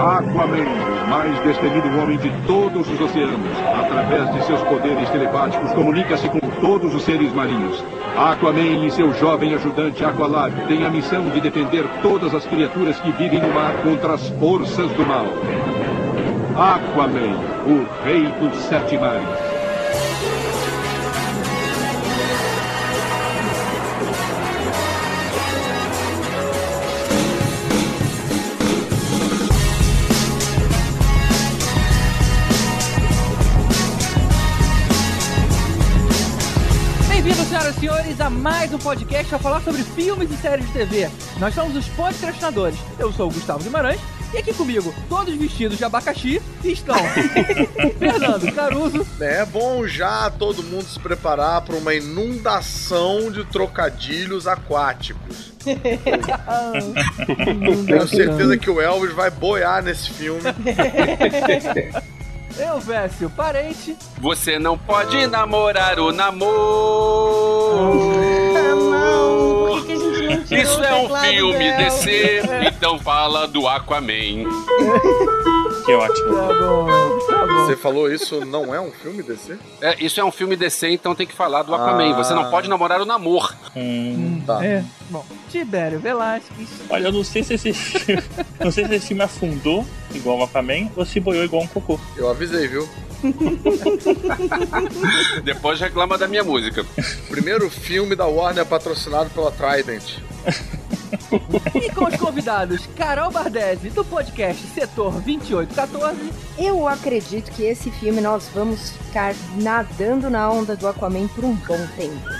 Aquaman, o mais destemido homem de todos os oceanos, através de seus poderes telepáticos, comunica-se com todos os seres marinhos. Aquaman e seu jovem ajudante Aqualad têm a missão de defender todas as criaturas que vivem no mar contra as forças do mal. Aquaman, o rei dos sete mares. Senhores, a mais um podcast para falar sobre filmes e séries de TV. Nós somos os podcastinadores. Eu sou o Gustavo Guimarães e aqui comigo, todos vestidos de abacaxi, estão Fernando Caruso. É bom já todo mundo se preparar para uma inundação de trocadilhos aquáticos. Tenho certeza que o Elvis vai boiar nesse filme. Eu, Vécio, parente. Você não pode namorar o namoro. Ah, não. Por que, que a gente não tirou Isso é um filme dela? DC, então fala do Aquaman. Que ótimo. Tá bom, tá bom. Você falou isso não é um filme DC? É, isso é um filme DC, então tem que falar do Aquaman. Ah. Você não pode namorar o namor. Hum, Tá. É, bom. Tibério Velasquez. olha, eu não sei se esse não sei se esse filme afundou igual o Aquaman ou se boiou igual um cocô. Eu avisei, viu? Depois reclama da minha música. Primeiro filme da Warner patrocinado pela Trident. E com os convidados, Carol Bardesi, do podcast Setor 2814. Eu acredito que esse filme nós vamos ficar nadando na onda do Aquaman por um bom tempo.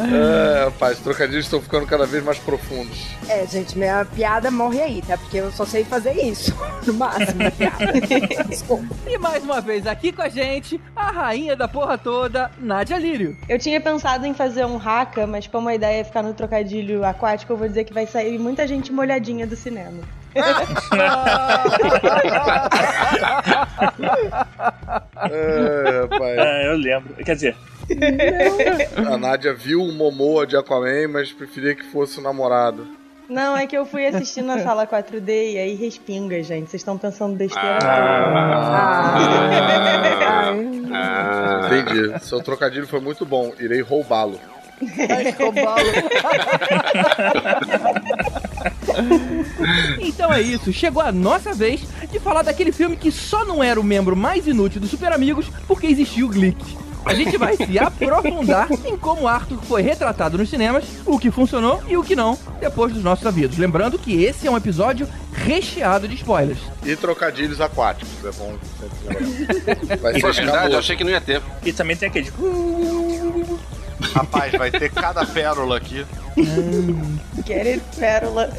É, rapaz, os trocadilhos estão ficando cada vez mais profundos. é, gente, minha piada morre aí, tá? Porque eu só sei fazer isso. No máximo, piada. E mais uma vez aqui com a gente, a rainha da porra toda, Nádia Lírio. Eu tinha pensado em fazer um haka, mas como a ideia é ficar no trocadilho aquático, eu vou dizer que vai sair muita gente molhadinha do cinema. É, rapaz. É, eu lembro. Quer dizer, A Nádia viu o Momoa de Aquaman, mas preferia que fosse o namorado. Não, é que eu fui assistir na sala 4D e aí respinga, gente. Vocês estão pensando besteira. Ah. Ah. Ah. Entendi. Seu trocadilho foi muito bom. Irei roubá-lo. Vai. Então é isso, chegou a nossa vez de falar daquele filme que só não era o membro mais inútil dos Super Amigos porque existia o Glick. A gente vai se aprofundar em como Arthur foi retratado nos cinemas, o que funcionou e o que não, depois dos nossos avisos. Lembrando que esse é um episódio recheado de spoilers. E trocadilhos aquáticos. É bom sempre lembrar. Vai É ser verdade, eu achei que não ia ter. e também tem aquele. Rapaz, vai ter cada pérola aqui. Querer pérola.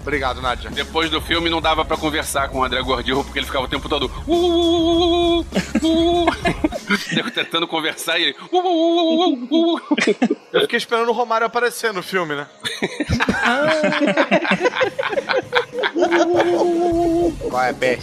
Obrigado, Nádia. Depois do filme não dava pra conversar com o André Gordillo porque ele ficava o tempo todo. "Uh, uh, uh, uh, uh." Tentando conversar e ele. "Uh, uh, uh, uh, uh." Eu fiquei esperando o Romário aparecer no filme, né? Vai, é Beth.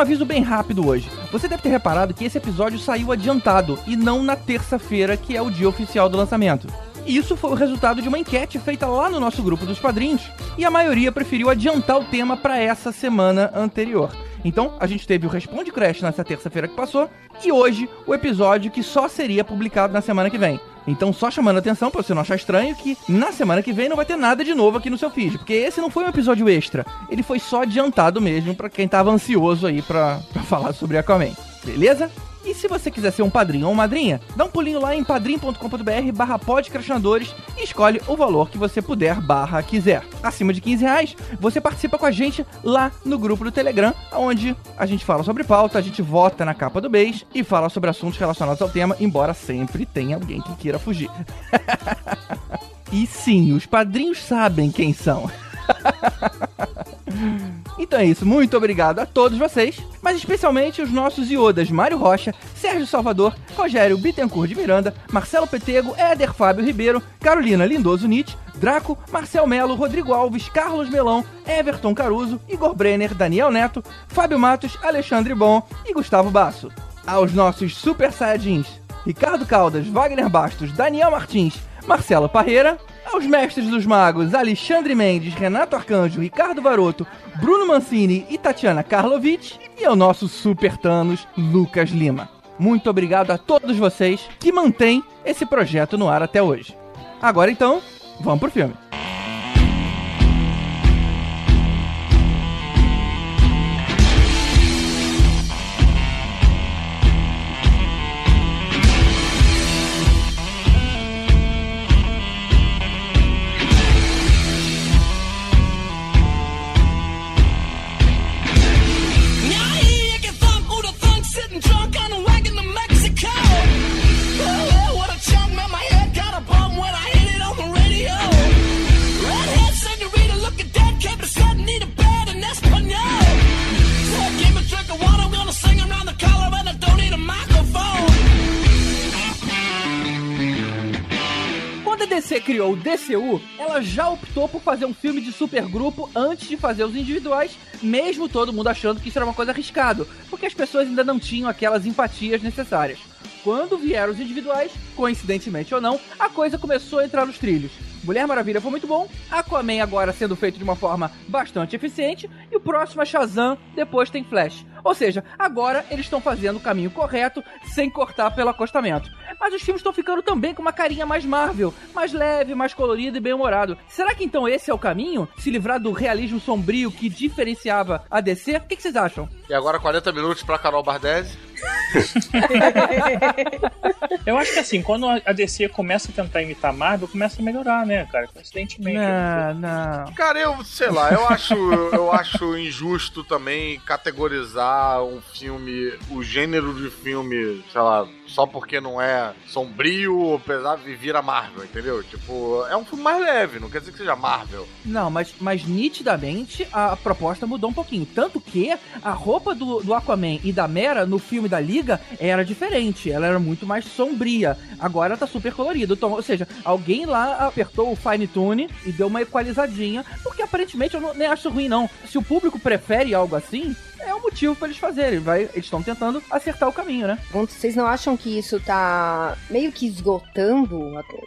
Um aviso bem rápido hoje. Você deve ter reparado que esse episódio saiu adiantado e não na terça-feira, que é o dia oficial do lançamento. Isso foi o resultado de uma enquete feita lá no nosso grupo dos padrinhos e a maioria preferiu adiantar o tema para essa semana anterior. Então, a gente teve o Responde Crash nessa terça-feira que passou e hoje o episódio que só seria publicado na semana que vem. Então, só chamando a atenção pra você não achar estranho que na semana que vem não vai ter nada de novo aqui no seu feed, porque esse não foi um episódio extra, ele foi só adiantado mesmo pra quem tava ansioso aí pra falar sobre Aquaman. Beleza? E se você quiser ser um padrinho ou madrinha, dá um pulinho lá em padrim.com.br barra podcastinadores e escolhe o valor que você puder barra quiser. Acima de 15 reais, você participa com a gente lá no grupo do Telegram, onde a gente fala sobre pauta, a gente vota na capa do mês e fala sobre assuntos relacionados ao tema, embora sempre tenha alguém que queira fugir. e sim, os padrinhos sabem quem são. Então é isso, muito obrigado a todos vocês, mas especialmente os nossos iodas Mário Rocha, Sérgio Salvador, Rogério Bittencourt de Miranda, Marcelo Petego, Éder Fábio Ribeiro, Carolina Lindoso Nietzsche, Draco, Marcel Melo, Rodrigo Alves, Carlos Melão, Everton Caruso, Igor Brenner, Daniel Neto, Fábio Matos, Alexandre Bom e Gustavo Basso. Aos nossos Super Saiyajins, Ricardo Caldas, Wagner Bastos, Daniel Martins, Marcelo Parreira, aos mestres dos magos Alexandre Mendes, Renato Arcanjo, Ricardo Varoto, Bruno Mancini e Tatiana Karlovic, e ao nosso Super Thanos, Lucas Lima. Muito obrigado a todos vocês que mantêm esse projeto no ar até hoje. Agora então, vamos pro filme. DC criou o DCU, ela já optou por fazer um filme de supergrupo antes de fazer os individuais, mesmo todo mundo achando que isso era uma coisa arriscado, porque as pessoas ainda não tinham aquelas empatias necessárias. Quando vieram os individuais, coincidentemente ou não, a coisa começou a entrar nos trilhos. Mulher Maravilha foi muito bom, Aquaman agora sendo feito de uma forma bastante eficiente, e o próximo é Shazam, depois tem Flash. Ou seja, agora eles estão fazendo o caminho correto, sem cortar pelo acostamento. Mas os filmes estão ficando também com uma carinha mais Marvel, mais leve, mais colorido e bem-humorado. Será que então esse é o caminho? Se livrar do realismo sombrio que diferenciava a DC? O que, que vocês acham? E agora 40 minutos pra Carol Bardesi. Eu acho que assim, quando a DC começa a tentar imitar Marvel, começa a melhorar, né, cara? Coincidentemente. Não, não. Cara, eu sei lá, eu acho, eu acho injusto também categorizar um filme, o gênero de filme, sei lá, só porque não é sombrio, apesar de vir a Marvel, entendeu? Tipo, é um filme mais leve, não quer dizer que seja Marvel. Não, mas, mas nitidamente a proposta mudou um pouquinho. Tanto que a roupa do, do Aquaman e da Mera no filme da Liga era diferente. Ela era muito mais sombria. Agora tá super colorido. Então, ou seja, alguém lá apertou o Fine Tune e deu uma equalizadinha. Porque aparentemente eu não, nem acho ruim, não. Se o público prefere algo assim, é um motivo pra eles fazerem. Vai, eles estão tentando acertar o caminho, né? Vocês não acham que isso tá meio que esgotando?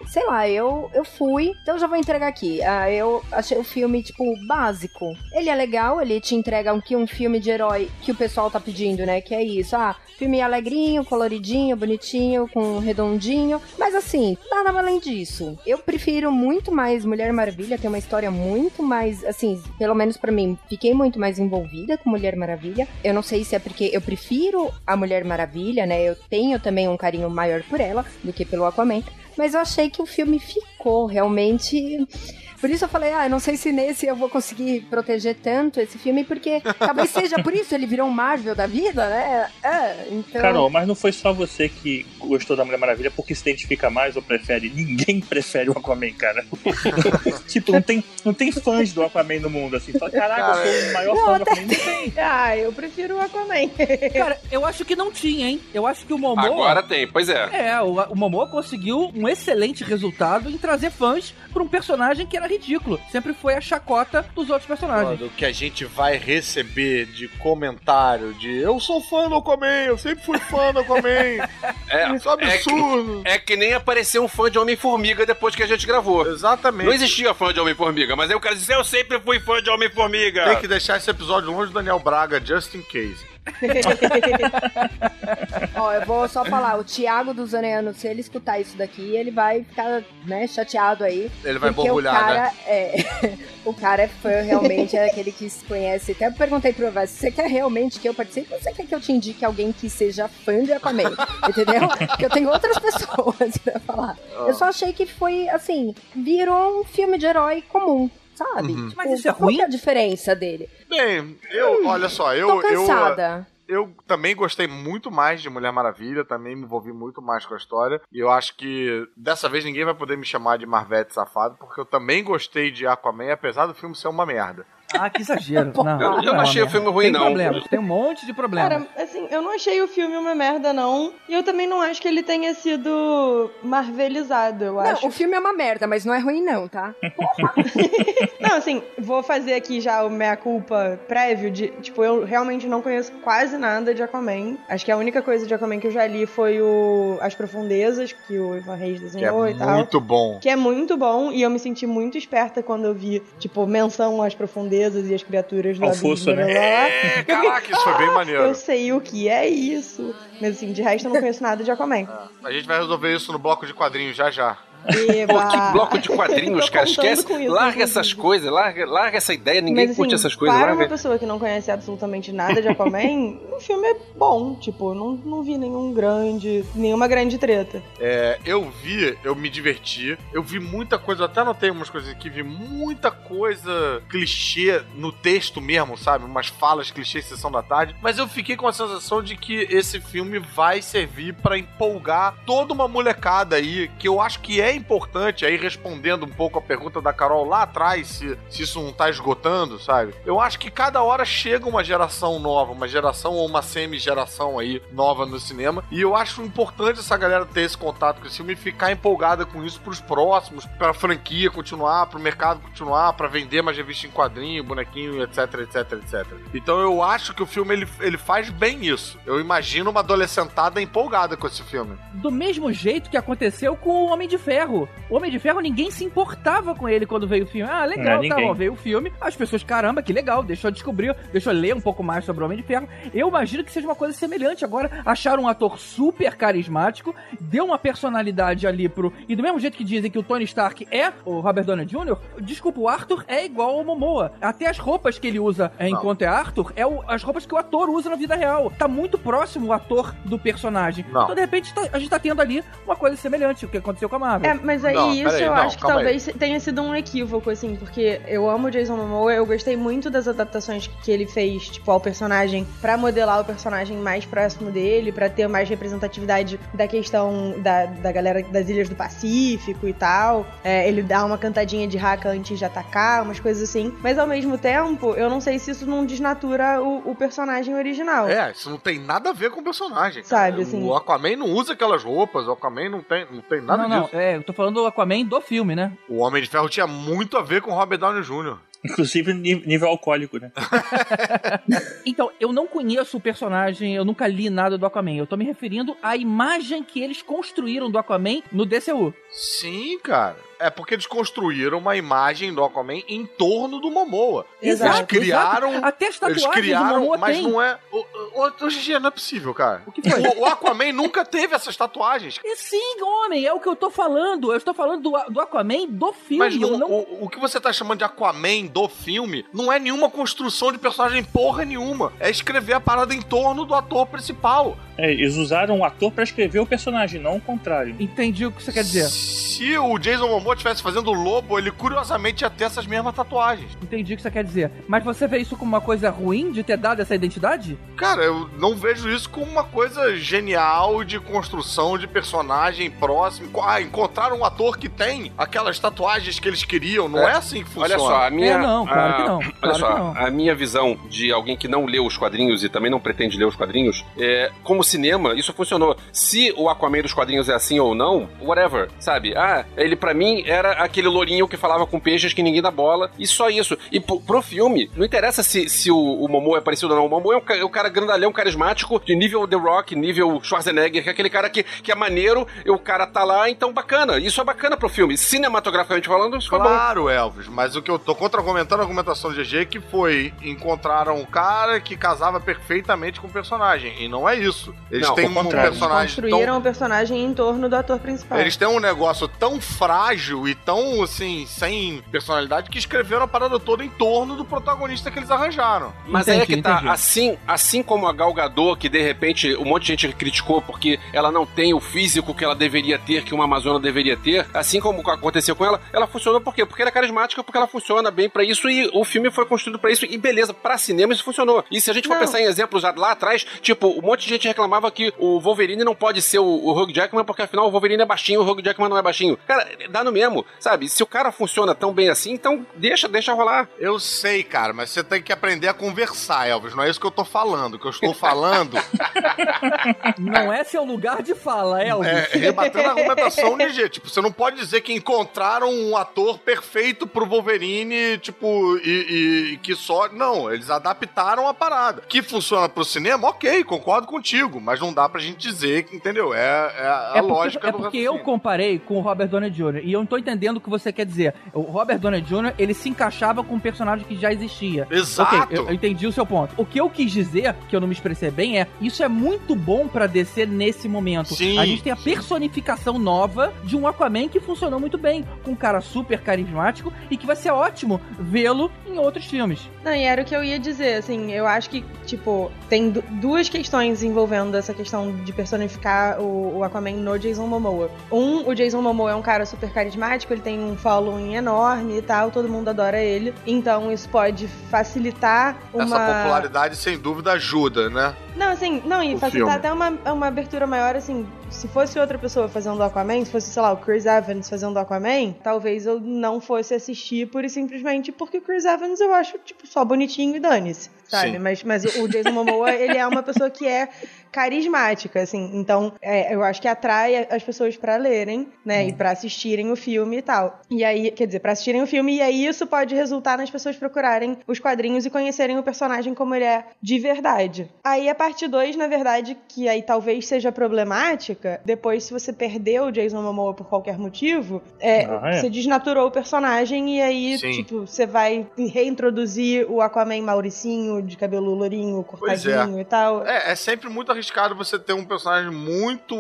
Sei lá, eu, eu fui, então já vou entregar aqui. Ah, eu achei o filme, tipo, básico. Ele é legal, ele te entrega um, um filme de herói que o pessoal tá pedindo, né? Que é isso, ah, filme alegrinho, coloridinho, bonitinho, com redondinho. Mas assim, nada além disso. Eu prefiro muito mais Mulher Maravilha, tem uma história muito mais, assim, pelo menos pra mim, fiquei muito mais envolvida com Mulher Maravilha. Eu não sei se é porque eu prefiro a Mulher Maravilha, né? Eu tenho também um carinho maior por ela do que pelo Aquaman. Mas eu achei que o filme ficou realmente. Por isso eu falei, ah, eu não sei se nesse eu vou conseguir proteger tanto esse filme, porque talvez seja por isso ele virou um Marvel da vida, né? É, então. Carol, mas não foi só você que gostou da Mulher Maravilha porque se identifica mais ou prefere? Ninguém prefere o Aquaman, cara. tipo, não tem, não tem fãs do Aquaman no mundo, assim. Fala, caraca, eu sou o maior Não, fã do Aquaman. Tem. Ah, eu prefiro o Aquaman. Cara, eu acho que não tinha, hein? Eu acho que o Momoa... Agora tem, pois é. É, o, o Momoa conseguiu um excelente resultado em trazer fãs pra um personagem que era ridículo. Sempre foi a chacota dos outros personagens. Mano, o que a gente vai receber de comentário de eu sou fã do Aquaman, eu sempre fui fã do Aquaman. É, Isso é absurdo. É que nem apareceu um fã de Homem-Formiga depois que a gente gravou. Exatamente. Não existia fã de Homem-Formiga, mas aí o cara disse: Eu sempre fui fã de Homem-Formiga. Tem que deixar esse episódio longe do Daniel Braga, just in case. Ó, eu vou só falar, o Thiago dos Aneanos, se ele escutar isso daqui, ele vai ficar, né, chateado aí. Ele vai porque o borbulhar, cara né? é. o cara é fã, realmente, é aquele que se conhece. Até perguntei pro Vaz, você quer realmente que eu participe ou você quer que eu te indique alguém que seja fã de Aquaman? Entendeu? Porque eu tenho outras pessoas pra falar. Eu só achei que foi, assim, virou um filme de herói comum. Sabe? Uhum. Mas isso é qual ruim? que é a diferença dele? Bem, eu, olha só, eu, Tô eu, cansada. eu também gostei muito mais de Mulher Maravilha, também me envolvi muito mais com a história. E eu acho que dessa vez ninguém vai poder me chamar de Marvete safado, porque eu também gostei de Aquaman, apesar do filme ser uma merda. Ah, que exagero. Não, Eu- eu não achei o filme ruim, tem não. Problemas, tem um monte de problemas. Cara, assim, eu não achei o filme uma merda, não. E eu também não acho que ele tenha sido marvelizado, eu Não, acho. o filme é uma merda, mas não é ruim não, tá? Não, assim, vou fazer aqui já o meia-culpa prévio de, tipo, eu realmente não conheço quase nada de Aquaman. Acho que a única coisa de Aquaman que eu já li foi o As Profundezas, que o Ivan Reis Que é desenhou e tal. muito bom. Que é muito bom, e eu me senti muito esperta quando eu vi, tipo, menção às profundezas e às criaturas do abismo. fosso, né? blá. É, caraca, isso foi bem maneiro. Eu sei o que é isso. Mas assim, de resto eu não conheço nada de Aquaman. A gente vai resolver isso no bloco de quadrinhos já já. Pô, que bloco de quadrinhos, cara. Esquece. isso, larga inclusive. essas coisas, larga, larga essa ideia. Ninguém Mas, curte assim, essas coisas. Para Larga. uma pessoa que não conhece absolutamente nada de Aquaman, o filme é bom. Tipo, não, não vi nenhum grande. nenhuma grande treta. É, eu vi, eu me diverti. Eu vi muita coisa, eu até anotei umas coisas aqui, vi muita coisa clichê no texto mesmo, sabe? Umas falas clichê sessão da tarde. Mas eu fiquei com a sensação de que esse filme vai servir pra empolgar toda uma molecada aí, que eu acho que é importante, aí respondendo um pouco a pergunta da Carol lá atrás, se, se isso não tá esgotando, sabe? Eu acho que cada hora chega uma geração nova, uma geração ou uma semi-geração aí nova no cinema. E eu acho importante essa galera ter esse contato com esse filme e ficar empolgada com isso pros próximos, pra franquia continuar, pro mercado continuar, pra vender mais revista em quadrinho, bonequinho, etc, etc, etc. Então eu acho que o filme ele, ele faz bem isso. Eu imagino uma adolescentada empolgada com esse filme. Do mesmo jeito que aconteceu com o Homem de Ferro. O Homem de Ferro, ninguém se importava com ele quando veio o filme. Ah, legal, Não, tá bom, veio o filme. As pessoas, caramba, que legal, deixa eu descobrir, deixa eu ler um pouco mais sobre o Homem de Ferro. Eu imagino que seja uma coisa semelhante. Agora, acharam um ator super carismático, deu uma personalidade ali pro. E do mesmo jeito que dizem que o Tony Stark é o Robert Downey Jr., desculpa, o Arthur é igual ao Momoa. Até as roupas que ele usa é, Não. enquanto é Arthur é o- as roupas que o ator usa na vida real. Tá muito próximo o ator do personagem. Não. Então, de repente, tá- a gente tá tendo ali uma coisa semelhante, o que aconteceu com a Marvel. É, mas aí Não, isso peraí, eu não, acho que talvez tenha sido um equívoco, assim, porque eu amo o Jason Momoa, eu gostei muito das adaptações que ele fez, tipo, ao personagem, pra modelar o personagem mais próximo dele, pra ter mais representatividade da questão da, da galera das Ilhas do Pacífico e tal. É, ele dá uma cantadinha de raca antes de atacar, umas coisas assim. Mas ao mesmo tempo, eu não sei se isso não desnatura o, o personagem original. É, isso não tem nada a ver com o personagem. cara. Sabe, assim. O Aquaman não usa aquelas roupas, o Aquaman não tem, não tem nada não, não, disso. é, eu tô falando do Aquaman do filme, né? O Homem de Ferro tinha muito a ver com o Robert Downey Jr. Inclusive nível alcoólico, né? Então, eu não conheço o personagem, eu nunca li nada do Aquaman. Eu tô me referindo à imagem que eles construíram do Aquaman no DCU. Sim, cara. É porque eles construíram uma imagem do Aquaman em torno do Momoa. Exato, eles criaram. exato. Até as Eles criaram, Momoa mas tem. não é. Hoje em dia não é possível, cara. O que foi? O, o Aquaman nunca teve essas tatuagens. E sim, homem, é o que eu tô falando. Eu estou falando do, do Aquaman do filme. Mas não- não... o, o que você tá chamando de Aquaman do filme não é nenhuma construção de personagem porra nenhuma. É escrever a parada em torno do ator principal. É, eles usaram o ator pra escrever o personagem, não o contrário. Entendi o que você quer dizer. Se o Jason Momoa estivesse fazendo o lobo, ele curiosamente ia ter essas mesmas tatuagens. Entendi o que você quer dizer. Mas você vê isso como uma coisa ruim de ter dado essa identidade? Cara, eu não vejo isso como uma coisa genial de construção de personagem próximo. Ah, encontraram um ator que tem aquelas tatuagens que eles queriam. Não é, É. assim que funciona. Olha só, a minha. É, não, claro a- que não, Olha claro só, que não. a minha visão de alguém que não leu os quadrinhos e também não pretende ler os quadrinhos, é, como cinema, isso funcionou. Se o Aquaman dos quadrinhos é assim ou não, whatever, sabe? Ah, ele pra mim era aquele lourinho que falava com peixes que ninguém dá bola, e só isso. E pro, pro filme, não interessa se, se o, o Momoa é parecido ou não. O Momoa é um, é um cara grandalhão, carismático, de nível The Rock, nível Schwarzenegger, que é aquele cara que, que é maneiro, e o cara tá lá, então bacana. Isso é bacana pro filme. Cinematograficamente falando, isso foi bom. Claro, Elvis, mas o que eu tô contra-argumentando a argumentação do GG é que foi encontraram um cara que casava perfeitamente com o personagem. E não é isso. Eles Não, têm um personagem Construíram tão. o personagem em torno do ator principal. Eles têm um negócio tão frágil e tão, assim, sem personalidade que escreveram a parada toda em torno do protagonista que eles arranjaram. Mas aí é Entendi, que tá, entendi. assim, assim como a Gal Gadot, que de repente um monte de gente criticou porque ela não tem o físico que ela deveria ter, que uma Amazona deveria ter, assim como aconteceu com ela, ela funcionou por quê? Porque ela é carismática, porque ela funciona bem pra isso e o filme foi construído pra isso e beleza, pra cinema isso funcionou. E se a gente for Não. pensar em exemplos lá atrás, tipo, um monte de gente reclamava que o Wolverine não pode ser o, o Hugh Jackman porque afinal o Wolverine é baixinho, o Hugh Jackman não é baixinho. Cara, dá no mesmo, sabe? Se o cara funciona tão bem assim, então deixa, deixa rolar. Eu sei, cara, mas você tem que aprender a conversar, Elvis. Não é isso que eu tô falando. O que eu estou falando Não é seu lugar de fala, Elvis. é rebatendo a argumentação de. Tipo, você não pode dizer que encontraram um ator perfeito pro Wolverine, tipo, e, e- e que só. Não, eles adaptaram a parada. Que funciona pro cinema, ok, concordo contigo. Mas não dá pra gente dizer que, entendeu? É, é a É porque, lógica é do porque eu raciocínio. comparei com o Robert Downey Jr. e eu não tô entendendo o que você quer dizer. O Robert Downey Jr. ele se encaixava com um personagem que já existia. Exato. Ok, eu, eu entendi o seu ponto. O que eu quis dizer, que eu não me expressei bem, é isso é muito bom pra descer nesse momento. Sim, a gente tem a personificação nova de um Aquaman que funcionou muito bem, com um cara super carismático e que vai ser ótimo vê-lo em outros filmes. Não, e era o que eu ia dizer, assim, eu acho que, tipo, tem du- duas questões envolvendo essa questão de personificar o, o Aquaman no Jason Momoa. Um, o Jason Momoa é um cara super carismático, ele tem um following enorme e tal, todo mundo adora ele. Então isso pode facilitar uma... Essa popularidade, sem dúvida, ajuda, né? Não, assim, não, e O facilitar filme. até uma, uma abertura maior, assim, se fosse outra pessoa fazendo o Aquaman, se fosse, sei lá, o Chris Evans fazendo Aquaman, talvez eu não fosse assistir pura e simplesmente porque o Chris Evans eu acho, tipo, só bonitinho e dane-se, sabe? Sim. Mas, mas o Jason Momoa, ele é uma pessoa que é carismática, assim, então é, eu acho que atrai as pessoas pra lerem, né, e pra assistirem o filme e tal. E aí, quer dizer, pra assistirem o filme, e aí isso pode resultar nas pessoas procurarem os quadrinhos e conhecerem o personagem como ele é de verdade. Aí a parte 2, na verdade, que aí talvez seja problemática, depois se você perdeu o Jason Momoa por qualquer motivo, é, Ah, é? você desnaturou o personagem e aí, Sim. tipo, você vai reintroduzir o Aquaman Mauricinho, de cabelo lourinho, é. cortadinho e tal. É, é sempre muito arriscado você ter um personagem muito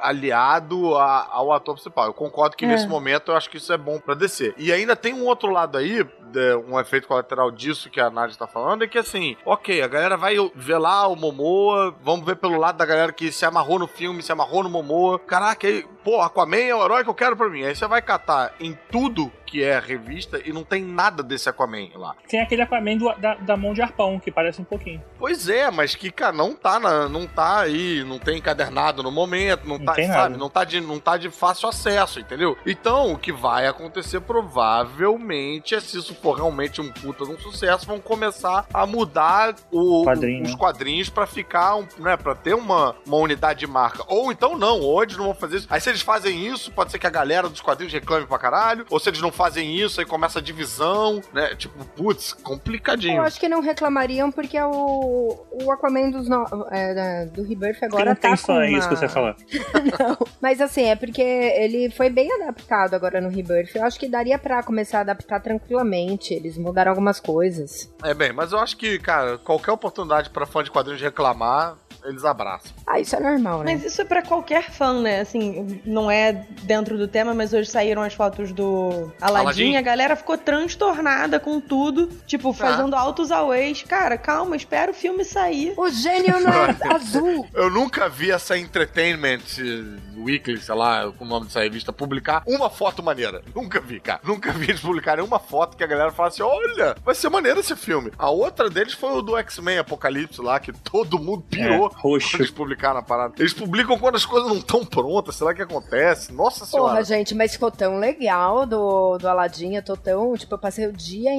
aliado a- ao ator principal. Eu concordo que É. nesse momento eu acho que isso é bom pra descer. E ainda tem um outro lado aí, de- um efeito colateral disso que a Nádia tá falando, é que assim, ok, a galera vai ver lá o Momoa, vamos ver pelo lado da galera que se amarrou no filme, se amarrou no Momoa. Caraca, aí, pô, Aquaman é o herói que eu quero pra mim. Aí você vai catar em tudo que é revista e não tem nada desse Aquaman lá. Tem aquele Aquaman do- da, da mão de arpão, que parece um pouquinho. Pois é, mas que, cara, não tá, na, não tá aí, não tem encadernado no momento, não, Não tá, sabe, nada. não tá, de, não tá de fácil acesso, entendeu? Então, o que vai acontecer provavelmente é se isso for realmente um puta de um sucesso, vão começar a mudar o- Quadrinho, os quadrinhos pra ficar, um, né, pra ter uma, uma unidade de marca. Ou então não, ou eles não vão fazer isso. Aí se eles fazem isso, pode ser que a galera dos quadrinhos reclame pra caralho, ou se eles não fazem isso, aí começa a divisão, né, tipo, putz, complicadinho. Eu acho que não reclamariam porque é o, o Aquaman dos no- é, do Rebirth agora Tem tá intenção, com é isso uma- que você fala. Não, mas assim, é porque ele foi bem adaptado agora no Rebirth. Eu acho que daria pra começar a adaptar tranquilamente. Eles mudaram algumas coisas. É bem, mas eu acho que, cara, qualquer oportunidade pra fã de quadrinhos reclamar, eles abraçam. Ah, isso é normal, né? Mas isso é pra qualquer fã, né? Assim, não é dentro do tema, mas hoje saíram as fotos do Aladdin. Aladdin? A galera ficou transtornada com tudo. Tipo, fazendo altos auês. Cara, calma, espera o filme sair. O gênio não é azul. Eu nunca vi essa Entertainment Weekly, sei lá, com o nome dessa revista, publicar uma foto maneira. Nunca vi, cara. Nunca vi eles publicarem uma foto que a galera fala assim: olha, vai ser maneiro esse filme. A outra deles foi o do X-Men Apocalipse lá, que todo mundo pirou. É, roxo. Eles publicaram a parada. Eles publicam quando as coisas não estão prontas. Será que acontece? Nossa senhora. Porra, gente, mas ficou tão legal do, do Aladdin. Eu tô tão. Tipo, eu passei o dia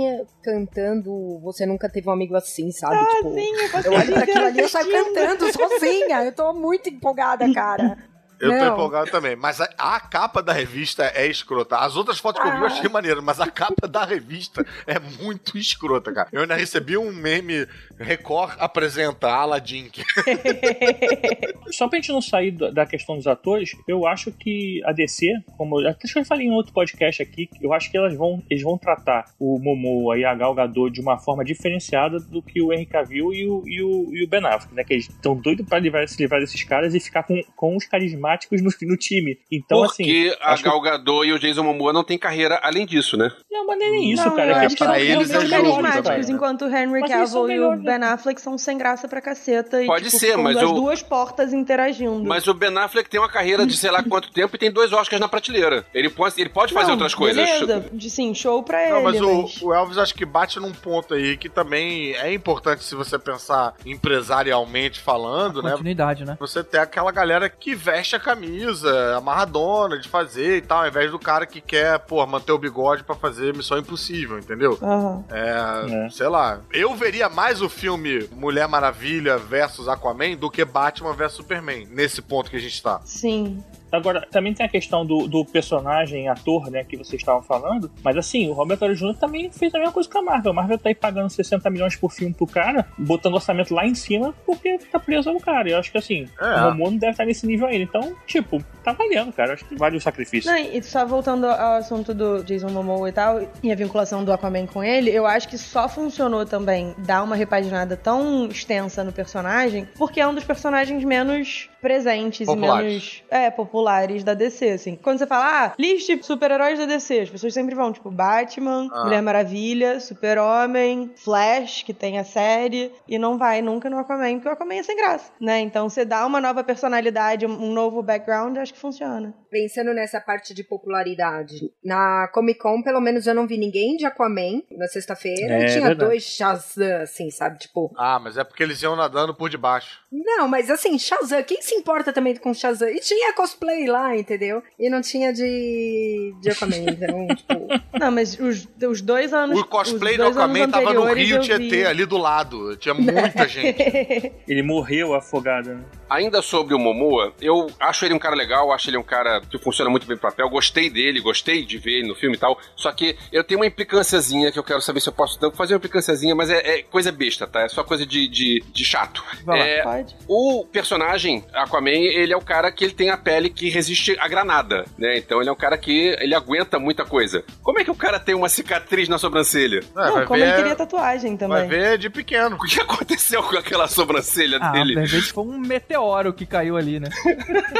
cantando Você Nunca Teve um Amigo Assim, sabe? tipo, Sim, eu o olho dia pra aquilo ali e eu saio cantando sozinha. Eu tô muito empolgada, cara. Eu tô Não. empolgado também. Mas a, a capa da revista é escrota. As outras fotos que eu vi eu Ah. achei maneiro, mas a capa da revista é muito escrota, cara. Eu ainda recebi um meme Record apresenta Aladdin. que- Só pra gente não sair da questão dos atores, eu acho que a DC, como eu até acho que eu falei em outro podcast aqui, eu acho que elas vão, eles vão tratar o Momoa e a Gal Gadot de uma forma diferenciada do que o Henry Cavill e o, e o, e o Ben Affleck, né? Que eles estão doidos pra livrar, se livrar desses caras e ficar com, com os carismáticos no, no time. Então, assim. Porque a acho que- Gal Gadot e o Jason Momoa não têm carreira além disso, né? Não, mas nem isso, não, cara. que acho que pra eles é carismáticos, cara. enquanto o Henry Cavill e o? Ben Affleck são sem graça pra caceta. E, Pode tipo, ser, mas as eu- duas portas interagindo. Mas o Ben Affleck tem uma carreira de sei lá quanto tempo e tem dois Oscars na prateleira. Ele pode, ele pode fazer Não, outras coisas. Beleza, de, sim, show pra Não, ele. mas o, mas- o Elvis acho que bate num ponto aí que também é importante se você pensar empresarialmente falando, né? Continuidade, né? Você ter aquela galera que veste a camisa amarradona de fazer e tal, ao invés do cara que quer, pô, manter o bigode pra fazer Missão Impossível, entendeu? Aham. É, É. sei lá. Eu veria mais o filme Mulher Maravilha versus Aquaman do que Batman versus Superman, nesse ponto que a gente tá. Sim. Agora, também tem a questão do, do personagem, ator, né, que vocês estavam falando. Mas assim, o Robert Downey Jr. também fez a mesma coisa que a Marvel. A Marvel tá aí pagando 60 milhões por filme pro cara, botando orçamento lá em cima, porque tá preso ao cara. Eu acho que assim, É. o Momoa não deve estar nesse nível ainda. Então, tipo, tá valendo, cara. Eu acho que vale o sacrifício. Não, e só voltando ao assunto do Jason Momoa e tal, e a vinculação do Aquaman com ele, eu acho que só funcionou também dar uma repaginada tão extensa no personagem, porque é um dos personagens menos presentes Populares. e menos é, populares da DC, assim. Quando você fala, ah, liste super-heróis da DC, as pessoas sempre vão, tipo, Batman, Ah. Mulher Maravilha, Super-Homem, Flash, que tem a série, e não vai nunca no Aquaman, porque o Aquaman é sem graça, né? Então você dá uma nova personalidade, um um novo background, acho que funciona. Pensando nessa parte de popularidade, na Comic Con, pelo menos eu não vi ninguém de Aquaman na sexta-feira. É, e tinha verdade. dois Shazam, assim, sabe? Tipo, Ah, mas é porque eles iam nadando por debaixo. Não, mas assim, Shazam, quem se importa também com Shazam? E tinha cosplay lá, entendeu? E não tinha de, de Aquaman, então, tipo. Não, mas os, os dois anos. O cosplay os do dois anos Aquaman tava no Rio Tietê, vi. ali do lado. Tinha muita gente. Ele morreu afogado, né? Ainda sobre o Momoa, eu acho ele um cara legal, acho ele um cara que funciona muito bem no papel, gostei dele, gostei de ver ele no filme e tal. Só que eu tenho uma implicânciazinha que eu quero saber se eu posso fazer uma implicânciazinha, mas é, é coisa besta, tá? É só coisa de, de, de chato. Vai lá. Pode. o personagem, Aquaman, ele é o cara que ele tem a pele que resiste à granada, né? Então ele é um cara que ele aguenta muita coisa. Como é que o cara tem uma cicatriz na sobrancelha? É, não, vai como ver, ele queria tatuagem vai também. ver de pequeno. O que aconteceu com aquela sobrancelha Ah, dele? de repente foi um meteoro que caiu ali, né?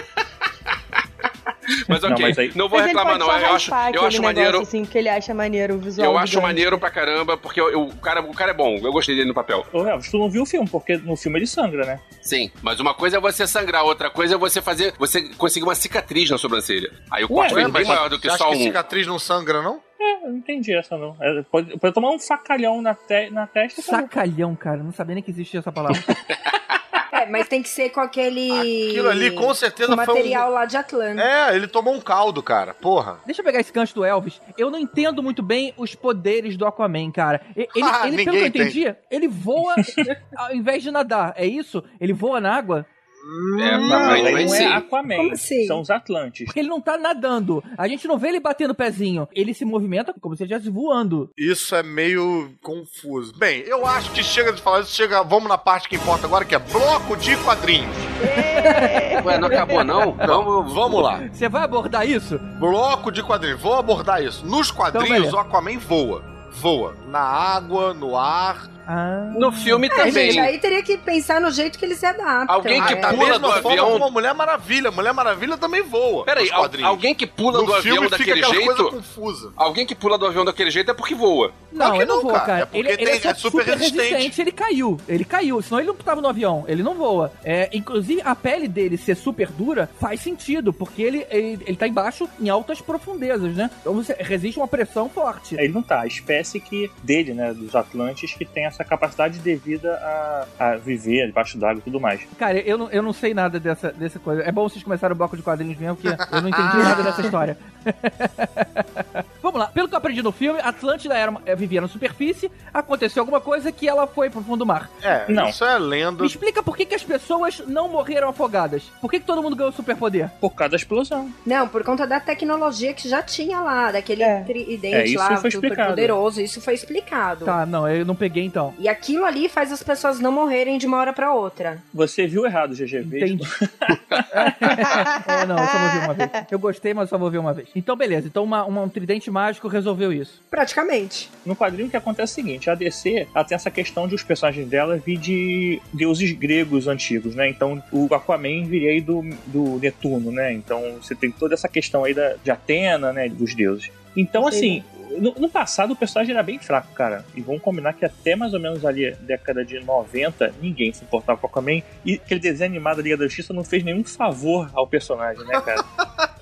Mas Não, ok, não, mas aí- vou Mas reclamar não. Eu acho, eu acho maneiro. assim, que ele acha maneiro o visual. Eu acho maneiro pra caramba, porque eu- eu- o, cara, o cara é bom, eu gostei dele no papel. Ô, Elvis, tu não viu o filme, porque no filme ele sangra, né? Sim, mas uma coisa é você sangrar, outra coisa é você fazer, você conseguir uma cicatriz na sobrancelha. Aí o corte Ué, bem maior do que você acha só que um. cicatriz não sangra, não? É, eu não entendi essa, não. É, pode, pode tomar um facalhão na, te, na testa e. Sacalhão, cara. Não sabia nem que existia essa palavra. É, mas tem que ser com aquele. Aquilo ali com certeza com foi um- material lá de Atlanta. É, ele tomou um caldo, cara. Porra. Deixa eu pegar esse gancho do Elvis. Eu não entendo muito bem os poderes do Aquaman, cara. Ele, Ah, ele, pelo que eu entendi, ele voa ao invés de nadar. É isso? Ele voa na água? É, Não, aparentemente não é sim. Aquaman, Como assim? são os Atlantes. Porque ele não tá nadando. A gente não vê ele batendo o pezinho. Ele se movimenta como se ele estivesse voando. Isso é meio confuso. Bem, eu acho que chega de falar isso, chega, vamos na parte que importa agora, que é bloco de quadrinhos. Ué, não acabou não? Vamos, Vamos lá. Você vai abordar isso? Bloco de quadrinhos. Vou abordar isso. Nos Então, quadrinhos, beleza. o Aquaman voa. Voa. Na água, no ar. Ah. No filme É, também. gente, aí teria que pensar no jeito que ele se adapta. Alguém que da pula mesma do forma avião- como a Mulher Maravilha. Mulher Maravilha também voa. Peraí, al- alguém que pula no do filme avião fica daquele jeito. coisa confusa. Alguém que pula do avião daquele jeito é porque voa. Não, ele não não, voa, cara. cara. É porque ele, ele tem- é, só é super resistente. Ele caiu. Ele caiu. Senão ele não tava no avião. Ele não voa. É, inclusive, a pele dele ser super dura faz sentido, porque ele, ele, ele tá embaixo em altas profundezas, né? Então você resiste uma pressão forte. Ele não tá. A espécie que dele, né, dos Atlantes, que tem essa capacidade devida a, a viver debaixo d'água e tudo mais. Cara, eu não, eu não sei nada dessa, dessa coisa. É bom vocês começarem o bloco de quadrinhos mesmo, porque eu não entendi nada dessa história. Vamos lá. Pelo que eu aprendi no filme, Atlântida era uma- eh, vivia na superfície, aconteceu alguma coisa que ela foi pro fundo do mar. É, Não. isso é lenda. Me explica por que, que as pessoas não morreram afogadas. Por que, que todo mundo ganhou superpoder? Por causa da explosão. Não, por conta da tecnologia que já tinha lá, daquele É. tridente É, isso lá, foi super explicado. poderoso. Isso foi explicado. Tá, não, eu não peguei então. E aquilo ali faz as pessoas não morrerem de uma hora pra outra. Você viu errado, GGV. Entendi. é, não, eu só vou ver uma vez. Eu gostei, mas só vou ver uma vez. Então, beleza. Então, uma, uma- um tridente mágico resolveu isso. Praticamente. No quadrinho o que acontece é o seguinte, a DC ela tem essa questão de os personagens dela vir de deuses gregos antigos, né? Então o Aquaman viria aí do, do Netuno, né? Então você tem toda essa questão aí da, de Atena, né? Dos deuses. Então, assim, no, no passado o personagem era bem fraco, cara. E vamos combinar que até mais ou menos ali, década de 90, ninguém se importava com o Aquaman. E aquele desenho animado da Liga da Justiça não fez nenhum favor ao personagem, né, cara?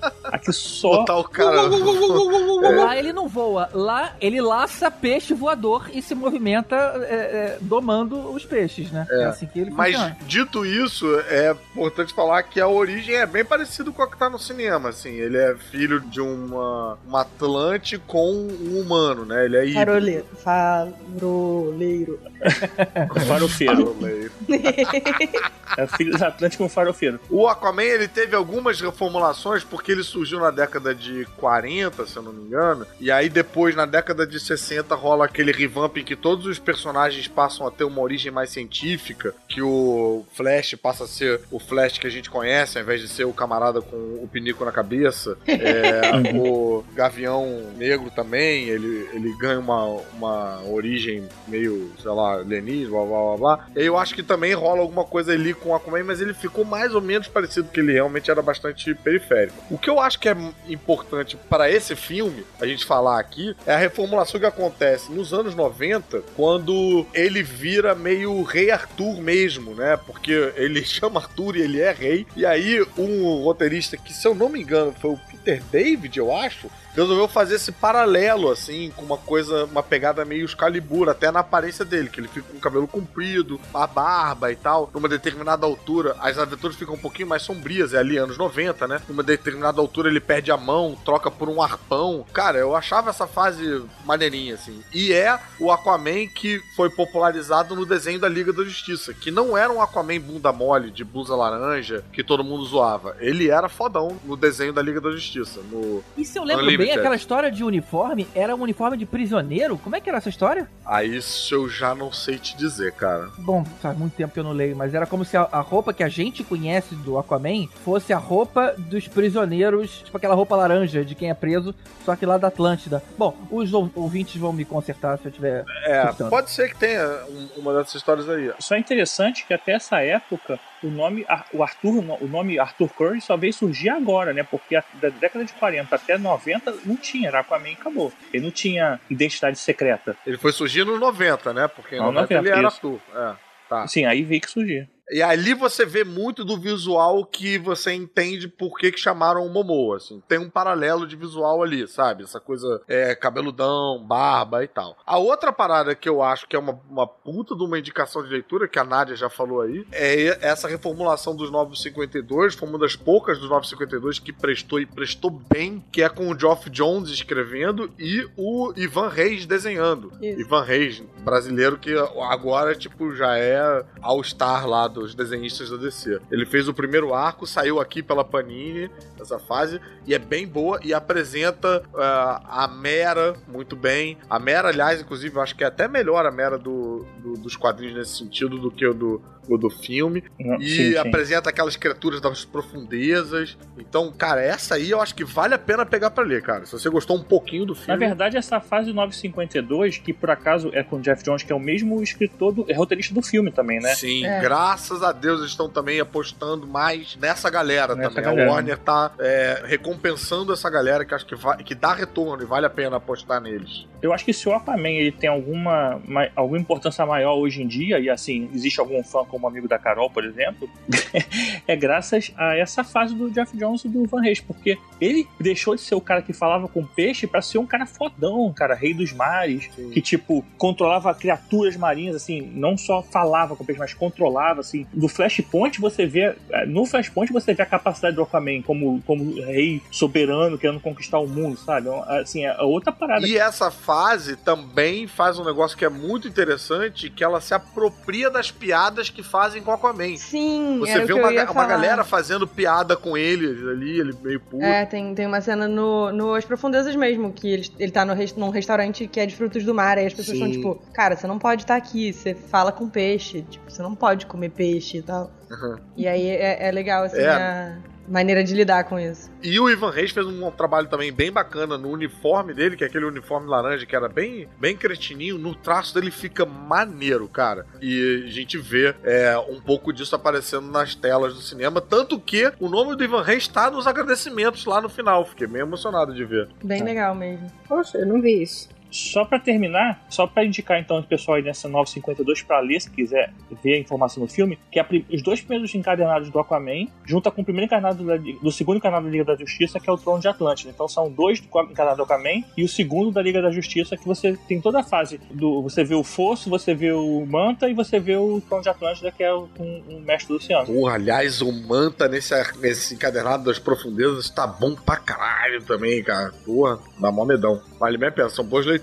que só. Botar o cara. Lá ele não voa, lá ele laça peixe voador e se movimenta é, é, domando os peixes, né? É, assim que ele Mas funciona. dito isso, é importante falar que a origem é bem parecida com a que tá no cinema, assim. Ele é filho de uma, uma Atlante com um humano, né? Ele é híbrido. Faroleiro. Faroleiro. Farofeiro. Faroleiro. É filho do Atlântico com farofeiro. O Aquaman ele teve algumas reformulações porque ele surgiu na década de 40, se eu não me engano. E aí depois, na década de 60, rola aquele revamp em que todos os personagens passam a ter uma origem mais científica. Que o Flash passa a ser o Flash que a gente conhece, ao invés de ser o camarada com o pinico na cabeça. É, o Gavião Negro também, ele, ele ganha uma, uma origem meio, sei lá, alienígena, blá blá blá blá. E eu acho que também rola alguma coisa ali com o Aquaman, mas ele ficou mais ou menos parecido, porque ele realmente era bastante periférico. O que eu acho que é importante para esse filme, a gente falar aqui, é a reformulação que acontece nos anos 90, quando ele vira meio rei Arthur mesmo, né? Porque ele chama Arthur e ele é rei. E aí, um roteirista que, se eu não me engano, foi o Peter David, eu acho, resolveu fazer esse paralelo, assim, com uma coisa, uma pegada meio Excalibur, até na aparência dele, que ele fica com o cabelo comprido, a barba e tal. Numa determinada altura, as aventuras ficam um pouquinho mais sombrias, é ali anos 90, né? Numa determinada altura ele perde a mão, troca por um arpão. Cara, eu achava essa fase maneirinha, assim. E é o Aquaman que foi popularizado no desenho da Liga da Justiça, que não era um Aquaman bunda mole, de blusa laranja, que todo mundo zoava. Ele era fodão no desenho da Liga da Justiça, no E se eu lembro Unlimited. bem, aquela história de uniforme era um uniforme de prisioneiro? Como é que era essa história? Aí isso eu já não sei te dizer, cara. Bom, faz muito tempo que eu não leio, mas era como se a, a roupa que a gente conhece do Aquaman fosse a roupa dos prisioneiros, tipo aquela roupa laranja de quem é preso, só que lá da Atlântida. Bom, os ou- ouvintes vão me consertar se eu tiver. É, pode ser que tenha um- uma dessas histórias aí. Só é interessante que até essa época o nome o Arthur, o nome Arthur Curry só veio surgir agora, né? Porque a- da década de 40 até 90 não tinha, era Aquaman e acabou. Ele não tinha identidade secreta. Ele foi surgir nos 90, né? Porque em Ah, 90 ele 90, era isso. Arthur. É, tá. Sim, aí veio que surgia. E ali você vê muito do visual que você entende por que, que chamaram o Momoa, assim. Tem um paralelo de visual ali, sabe? Essa coisa é, cabeludão, barba e tal. A outra parada que eu acho que é uma, uma puta de uma indicação de leitura, que a Nádia já falou aí, é essa reformulação dos 952. Foi uma das poucas dos 952 que prestou e prestou bem, que é com o Geoff Jones escrevendo e o Ivan Reis desenhando. Isso. Ivan Reis, brasileiro, que agora, tipo, já é all-star lá dos desenhistas da DC. Ele fez o primeiro arco, saiu aqui pela Panini, essa fase, e é bem boa e apresenta ah, a Mera muito bem. A Mera, aliás, inclusive, eu acho que é até melhor a Mera do, do- dos quadrinhos nesse sentido do que o do, o do filme. Não, E sim, sim. apresenta aquelas criaturas das profundezas. Então, cara, essa aí eu acho que vale a pena pegar pra ler, cara. Se você gostou um pouquinho do Na filme. verdade, essa fase do 952, que por acaso é com o Jeff Jones, que é o mesmo escritor, do, é roteirista do filme também, né? Sim, É. graças a Deus eles estão também apostando mais nessa galera Nessa também. galera. A Warner tá é, recompensando essa galera que acho que, vai, que dá retorno e vale a pena apostar neles. Eu acho que se o Aquaman ele tem alguma, ma- alguma importância maior hoje em dia, e assim, existe algum fã como amigo da Carol, por exemplo, é graças a essa fase do Jeff Jones e do Van Reis, porque ele deixou de ser o cara que falava com peixe pra ser um cara fodão, um cara rei dos mares, Sim. que tipo, controlava criaturas marinhas, assim, não só falava com peixe, mas controlava, assim. No Flashpoint você vê, eh, no Flashpoint você vê a capacidade do Aquaman como, como rei soberano, querendo conquistar o mundo, sabe? Assim, é outra parada E essa fase também faz um negócio que é muito interessante, que ela se apropria das piadas que fazem com Aquaman. Sim, Você vê que uma, uma galera fazendo piada com ele ali, ele meio puto. É, tem, tem uma cena no, no As Profundezas mesmo, que ele, ele tá no, num restaurante que é de frutos do mar, aí as pessoas Sim. estão tipo, cara, você não pode estar aqui, você fala com peixe, tipo, você não pode comer peixe e tal. Uhum. E aí é, é legal, assim, É. a maneira de lidar com isso. E o Ivan Reis fez um trabalho também bem bacana no uniforme dele, que é aquele uniforme laranja que era bem, bem cretininho. No traço dele fica maneiro, cara. E a gente vê é, um pouco disso aparecendo nas telas do cinema. Tanto que o nome do Ivan Reis está nos agradecimentos lá no final. Fiquei meio emocionado de ver. Bem legal mesmo. Poxa, eu não vi isso. Só pra terminar, só pra indicar então o pessoal aí nessa 952 pra ler, se quiser ver a informação no filme, que a pri- os dois primeiros encadenados do Aquaman, junta com o primeiro encarnado do segundo encarnado da Liga da Justiça, que é o Trono de Atlântida. Então são dois do do Aquaman e o segundo da Liga da Justiça, que você tem toda a fase do. Você vê o Fosso, você vê o Manta e você vê o Trono de Atlântida, que é o, um, um mestre do oceano. Porra, aliás, o Manta nesse, nesse encadernado das profundezas tá bom pra caralho também, cara. Porra, dá mó medão. Vale bem a pena, são boas leituras.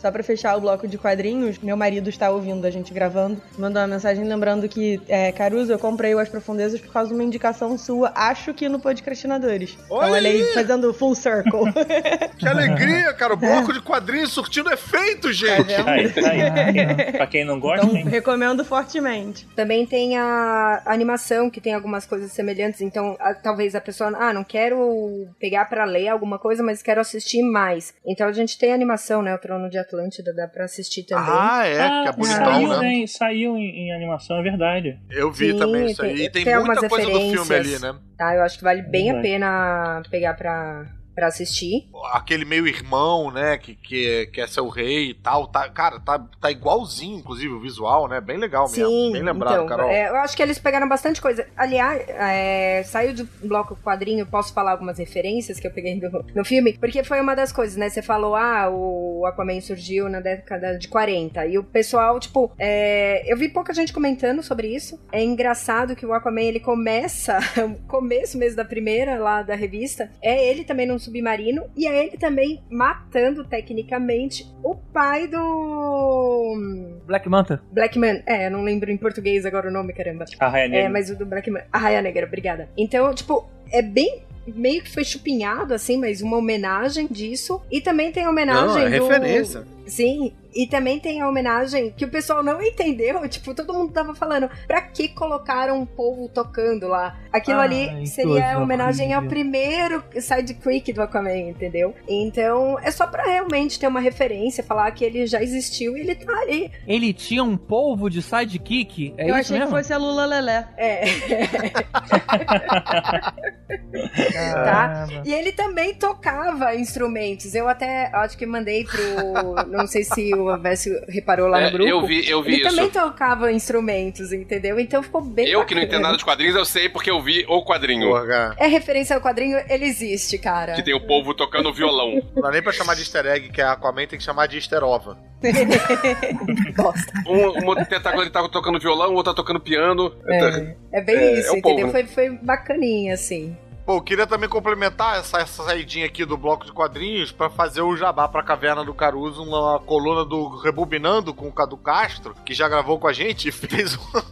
Só pra fechar o bloco de quadrinhos, meu marido está ouvindo a gente gravando, mandou uma mensagem lembrando que, é, Caruso, eu comprei o As Profundezas por causa de uma indicação sua, acho que no Podcastinadores. Então Olha olha aí, fazendo full circle. Que alegria, cara. O bloco de quadrinhos surtindo efeito, gente. vendo? Tá aí, tá aí. pra quem não gosta, então hein? recomendo fortemente. Também tem a animação, que tem algumas coisas semelhantes. Então, a- talvez a pessoa, ah, não quero pegar pra ler alguma coisa, mas quero assistir mais. Então, a gente tem a animação, né? O Trono de Atlântida, dá pra assistir também. Ah, é, que é Ah, bonitão, saiu, né? né? Saiu em, em animação, é verdade. Eu vi Sim, também isso aí. tem- E tem, tem muita coisa do filme ali, né? Tá? Eu acho que vale bem a Verdade. pena pegar pra, pra assistir. Aquele meio irmão, né? Que, que quer ser o rei e tal. Tá, cara, tá, tá igualzinho, inclusive, o visual, né? Bem legal mesmo. Sim, Bem lembrado, então, Carol. é, eu acho que eles pegaram bastante coisa. Aliás, é, saiu do bloco quadrinho, posso falar algumas referências que eu peguei do- no filme, porque foi uma das coisas, né? Você falou, ah, o Aquaman surgiu na década de 40, e o pessoal, tipo, é, eu vi pouca gente comentando sobre isso. É engraçado que o Aquaman, ele começa, o começo mesmo da primeira, lá da revista, é ele também num submarino, e é ele também matando, tecnicamente, o pai do... Black Manta. Blackman, é, eu não lembro em português agora o nome, caramba. A Raia É, Negra. mas o do Blackman. A Raia Negra, obrigada. Então, tipo, é bem. Meio que foi chupinhado, assim, mas uma homenagem disso. E também tem a homenagem Não, é do. referência. Sim, e também tem a homenagem que o pessoal não entendeu. Tipo, todo mundo tava falando, pra que colocaram um povo tocando lá? Aquilo Ah, ali seria homenagem ao primeiro sidekick do Aquaman, entendeu? Então, é só pra realmente ter uma referência, falar que ele já existiu e ele tá ali. Ele tinha um polvo de sidekick? É eu isso achei mesmo? que fosse a Lula Lelé. É. Caramba. E ele também tocava instrumentos. Eu até acho que mandei pro. Não sei se o Alessio reparou lá É, no grupo. eu vi, eu vi ele isso. também tocava instrumentos, entendeu? Então ficou bem. Eu que não bacana. entendo nada de quadrinhos, eu sei porque eu vi o quadrinho. Porra. É referência ao quadrinho, ele existe, cara. Que tem o povo tocando violão. Não dá nem pra chamar de easter egg, que é Aquaman, tem que chamar de easter ova. Bosta. Um, um tentáculo ele tá tocando violão, o outro tá tocando piano. É, é bem É, isso, é o entendeu? povo. Foi, foi bacaninha, assim. Pô, eu queria também complementar essa, essa saidinha aqui do bloco de quadrinhos pra fazer o jabá pra Caverna do Caruso, uma coluna do Rebobinando com o Cadu Castro, que já gravou com a gente e fez uma,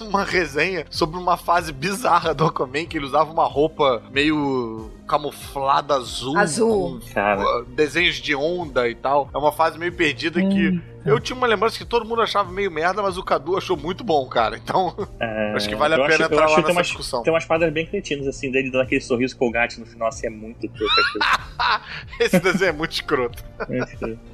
uma resenha sobre uma fase bizarra do Aquaman, que ele usava uma roupa meio camuflada azul, Azul. com Cara. uh, desenhos de onda e tal. É uma fase meio perdida que eu tinha uma lembrança que todo mundo achava meio merda, mas o Cadu achou muito bom, cara. Então, É, acho que vale a pena acho- entrar lá tem nessa umas- discussão. Tem umas quadras bem cretinas, assim, dele dando aquele sorriso colgate no final, assim, é muito. Esse desenho é muito escroto.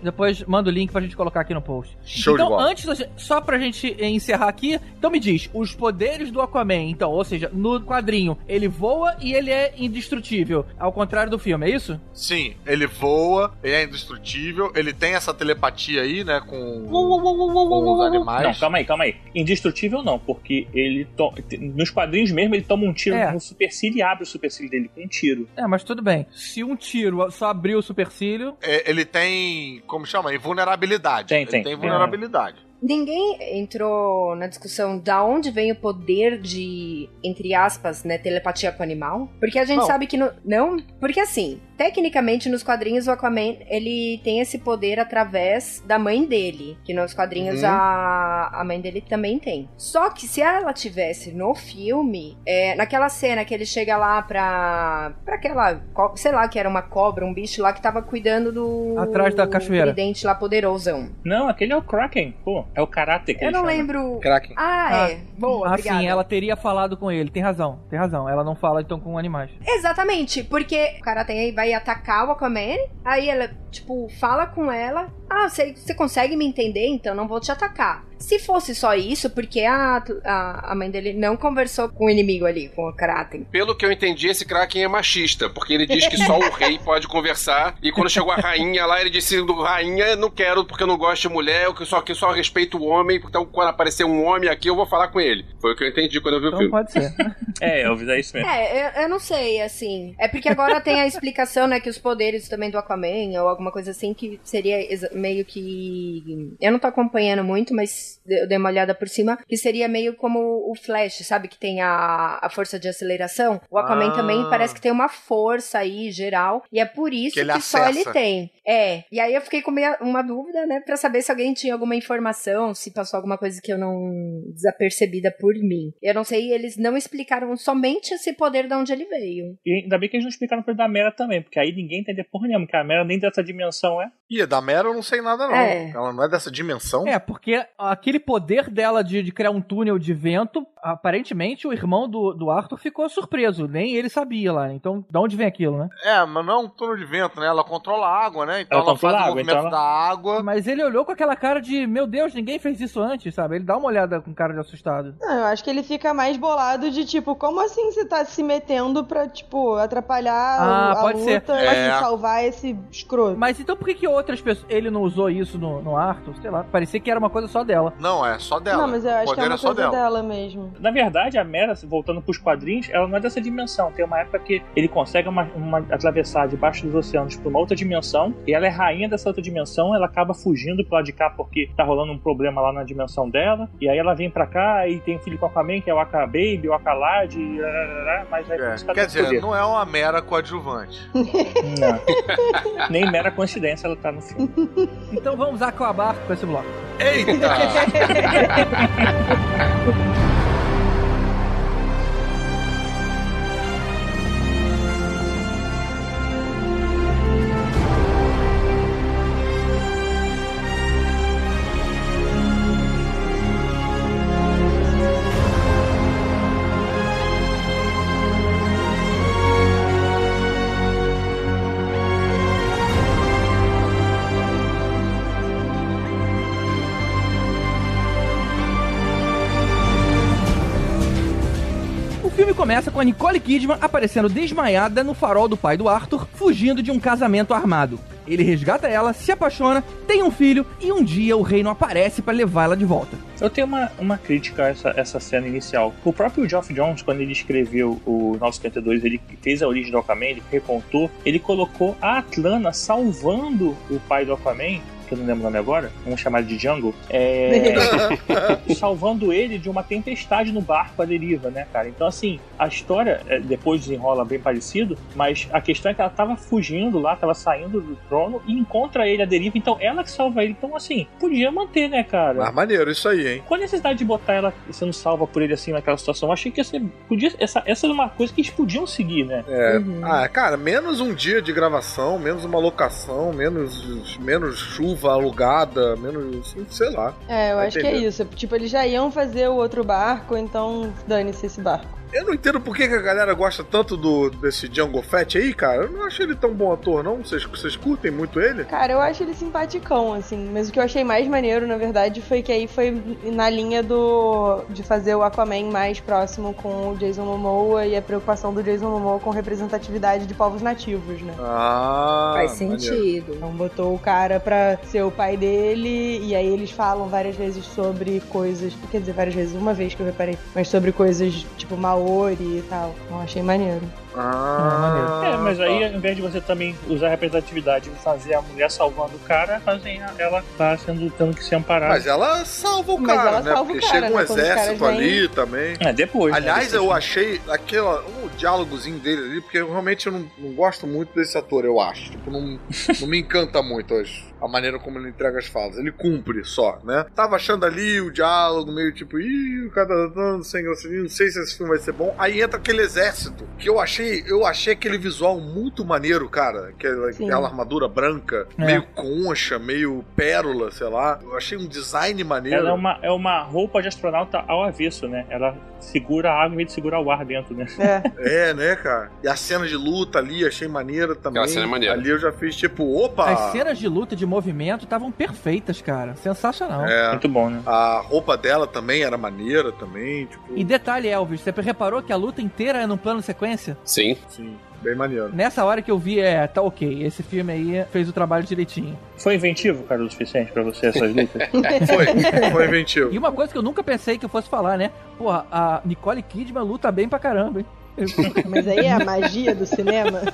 Depois manda o link pra gente colocar aqui no post. Show então, de bola. antes, só pra gente encerrar aqui, então me diz, os poderes do Aquaman, então, ou seja, no quadrinho, ele voa e ele é indestrutível, ao contrário do filme, é isso? Sim, ele voa, ele é indestrutível, ele tem essa telepatia aí, né, com, com os animais. Não, calma aí, calma aí. Indestrutível não, porque ele to... nos quadrinhos mesmo ele toma um tiro É. no supercílio e abre o supercílio dele com um tiro. É, mas tudo bem. Se um tiro só abrir o supercílio, É, ele tem, como chama? Invulnerabilidade. Tem, ele tem. tem vulnerabilidade. Ninguém entrou na discussão da onde vem o poder de, entre aspas, né, telepatia com o animal? Porque a gente Não. sabe que no, não, porque assim, tecnicamente nos quadrinhos o Aquaman, ele tem esse poder através da mãe dele, que nos quadrinhos Uhum. a, a mãe dele também tem. Só que se ela tivesse no filme, é, naquela cena que ele chega lá pra para aquela, sei lá, que era uma cobra, um bicho lá que tava cuidando do Atrás da cachoeira. tridente lá poderosão. Não, aquele é o Kraken, pô. É o karate que Eu ele não chama. lembro Kraken. ah, é. Boa, obrigada. assim, ela teria falado com ele. Tem razão, tem razão. Ela não fala então com animais. Exatamente, porque o cara tem aí vai atacar o Aquaman, aí ela, tipo, fala com ela, ah, você, consegue me entender, então não vou te atacar. Se fosse só isso, porque a, a, a mãe dele não conversou com o inimigo ali, com o Kraken. Pelo que eu entendi, esse Kraken é machista, porque ele diz que só o rei pode conversar, e quando chegou a rainha lá, ele disse, rainha, não quero porque eu não gosto de mulher, eu só, que só respeito o homem, então quando aparecer um homem aqui, eu vou falar com ele. Foi o que eu entendi quando eu vi Então o filme. pode ser. É, Elvis, é isso mesmo. É, eu, eu não sei, assim. É porque agora tem a explicação, né, que os poderes também do Aquaman, ou alguma coisa assim, que seria meio que. Eu não tô acompanhando muito, mas eu dei uma olhada por cima, que seria meio como o Flash, sabe? Que tem a, a força de aceleração. O Aquaman Ah. também parece que tem uma força aí geral, e é por isso Que que, ele só ele tem. É. E aí eu fiquei com meia- uma dúvida, né, pra saber se alguém tinha alguma informação, se passou alguma coisa que eu não. desapercebida por mim. Eu não sei, eles não explicaram somente esse poder de onde ele veio. E ainda bem que eles não explicaram pro da Mera também, porque aí ninguém entende porra nenhuma, porque a Mera nem dessa dimensão é. Ih, da Mera eu não sei nada, não. É. Ela não é dessa dimensão? É, porque aquele poder dela de, de criar um túnel de vento, aparentemente o irmão do, do Arthur ficou surpreso, nem ele sabia lá. Então, de onde vem aquilo, né? É, mas não é um túnel de vento, né? Ela controla a água, né? Então Ela ela, faz o água, movimento então da água. Mas ele olhou com aquela cara de, meu Deus, ninguém fez isso antes, sabe? Ele dá uma olhada com cara de assustado. Não, eu acho que ele fica mais bolado de tipo, como assim você tá se metendo pra, tipo, atrapalhar Ah, o- a pode ser. luta É. e salvar esse escroto? Mas então por que, que outras pessoas. Ele não usou isso no, no Arthur? Sei lá, parecia que era uma coisa só dela. Não, é só dela. Não, mas eu acho que é uma é só coisa dela. dela mesmo. Na verdade, a Mera, voltando pros quadrinhos, ela não é dessa dimensão. Tem uma época que ele consegue uma, uma- atravessar debaixo dos oceanos pra uma outra dimensão, e ela é rainha dessa outra dimensão, ela acaba fugindo pro lado de cá porque tá rolando um problema lá na dimensão dela, e aí ela vem pra cá e tem um filho com a Aquaman, que é o Aka Baby, o Aka Lad, e mas aí É, ela Quer dizer, poder. não é uma mera coadjuvante. Não. Nem mera coincidência ela tá no filme. Então vamos acabar com esse bloco. Eita! Nicole Kidman aparecendo desmaiada no farol do pai do Arthur, fugindo de um casamento armado. Ele resgata ela, se apaixona, tem um filho e um dia o reino aparece para levá-la de volta. Eu tenho uma, uma crítica a essa, essa cena inicial. O próprio Geoff Jones, quando ele escreveu o 952, ele fez a origem do Aquaman, ele recontou, ele colocou a Atlana salvando o pai do Aquaman, que eu não lembro o nome agora, vamos chamar de Django, é, salvando ele de uma tempestade no barco à deriva, né, cara? Então, assim, a história é, depois desenrola bem parecido, mas a questão é que ela tava fugindo lá, tava saindo do trono e encontra ele à deriva, então ela que salva ele. Então, assim, podia manter, né, cara? Mas maneiro isso aí, hein? Qual a necessidade de botar ela sendo salva por ele assim naquela situação? Eu achei que ia ser, podia, essa, essa era uma coisa que eles podiam seguir, né? É. Uhum. Ah, cara, menos um dia de gravação, menos uma locação, menos, menos chuva alugada, menos. sei lá. É, eu Vai acho que é entender. isso. Tipo, eles já iam fazer o outro barco, então dane-se esse barco. Eu não entendo por que, que a galera gosta tanto do, desse Django Fett aí, cara. Eu não achei ele tão bom ator, não. Vocês, vocês curtem muito ele? Cara, eu acho ele simpaticão, assim. Mas o que eu achei mais maneiro, na verdade, foi que aí foi na linha do. de fazer o Aquaman mais próximo com o Jason Momoa e a preocupação do Jason Momoa com representatividade de povos nativos, né? Ah. Faz maneiro. sentido. Então botou o cara pra ser o pai dele, e aí eles falam várias vezes sobre coisas. Quer dizer, várias vezes, uma vez que eu reparei, mas sobre coisas tipo Maori e tal. Então achei maneiro. Ah, É, mas aí tá. ao invés de você também usar a representatividade e fazer a mulher salvando o cara, fazem ela tá sendo tendo que ser amparada. Mas ela salva o Mas cara, ela né? salva o Porque cara, chega um né? Exército ali também. É, depois. né? Aliás, Depois. eu achei aquela, o diálogozinho dele ali, porque eu realmente não, não gosto muito desse ator, eu acho. Tipo, não, não me encanta muito as- a maneira como ele entrega as falas. Ele cumpre só, né? Tava achando ali o diálogo meio tipo, ih, o cara tá dando sem gracinha, não sei se esse filme vai ser bom. Aí entra aquele exército, que eu achei, eu achei aquele visual muito maneiro, cara. Aquela, aquela armadura branca, É. meio concha, meio pérola, sei lá. Eu achei um design maneiro. Ela é uma, é uma roupa de astronauta ao avesso, né? Ela segura a água em vez de segurar o ar dentro, né? É. É, né, cara? E a cena de luta ali, achei maneira também. Aquela cena é maneira. Ali eu já fiz tipo, opa! As cenas de luta, de movimento, estavam perfeitas, cara. Sensacional. É, Muito bom, né? a roupa dela também era maneira também, tipo, E detalhe, Elvis, você reparou que a luta inteira é num plano sequência? Sim. sim, bem maneiro. Nessa hora que eu vi, é, tá ok, esse filme aí fez o trabalho direitinho. Foi inventivo, cara, o suficiente pra você essas lutas? Foi, foi inventivo. E uma coisa que eu nunca pensei que eu fosse falar, né? Porra, a Nicole Kidman luta bem pra caramba, hein? Mas aí é a magia do cinema.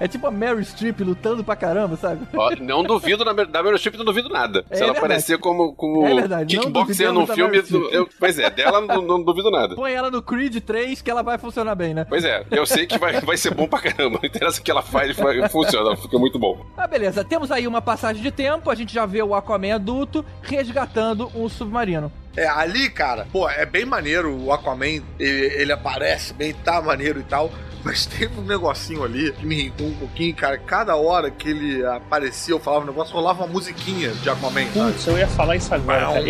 É tipo a Mary Streep lutando pra caramba, sabe? Ó, não duvido da, da Meryl Streep, não duvido nada. É Se ela aparecer como, como É verdade, kickboxer num filme, eu, pois é, dela não, não duvido nada. Põe ela no Creed 3 que ela vai funcionar bem, né? Pois é, eu sei que vai, vai ser bom pra caramba. Não interessa o que ela faz, vai- funciona, fica muito bom. Ah, beleza. Temos aí uma passagem de tempo, a gente já vê o Aquaman adulto resgatando um submarino. É, ali, cara, pô, é bem maneiro o Aquaman, ele, ele aparece bem, tá maneiro e tal. Mas teve um negocinho ali que me irritou um pouquinho, cara. Cada hora que ele aparecia, eu falava um negócio, rolava uma musiquinha de Aquaman, sabe? Putz, eu ia falar isso agora, cara.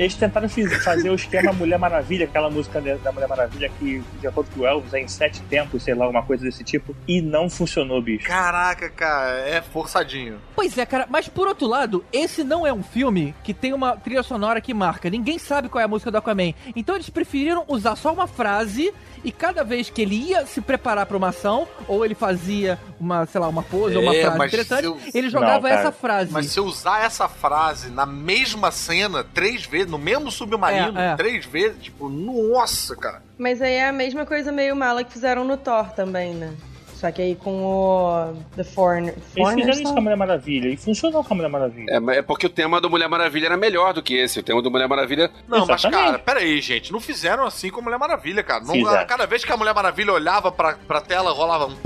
Eles, tentaram fazer o esquema Mulher Maravilha, aquela música da Mulher Maravilha que, de acordo com o Elvis, é em sete tempos, sei lá, uma coisa desse tipo, e não funcionou, bicho. Caraca, cara, é forçadinho. Pois é, cara, mas por outro lado, esse não é um filme que tem uma trilha sonora que marca. Ninguém sabe qual é a música do Aquaman. Então eles preferiram usar só uma frase e cada vez que ele ia se preparar pra uma ação, ou ele fazia uma, sei lá, uma pose ou uma É, frase mas interessante, se eu- ele jogava Não, essa frase. Mas se eu usar essa frase na mesma cena, três vezes, no mesmo submarino, É, é. três vezes, tipo, nossa, cara. Mas aí é a mesma coisa meio mala que fizeram no Thor também, né? Só que aí com o The Foreigner. Eles fizeram isso com a Mulher Maravilha, e funcionou com a Mulher Maravilha. É, mas é porque o tema do Mulher Maravilha era melhor do que esse. O tema do Mulher Maravilha. Não, mas Exatamente. cara, pera aí, gente. Não fizeram assim com a Mulher Maravilha, cara. Não, cada vez que a Mulher Maravilha olhava pra, pra tela, rolava um.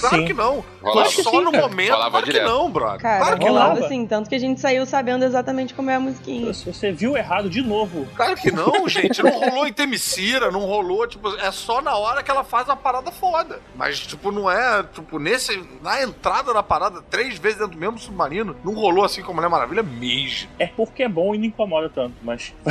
Claro Sim. que não. Rolava. Foi só Sim, no cara. momento. Rolava claro que não, brother. Cara, claro que rolava não. assim, tanto que a gente saiu sabendo exatamente como é a musiquinha. Se você viu errado de novo, Claro que não, gente. Não rolou em Temicira, não rolou, tipo, é só na hora que ela faz a parada foda. Mas, tipo, não é, tipo, nesse, na entrada da parada, três vezes dentro do mesmo submarino, não rolou assim com a Mulher Maravilha mesmo. é porque é bom e não incomoda tanto, mas.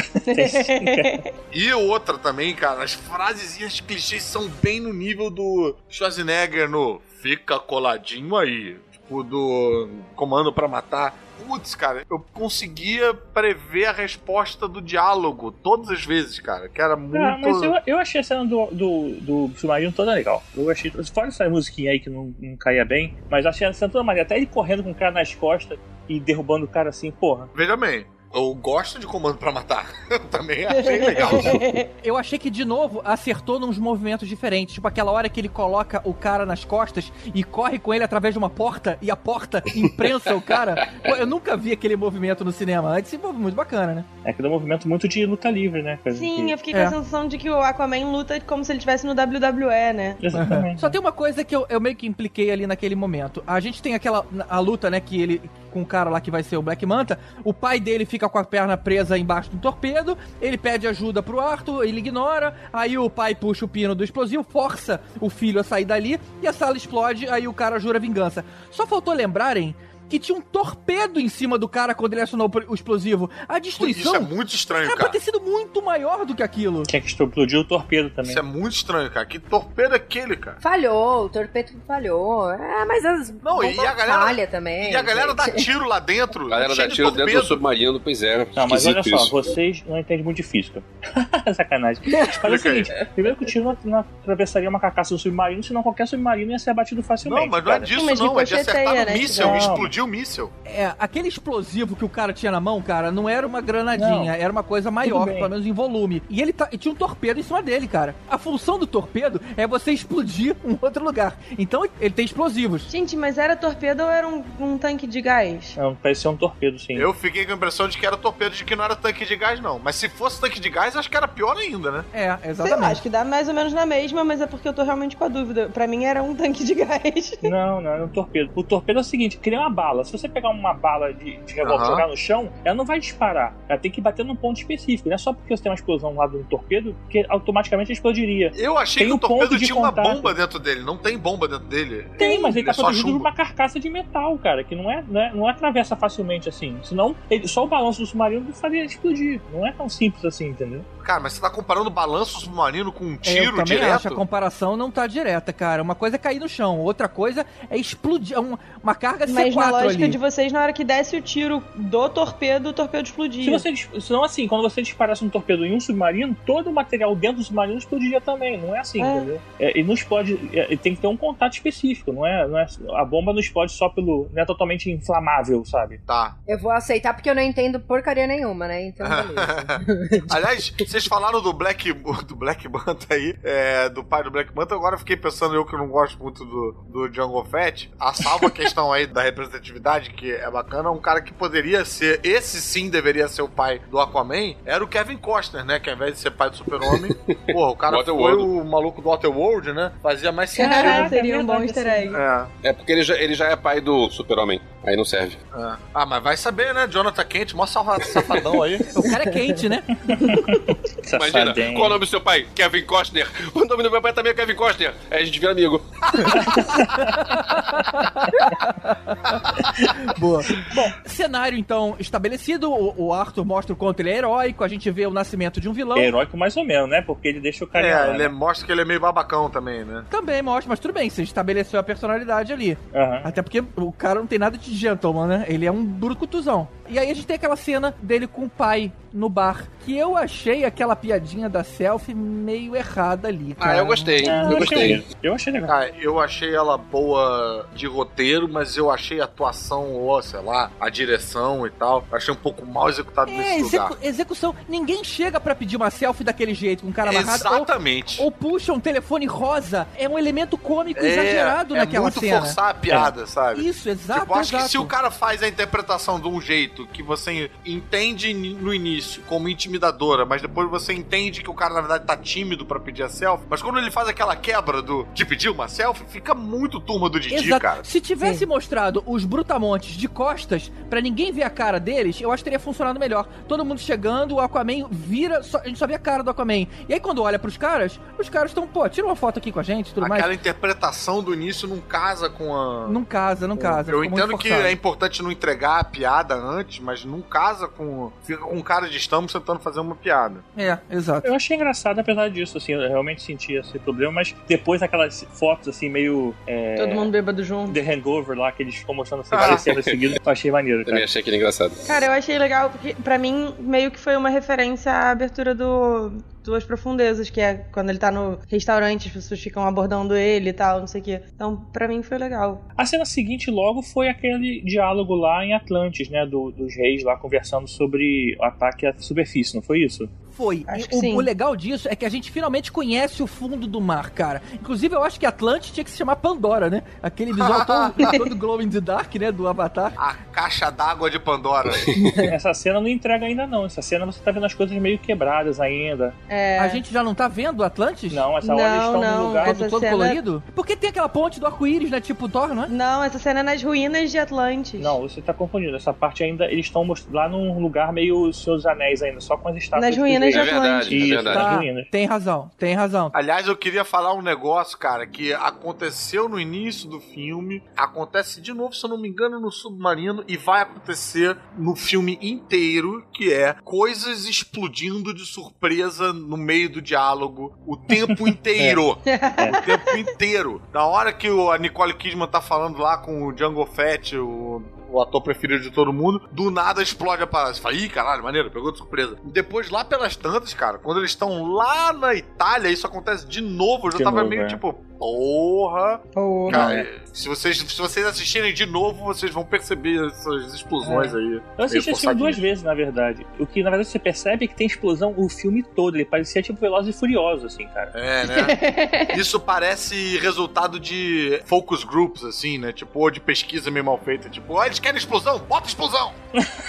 E outra também, cara, as frasezinhas clichês são bem no nível do Schwarzenegger no Fica coladinho aí. Tipo, do Comando pra Matar. Putz, cara, eu conseguia prever a resposta do diálogo todas as vezes, cara. Que era muito. Ah, mas eu, eu achei a cena do, do, do submarino toda legal. Eu achei. Fora essa musiquinha aí que não, não caía bem, mas achei a cena toda maneira. Até ele correndo com o cara nas costas e derrubando o cara assim, porra. Veja bem, eu gosto de Comando pra Matar. Eu também achei legal. Eu achei que, de novo, acertou nos movimentos diferentes. Tipo aquela hora que ele coloca o cara nas costas e corre com ele através de uma porta e a porta imprensa o cara. Pô, eu nunca vi aquele movimento no cinema antes e pô, muito bacana, né? É que dá um movimento muito de luta livre, né? Coisa Sim, que- eu fiquei com É. a sensação de que o Aquaman luta como se ele estivesse no WWE, né? Exatamente. Só tem uma coisa que eu, eu meio que impliquei ali naquele momento. A gente tem aquela a luta, né, que ele com o cara lá que vai ser o Black Manta, o pai dele fica com a perna presa embaixo do torpedo, ele pede ajuda pro Arthur, ele ignora, aí o pai puxa o pino do explosivo, força o filho a sair dali e a sala explode, aí o cara jura vingança. Só faltou lembrarem que tinha um torpedo em cima do cara quando ele acionou o explosivo. A Isso destruição é muito estranho, era pra cara. ter sido muito maior do que aquilo. Tinha que explodir o torpedo também. Isso é muito estranho, cara. Que torpedo é aquele, cara? Falhou, o torpedo falhou. É, mas as Não, e a galera- falha também. E a galera dá tiro lá dentro. A galera dá de tiro dentro do submarino, pois é. Não, mas olha só, isso. vocês não entendem muito de física. Sacanagem. É o seguinte, primeiro que o tiro não, não atravessaria uma carcaça do submarino, senão qualquer submarino ia ser abatido facilmente. Não, mas não é cara. disso, de não. É de acertar no né, míssel, que dá. Explodir o míssel. É, aquele explosivo que o cara tinha na mão, cara, não era uma granadinha, era uma coisa maior, pelo menos em volume. E ele tá- e tinha um torpedo em cima dele, cara. A função do torpedo é você explodir um outro lugar. Então ele tem explosivos. Gente, mas era torpedo ou era um, um tanque de gás? Não, parecia um torpedo, sim. Eu fiquei com a impressão de que era torpedo, de que não era tanque de gás, não. Mas se fosse tanque de gás, acho que era pior ainda, né? É, Sei lá, exatamente. acho que dá mais ou menos na mesma, mas é porque eu tô realmente com a dúvida. Pra mim era um tanque de gás. Não, não, era um torpedo. O torpedo é o seguinte, nem uma bala. Se você pegar uma bala de, de revólver e Aham. jogar no chão, ela não vai disparar. Ela tem que bater num ponto específico. Não é só porque você tem uma explosão lá do torpedo que automaticamente explodiria. Eu achei Tem que o um ponto torpedo tinha uma contato. bomba dentro dele. Não tem bomba dentro dele. Tem, mas ele tá é protegido por uma carcaça de metal, cara, que não é, não é, não atravessa facilmente assim. Senão, ele- só o balanço do submarino faria explodir. Não é tão simples assim, entendeu? Cara, mas você tá comparando o balanço submarino com um É, tiro eu também direto? acho, a comparação não tá direta, cara. Uma coisa é cair no chão, outra coisa é explodir, é um- uma carga C4 Mas na lógica ali. de vocês, na hora que desce o tiro do torpedo, o torpedo explodia. Se você, senão, assim, quando você disparasse um torpedo em um submarino, todo o material dentro do submarino explodiria também. Não é assim, É. entendeu? É, e não explode. é, tem que ter um contato específico, não é, não é? A bomba não explode só pelo. Não é totalmente inflamável, sabe? Tá. Eu vou aceitar porque eu não entendo porcaria nenhuma, né? Então, beleza. Aliás, vocês falaram do Black, do Black Manta aí, é, do pai do Black Manta, agora eu fiquei pensando, eu que não gosto muito do, do Django Fett, a salva questão aí da representatividade, que é bacana, um cara que poderia ser, esse sim deveria ser o pai do Aquaman, era o Kevin Costner, né, que ao invés de ser pai do super-homem, porra, o cara foi o maluco do Waterworld, né, fazia mais sentido. Caraca, seria é um bom verdade, easter egg. É, É porque ele já, ele já é pai do super-homem. Aí não serve. é. Ah, mas vai saber, né, Jonathan Kent, mó salva- safadão aí. O cara é quente, né? Imagina, Safadinho. qual é o nome do seu pai? Kevin Costner. O nome do meu pai também é Kevin Costner. Aí a gente vira amigo. Boa. Bom, cenário então estabelecido, o, o Arthur mostra o quanto ele é heróico, a gente vê o nascimento de um vilão. É heróico mais ou menos, né? Porque ele deixa o cara. É, lá, ele é- né? mostra que ele é meio babacão também, né. Também mostra, mas tudo bem, você estabeleceu a personalidade ali. Aham. Até porque o cara não tem nada de gentleman, né? Ele é um brucutuzão. E aí a gente tem aquela cena dele com o pai no bar, que eu achei aquela piadinha da selfie meio errada ali, cara. Ah, eu gostei. Ah, eu achei gostei. maneiro. Eu achei legal. Cara, eu achei ela boa de roteiro, mas eu achei a atuação, ou sei lá, a direção e tal, achei um pouco mal executado É, nesse lugar. execu- execução. Ninguém chega pra pedir uma selfie daquele jeito, com o cara amarrado. Ou, Exatamente. ou puxa um telefone rosa. É um elemento cômico é, exagerado é naquela muito cena. forçar a piada, sabe? Isso, exato, Tipo, acho exato. que se o cara faz a interpretação de um jeito que você entende no início como intimidadora, mas depois você entende que o cara na verdade tá tímido pra pedir a selfie, mas quando ele faz aquela quebra do de pedir uma selfie, fica muito turma do Didi, Exato. cara. Se tivesse mostrado os brutamontes de costas, pra ninguém ver a cara deles, eu acho que teria funcionado melhor. Todo mundo chegando, o Aquaman vira, só- a gente só vê a cara do Aquaman. E aí quando olha pros caras, os caras estão, pô, tira uma foto aqui com a gente, e tudo Aquela mais. interpretação do início não casa com a Não casa, não casa. Eu entendo que é importante não entregar a piada antes, mas não casa com. Fica com cara de estamos tentando fazer uma piada. É, exato. Eu achei engraçado apesar disso, assim, eu realmente senti esse problema, mas depois aquelas fotos assim, meio. É, Todo mundo bêbado junto. The Hangover lá, que eles ficam mostrando Ah. várias cenas seguidas, eu achei maneiro, Também cara. achei aquele engraçado. Cara, eu achei legal, porque pra mim meio que foi uma referência à abertura do Duas Profundezas, que é quando ele tá no restaurante, as pessoas ficam abordando ele e tal, não sei o quê. Então, pra mim foi legal. A cena seguinte logo foi aquele diálogo lá em Atlantis, né, do- dos reis lá conversando sobre o ataque à superfície, não foi isso? Foi. Acho que o, sim. o legal disso é que a gente finalmente conhece o fundo do mar, cara. Inclusive, eu acho que Atlante tinha que se chamar Pandora, né? Aquele visual todo, todo glow in the dark, né? Do Avatar. A caixa d'água de Pandora. Essa cena não entrega ainda não, essa cena você tá vendo as coisas meio quebradas ainda. É. A gente já não tá vendo Atlantis? Não, essa hora Não, eles estão no lugar... Todo, essa todo cena- colorido? Porque tem aquela ponte do arco-íris, né? Tipo Thor, não é? Não, essa cena é nas ruínas de Atlantis. Não, você tá confundindo. Essa parte ainda, eles estão most- lá num lugar meio Senhor dos Anéis ainda, só com as estátuas. Nas ruínas de. É verdade, Atlantis. é Isso, verdade. nas Tá, ruínas. tem razão, tem razão. Aliás, eu queria falar um negócio, cara, que aconteceu no início do filme, acontece de novo, se eu não me engano, no submarino, e vai acontecer no filme inteiro, que é coisas explodindo de surpresa no meio do diálogo o tempo inteiro. O tempo inteiro. Na hora que o- a Nicole Kidman tá falando lá com o Django Fett, o o ator preferido de todo mundo, do nada explode a parada. Você fala, ih, caralho, maneiro, pegou de surpresa. Depois, lá pelas tantas, cara, quando eles estão lá na Itália, isso acontece de novo. Eu já De tava novo, meio é. tipo, porra. Porra. Cara, se, vocês, se vocês assistirem de novo, vocês vão perceber essas explosões aí. Eu assisti esse filme duas vezes, na verdade. O que, na verdade, você percebe é que tem explosão o filme todo. Ele parecia tipo Velozes e Furiosos, assim, cara. É, né? Isso parece resultado de focus groups, assim, né? Tipo, ou de pesquisa meio mal feita. Tipo, ó, eles querem explosão? Bota explosão!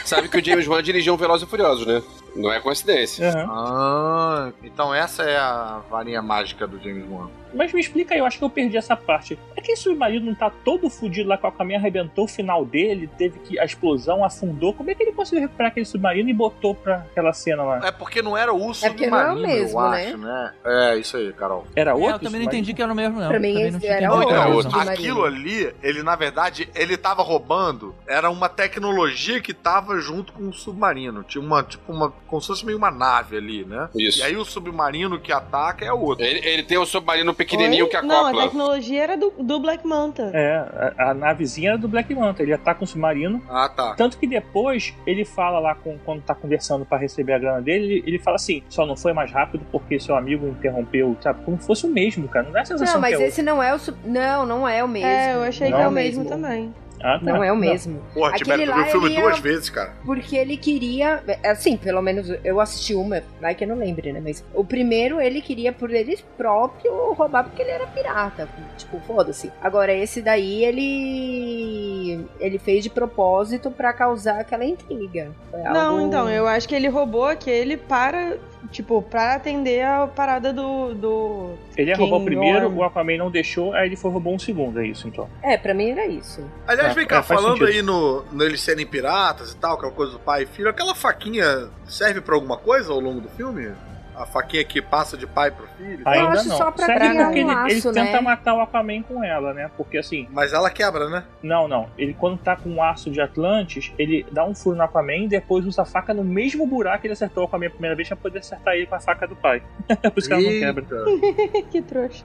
Sabe que o James Wan dirigiu um Velozes e Furiosos, né? Não é coincidência. Aham. Ah, então essa é a varinha mágica do James Wan. Mas me explica aí, eu acho que eu perdi essa parte. Aquele submarino não tá todo fudido lá com a caminha arrebentou o final dele, teve que. A explosão afundou. Como é que ele conseguiu recuperar aquele submarino e botou pra aquela cena lá? É porque não era o É porque não é o submarino, mesmo, eu né? acho, né? É, isso aí, Carol. Era É, outro? eu também não submarino? entendi que era o mesmo, não. Pra mim, Também esse não era outro. Era outro. submarino. aquilo ali, ele na verdade, ele tava roubando, era uma tecnologia que tava junto com o submarino. Tinha uma, tipo, uma, como se fosse meio uma nave ali, né? Isso. E aí o submarino que ataca é outro. Ele, ele tem um submarino pequenininho Oi? que Não, a acopla. tecnologia era do, do Black Manta. É, a, a navezinha era do Black Manta. Ele ataca um submarino. Ah, tá. Tanto que depois ele fala lá com, quando tá conversando pra receber a grana dele, ele, ele fala assim: só não foi mais rápido porque seu amigo interrompeu, sabe? Como se fosse o mesmo, cara. Não dá a sensação Não, mas que é esse não é o. Não, não é o mesmo. É, eu achei Não que é é o o mesmo também. Ah, tá. Não é o mesmo. Porra, Aquele Tibério, tu viu o filme duas é- vezes, cara. Porque ele queria. Assim, pelo menos eu assisti uma, vai que eu não lembre, né? Mas o primeiro ele queria por ele próprio roubar porque ele era pirata. Tipo, foda-se. Agora, esse daí ele. Ele fez de propósito pra causar aquela intriga. Foi Não, algo- então, eu acho que ele roubou aquele para. Tipo, pra atender a parada do. do... Ele ia roubar o primeiro, não- o Aquaman não deixou, aí ele foi roubou um segundo, é isso então. É, pra mim era isso. Aliás, É, vem cá, é, falando sentido. aí no, no eles serem piratas e tal, aquela coisa do pai e filho, aquela faquinha serve pra alguma coisa ao longo do filme? A faquinha que passa de pai pro filho? Ainda acho não. só pra Serve criar porque um ele, ele laço, tenta né? matar o Aquaman com ela, né? Porque assim, Mas ela quebra, né? não, não. Ele quando tá com o aço de Atlantis, ele dá um furo no Aquaman e depois usa a faca no mesmo buraco que ele acertou o Aquaman a primeira vez pra poder acertar ele com a faca do pai. Por isso que ela não quebra. Que trouxa.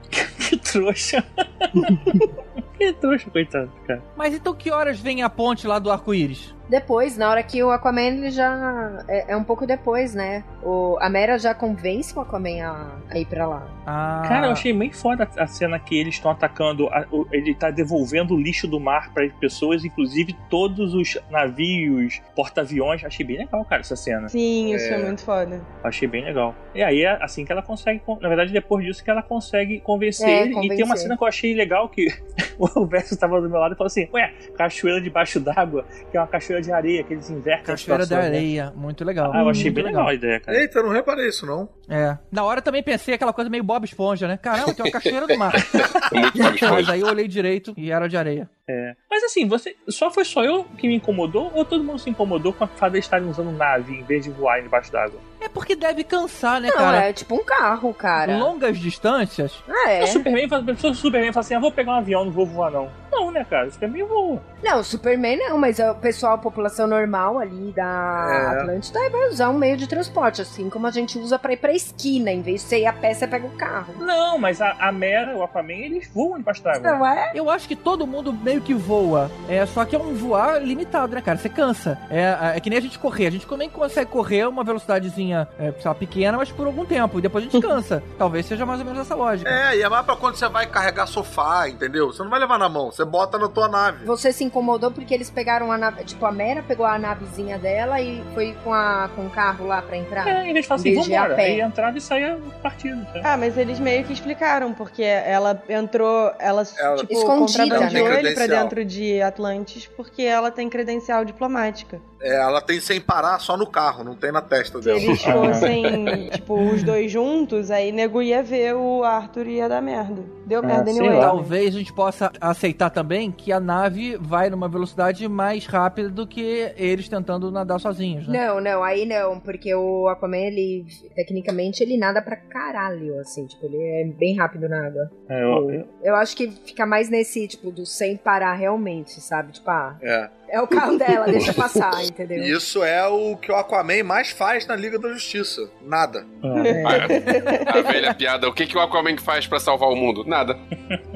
Que trouxa. que trouxa, coitado, cara. Mas então que horas vem a ponte lá do arco-íris? Depois, na hora que o Aquaman ele já. É, é um pouco depois, né? O, a Mera já convence o Aquaman a, a ir pra lá. Ah, Cara, eu achei bem foda a cena que eles estão atacando. a- o- ele tá devolvendo o lixo do mar para pessoas, inclusive todos os navios, porta-aviões. Achei bem legal, cara, essa cena. Sim, isso é, muito foda. Achei bem legal. E aí é assim que ela consegue. con- Na verdade, depois disso que ela consegue convencer É. E tem uma cena que eu achei legal que o Verso tava do meu lado e falou assim: Ué, cachoeira debaixo d'água, que é uma cachoeira de areia, que eles invertem Cachoeira da situação, né? Areia, muito legal. Ah, eu achei muito bem legal a ideia, cara. Eita, eu não reparei isso, não. É. Na hora também pensei aquela coisa meio Bob Esponja, né? Caramba, tem uma cachoeira do mar. Mas aí eu olhei direito e era de areia. É. Mas assim, você só foi só eu que me incomodou ou todo mundo se incomodou com a fada estarem usando nave em vez de voar debaixo d'água? É porque deve cansar, né, Não, cara? é tipo um carro, cara. Longas distâncias. Ah, é. O Superman a pessoa do Superman fala assim: ah, vou pegar um avião, não vou voar não. Não, né, cara? O Superman voa. Não, Superman não, mas o pessoal, a população normal ali da É. Atlântida vai usar um meio de transporte, assim como a gente usa pra ir pra esquina. Em vez de você ir a pé, você pega o carro. Não, mas a, a Mera, o Aquaman, eles voam debaixo d'água. Não é? Eu acho que todo mundo meio que voa. É, só que é um voar limitado, né, cara? Você cansa. É, é que nem a gente correr. A gente também consegue correr uma velocidadezinha, é, sei lá, pequena, mas por algum tempo. E depois a gente cansa. Talvez seja mais ou menos essa lógica. É, e é mais pra quando você vai carregar sofá, entendeu? Você não vai levar na mão, você bota na tua nave. Você se incomodou porque eles pegaram a nave. Tipo, a Mera pegou a navezinha dela e foi com, a, com o carro lá pra entrar. É, em vez de falar assim, vambora. pé. Aí entrava e saía partido. sabe? Ah, mas eles meio que explicaram, porque ela entrou, ela, Ela- tipo, Escondida, contrabandeou né? ele pra dentro de Atlantis porque ela tem credencial diplomática. É, ela tem sem parar só no carro, não tem na testa Se dela. eles fossem, tipo, os dois juntos, aí nego ia ver o Arthur e ia dar merda. Deu Ah, merda sei anyway. lá. Talvez a gente possa aceitar também que a nave vai numa velocidade mais rápida do que eles tentando nadar sozinhos, né? Não, não, aí não, porque o Aquaman, ele, tecnicamente, ele nada pra caralho, assim, tipo, ele é bem rápido na água. É, eu- eu- Eu acho que fica mais nesse, tipo, do sem parar realmente, sabe? Tipo, ah, É. é o carro dela, deixa passar, entendeu? Isso é o que o Aquaman mais faz na Liga da Justiça. Nada. é. Ah, a velha piada. O que, que o Aquaman faz pra salvar o mundo? Nada.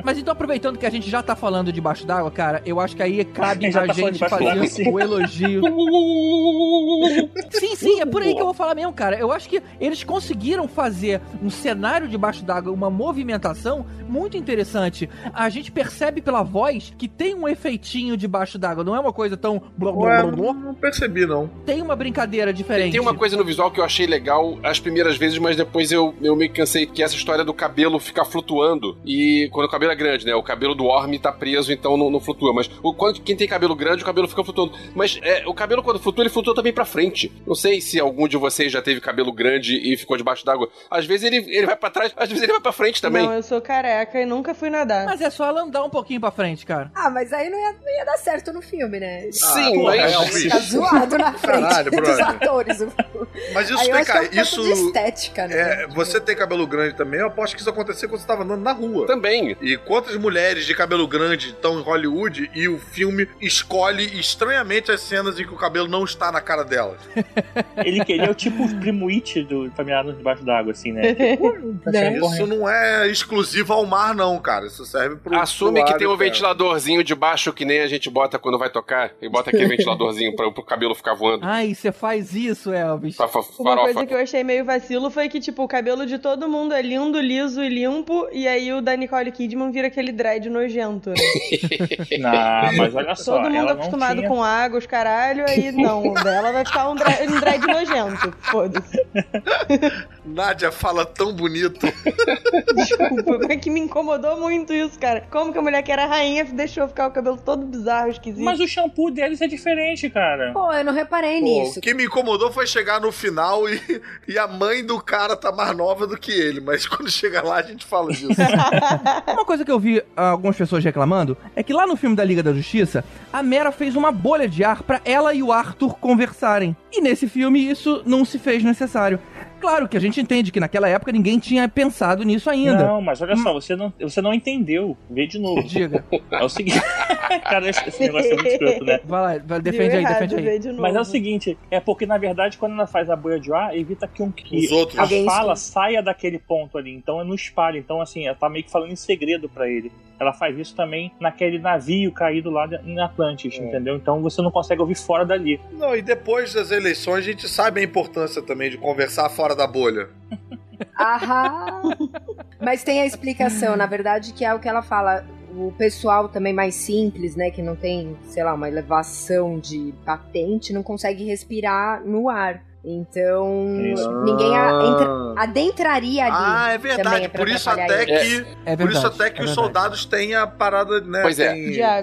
Mas então, aproveitando que a gente já tá falando debaixo d'água, cara, eu acho que aí cabe a tá gente fazer o elogio. sim, sim, é por aí que eu vou falar mesmo, cara. Eu acho que eles conseguiram fazer um cenário debaixo d'água, uma movimentação muito interessante. A gente percebe pela voz que tem um efeitinho debaixo d'água, não é uma coisa coisa tão. blá, blá, blá, blá. não percebi, não. Tem uma brincadeira diferente. Tem uma coisa no visual que eu achei legal as primeiras vezes, mas depois eu, eu meio que cansei, que é essa história do cabelo ficar flutuando. E quando o cabelo é grande, né? O cabelo do Orm tá preso, então não, não flutua. Mas o, quando, quem tem cabelo grande, o cabelo fica flutuando. Mas é, o cabelo, quando flutua, ele flutua também pra frente. Não sei se algum de vocês já teve cabelo grande e ficou debaixo d'água. Às vezes ele, ele vai pra trás, às vezes ele vai pra frente também. Não, eu sou careca e nunca fui nadar. Mas é só ela andar um pouquinho pra frente, cara. Ah, mas aí não ia, não ia dar certo no filme, né? Sim, porra, mas. é Fica zoado na frente Caralho, dos brother. atores. Mas isso aí tem, que cara, é um isso. de estética, né? É, você tem cabelo grande também, eu aposto que isso acontecia quando você tava andando na rua. Também. E quantas mulheres de cabelo grande estão em Hollywood e o filme escolhe estranhamente as cenas em que o cabelo não está na cara delas? Ele, ele é o tipo primo It do Familiar debaixo d'água, assim, né? Tá Né? Isso não é exclusivo ao mar, não, cara. Isso serve pro. Assume pro que tem um ventiladorzinho de baixo que nem a gente bota quando vai tocar. E bota aquele ventiladorzinho pra, pro cabelo ficar voando. Ai, você faz isso, Elvis. Pra fa- Uma farofa. coisa que eu achei meio vacilo foi que, tipo, o cabelo de todo mundo é lindo, liso e limpo, e aí o da Nicole Kidman vira aquele dread nojento, né? Não, mas olha só. Todo mundo ela não acostumado tinha- com água, os caralho, aí não, o dela vai ficar um dread, um dread nojento. Foda-se. Nádia fala tão bonito. Desculpa, é que me incomodou muito isso, cara. Como que a mulher que era rainha deixou ficar o cabelo todo bizarro, esquisito? Mas o shampoo deles é diferente, cara. Pô, eu não reparei Pô, nisso. o que me incomodou foi chegar no final e, e a mãe do cara tá mais nova do que ele. Mas quando chega lá, a gente fala disso. Uma coisa que eu vi ah, algumas pessoas reclamando é que lá no filme da Liga da Justiça, a Mera fez uma bolha de ar pra ela e o Arthur conversarem. E nesse filme isso não se fez necessário. Claro que a gente entende que naquela época ninguém tinha pensado nisso ainda. Não, mas olha só, você não, você não entendeu. Vê de novo. Diga. É o seguinte. cara, esse negócio é muito escroto, né? Vai lá, vai, Deu defende aí, errado, defende aí. de. Mas é o seguinte, é porque na verdade quando ela faz a bolha de ar, evita que, um, que Os outros. a Alguém fala saia daquele ponto ali. Então é no espalho. Então assim, ela tá meio que falando em segredo pra ele. Ela faz isso também naquele navio caído lá em Atlantis, É. entendeu? Então você não consegue ouvir fora dali. Não, e depois das eleições, a gente sabe a importância também de conversar fora da bolha. Aham. Mas tem a explicação, na verdade, que é o que ela fala. O pessoal também mais simples, né, que não tem, sei lá, uma elevação de patente, não consegue respirar no ar. Então, Isso. ninguém a- entra- adentraria ali. Ah, é verdade. é pra por isso até que. É Por verdade. isso até que é os soldados têm a parada, né? Pois é.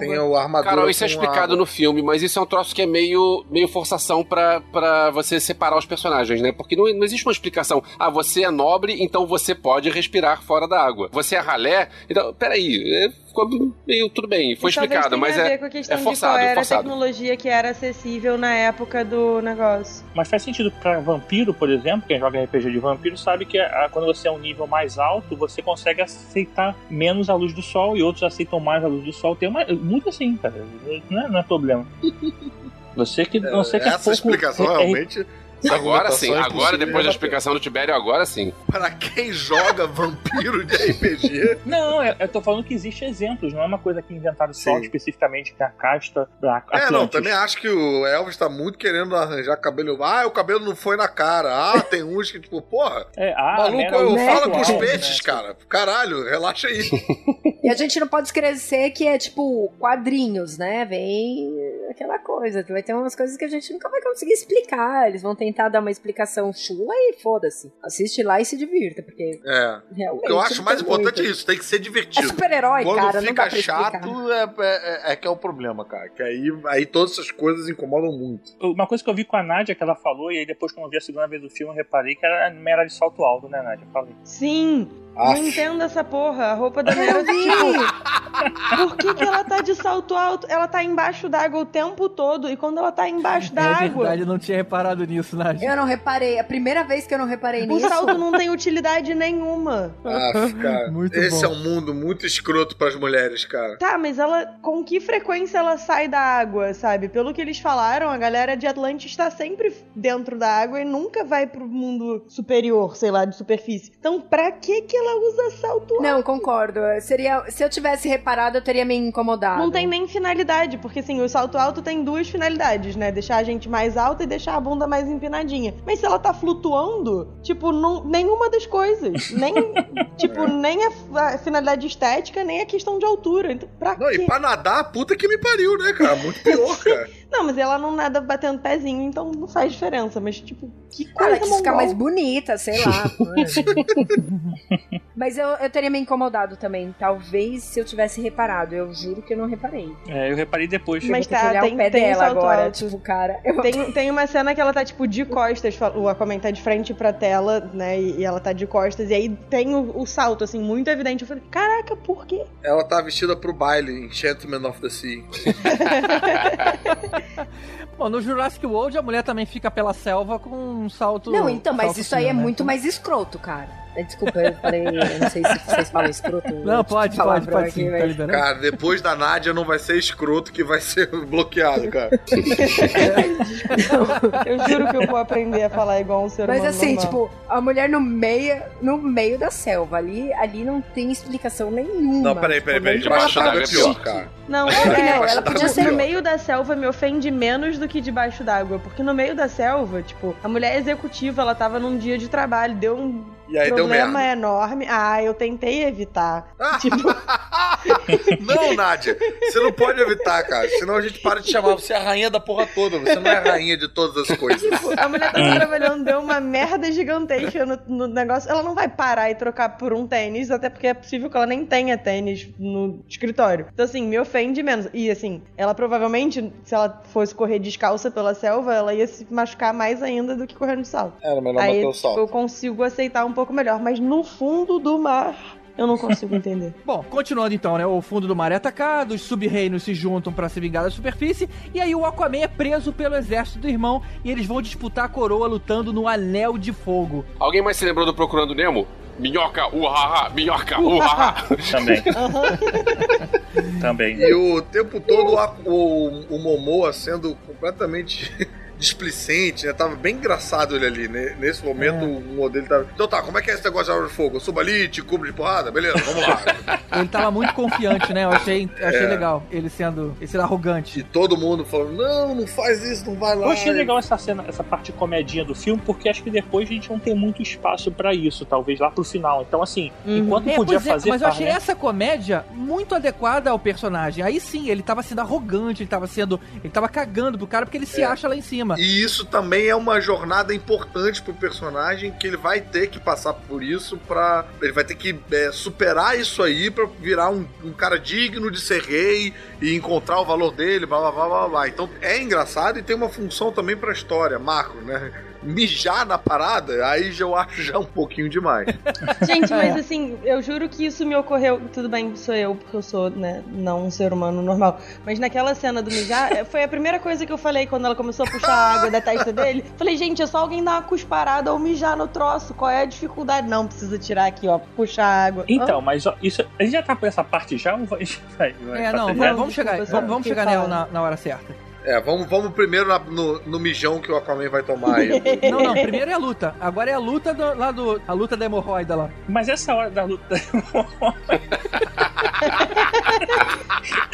Tem, o armadura. Carol, isso é explicado no filme, mas isso é um troço que é meio, meio forçação pra, pra você separar os personagens, né? Porque não, não existe uma explicação. Ah, você é nobre, então você pode respirar fora da água. Você é ralé, então. Peraí, é, ficou meio. Tudo bem, foi E explicado, mas a é. com a questão é forçado, de qual era forçado. a tecnologia que era acessível na época do negócio. Mas faz sentido pra vampiro, por exemplo, quem joga RPG de vampiro sabe que ah, quando você é um nível mais alto, você consegue aceitar menos a luz do sol e outros aceitam mais a luz do sol. Tem uma, muito assim, cara. Não é, não é problema. Você que não sei que é Essa pouco explicação é- é- realmente. Agora argumentação sim, agora impossível depois da explicação do Tibério, agora sim. Pra quem joga vampiro de RPG, Não, eu, eu tô falando que existe exemplos, não é uma coisa que inventaram só Sim. especificamente que a casta da Atlantis. É, não, também acho que o Elvis tá muito querendo arranjar cabelo. Ah, o cabelo não foi na cara. Ah, tem uns que, tipo, porra, É, ah, maluco, mera eu né, fala com os visual, peixes, né? cara. Caralho, relaxa aí. E a gente não pode esquecer que é tipo quadrinhos, né? Vem aquela coisa. Vai ter umas coisas que a gente nunca vai conseguir explicar. Eles vão tentar dar uma explicação chula e foda-se. Assiste lá e se divirta, porque É. realmente. O que eu acho não mais importante muito. é isso, tem que ser É divertido. super-herói, Quando cara. não fica dá pra explicar. chato, é, é- é que é o problema, cara. Que aí, aí todas essas coisas incomodam muito. Uma coisa que eu vi com a Nádia que ela falou, e aí depois quando eu vi a segunda vez do filme, eu reparei que era mera de salto alto, né, Nádia? Falei. Sim, Ah, não entendo essa porra. A roupa da Mera, tipo, por que, que ela tá de salto alto? Ela tá embaixo d'água o tempo todo, e quando ela tá embaixo da É água, verdade, eu não tinha reparado nisso, Nádia. Eu não reparei. A primeira vez que eu não reparei o nisso. salto não tem utilidade nenhuma. ah, cara. Muito Esse bom. é um mundo muito escroto pras mulheres, cara. Tá, mas ela. Com que frequência ela sai da água, sabe? Pelo que eles falaram, a galera de Atlantis tá sempre dentro da água e nunca vai pro mundo superior, sei lá, de superfície. Então, pra que que ela usa salto alto? Não, concordo. Seria. Se eu tivesse reparado, eu teria me incomodado. Não tem nem finalidade, porque assim, o salto alto tem duas finalidades, né? Deixar a gente mais alta e deixar a bunda mais empinadinha. Mas se ela tá flutuando, tipo, não, nenhuma das coisas. Nem, tipo, nem a, a finalidade estética, nem a questão de altura. Então, pra Não, quê? e pra nadar, puta que me pariu, né, cara? Muito pior, cara. Não, mas ela não nada batendo pezinho, então não faz diferença. Mas, tipo, que Ah, Ela coisa quis ficar mais bonita, sei lá. Mas eu, eu teria me incomodado também. Talvez se eu tivesse reparado. Eu juro que eu não reparei. É, eu reparei depois. Mas tá, olhar tem- o pé tem um dela salto agora. alto. Tipo, cara. eu- Tem, tem uma cena que ela tá, tipo, de costas, o Aquaman tá de frente pra tela, né? E, e ela tá de costas, e aí tem o, o salto, assim, muito evidente. Eu falei, caraca, por quê? Ela tá vestida pro baile, Enchantment of the Sea. Bom, no Jurassic World a mulher também fica pela selva com um salto. Não, então, mas salto isso aí é né? muito mais escroto, cara. É, Desculpa, eu falei. Eu não sei se vocês falam escroto. Não, pode, pode, palavrão pode aqui, sim, tá mas- liberando. Cara, depois da Nádia não vai ser escroto que vai ser bloqueado, cara. Eu juro que eu vou aprender a falar igual um ser Mas humano assim, normal. tipo, a mulher no meio, no meio da selva. Ali, ali não tem explicação nenhuma. Não, peraí, peraí, peraí. Tipo, Debaixo d'água é pior, cara. Não, É, é, não, ela podia no ser- meio da selva me ofende menos do que debaixo d'água. Porque no meio da selva, tipo, a mulher executiva, ela tava num dia de trabalho, deu um E aí deu problema merda. enorme. Ah, eu tentei evitar. tipo, Não, Nádia, você não pode evitar, cara. Senão a gente para de chamar você a rainha da porra toda. Você não é a rainha de todas as coisas. tipo, a mulher tava trabalhando, deu uma merda gigantesca no, no negócio. Ela não vai parar e trocar por um tênis, até porque é possível que ela nem tenha tênis no escritório. Então, assim, me ofende menos. E, assim, ela provavelmente, se ela fosse correr descalça pela selva, ela ia se machucar mais ainda do que correndo de salto. Era melhor Aí manter o tipo, salto. eu consigo aceitar um pouco melhor, mas no fundo do mar eu não consigo entender. Bom, continuando então, né? O fundo do mar é atacado, os sub-reinos se juntam pra se vingar da superfície, e aí o Aquaman é preso pelo exército do irmão e eles vão disputar a coroa lutando no Anel de Fogo. Alguém mais se lembrou do Procurando Nemo? Minhoca, uhaha, minhoca, uhaha. Também. Também. E o tempo todo a- o, o Momoa sendo completamente displicente, né? Tava bem engraçado ele ali, né? Nesse momento o modelo tava. Então tá, como é que é esse negócio de arma de fogo? Eu subo ali, te cubro de porrada? Beleza, vamos lá. Ele tava muito confiante, né? Eu achei, eu achei É. legal ele sendo, ele sendo arrogante. E todo mundo falando: não, não faz isso, não vai lá. Eu achei legal essa cena, essa parte comedinha do filme, porque acho que depois a gente não tem muito espaço pra isso, talvez lá pro final. Então, assim, Uhum. enquanto É, podia é, fazer. mas eu achei né? essa comédia muito adequada ao personagem. Aí sim, ele tava sendo arrogante, ele tava sendo. Ele tava cagando pro cara porque ele se É. acha lá em cima. E isso também é uma jornada importante pro personagem que ele vai ter que passar por isso pra. Ele vai ter que é, superar isso aí pra virar um, um cara digno de ser rei e encontrar o valor dele, blá blá blá blá blá. Então é engraçado e tem uma função também pra história, macro, né? Mijar na parada, aí já eu acho já um pouquinho demais. Gente, mas assim, eu juro que isso me ocorreu. Tudo bem, sou eu, porque eu sou, né, não um ser humano normal. Mas naquela cena do mijar, eh, foi a primeira coisa que eu falei quando ela começou a puxar a água da testa dele. Falei, gente, é só alguém dar uma cusparada ou mijar no troço. Qual é a dificuldade? Não, precisa tirar aqui, ó, puxar a água. Então, mas ó, isso, a gente já tá por essa parte já vai. vai, É, não, vai- vamos, Não, vamos chegar, vamos, vamos chegar nela na, na hora certa. É, vamos, vamos primeiro na- no, no mijão que o Aquaman vai tomar aí. Não, não, primeiro é a luta. Agora é a luta do, lá do. A luta da hemorroida lá. Mas essa hora da luta.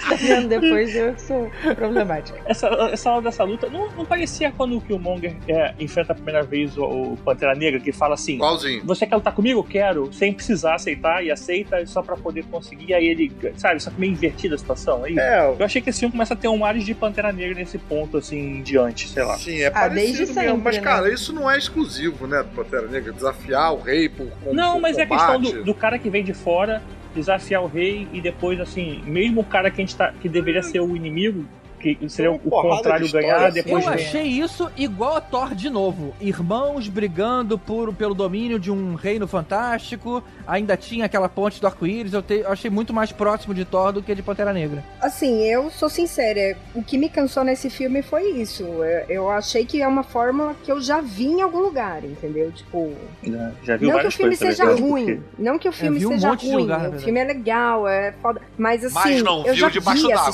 Tá vendo? Depois eu sou problemática. essa, essa hora dessa luta não, não parecia quando o Killmonger é, enfrenta a primeira vez o, o Pantera Negra, que fala assim: Igualzinho. Você quer lutar comigo? Quero, sem precisar aceitar e aceita só pra poder conseguir. Aí ele, sabe, só que meio invertida a situação aí. É, Eu achei que esse filme começa a ter um ares de Pantera Negra nesse ponto, assim, em diante, sei lá. Sim, é Ah, parecido desde mesmo. sempre, Mas, né? cara, isso não é exclusivo, né, do Pantera Negra. Desafiar o rei por com- Não, por mas é a questão combate. do, do cara que vem de fora desafiar o rei e depois, assim, mesmo o cara que a gente tá. que deveria ser o inimigo, que seria o, Uma porrada contrário ganhar, assim. depois eu achei isso igual a Thor de novo. Irmãos brigando por, pelo domínio de um reino fantástico. Ainda tinha aquela ponte do arco-íris. Eu, te- eu achei muito mais próximo de Thor do que de Pantera Negra. Assim, eu sou sincera, o que me cansou nesse filme foi isso. Eu, eu achei que é uma fórmula que eu já vi em algum lugar, entendeu? Tipo, Já, já viu não que o filme coisas, seja ruim, porque- não que o filme vi um seja ruim, lugar, na o filme é legal, é foda, mas assim, Mas não eu viu já debaixo vi d'água.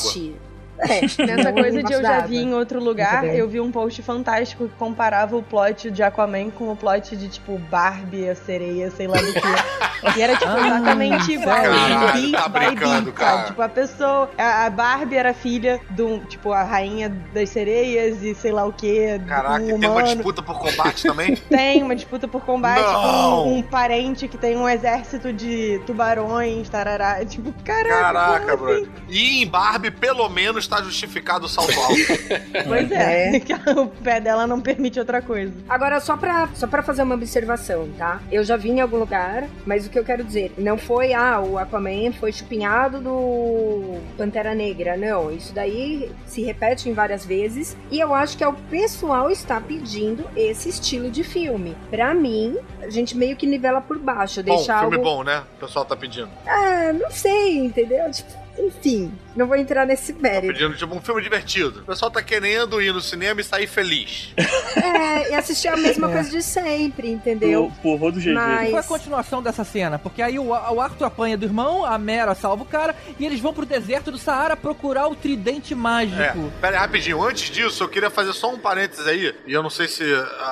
É, Nessa coisa de eu já vi em outro lugar, eu vi um post fantástico que comparava o plot de Aquaman com o plot de, tipo, Barbie, a sereia, sei lá do que. E era, tipo, Ah, exatamente igual. Caralho, tá brincando, beat, cara. Tipo, a pessoa... A, Barbie era filha do, tipo, a rainha das sereias e sei lá o que. Caraca, um e tem uma disputa por combate também? Tem uma disputa por combate Não! com um parente que tem um exército de tubarões, tarará. Tipo, caraca. Caraca, assim? bro. E em Barbie, pelo menos, tá justificado o salto alto. Pois é. que o pé dela não permite outra coisa. Agora, só pra, só pra fazer uma observação, tá? Eu já vi em algum lugar, mas o que eu quero dizer, não foi, ah, o Aquaman foi chupinhado do Pantera Negra, não. Isso daí se repete em várias vezes, e eu acho que é o pessoal está pedindo esse estilo de filme. Pra mim, a gente meio que nivela por baixo, bom, deixar filme algo... bom, né? O pessoal tá pedindo. Ah, não sei, entendeu? Tipo, enfim, não vou entrar nesse Tá mérito. pedindo, tipo, um filme divertido. O pessoal tá querendo ir no cinema e sair feliz. É, e assistir a mesma É. coisa de sempre, entendeu? Por, por Rodo GG. Mas- Qual é a continuação dessa cena? Porque aí o, o Arthur apanha do irmão, a Mera salva o cara, e eles vão pro deserto do Saara procurar o tridente mágico. É, pera aí, rapidinho. Antes disso, eu queria fazer só um parênteses aí. E eu não sei se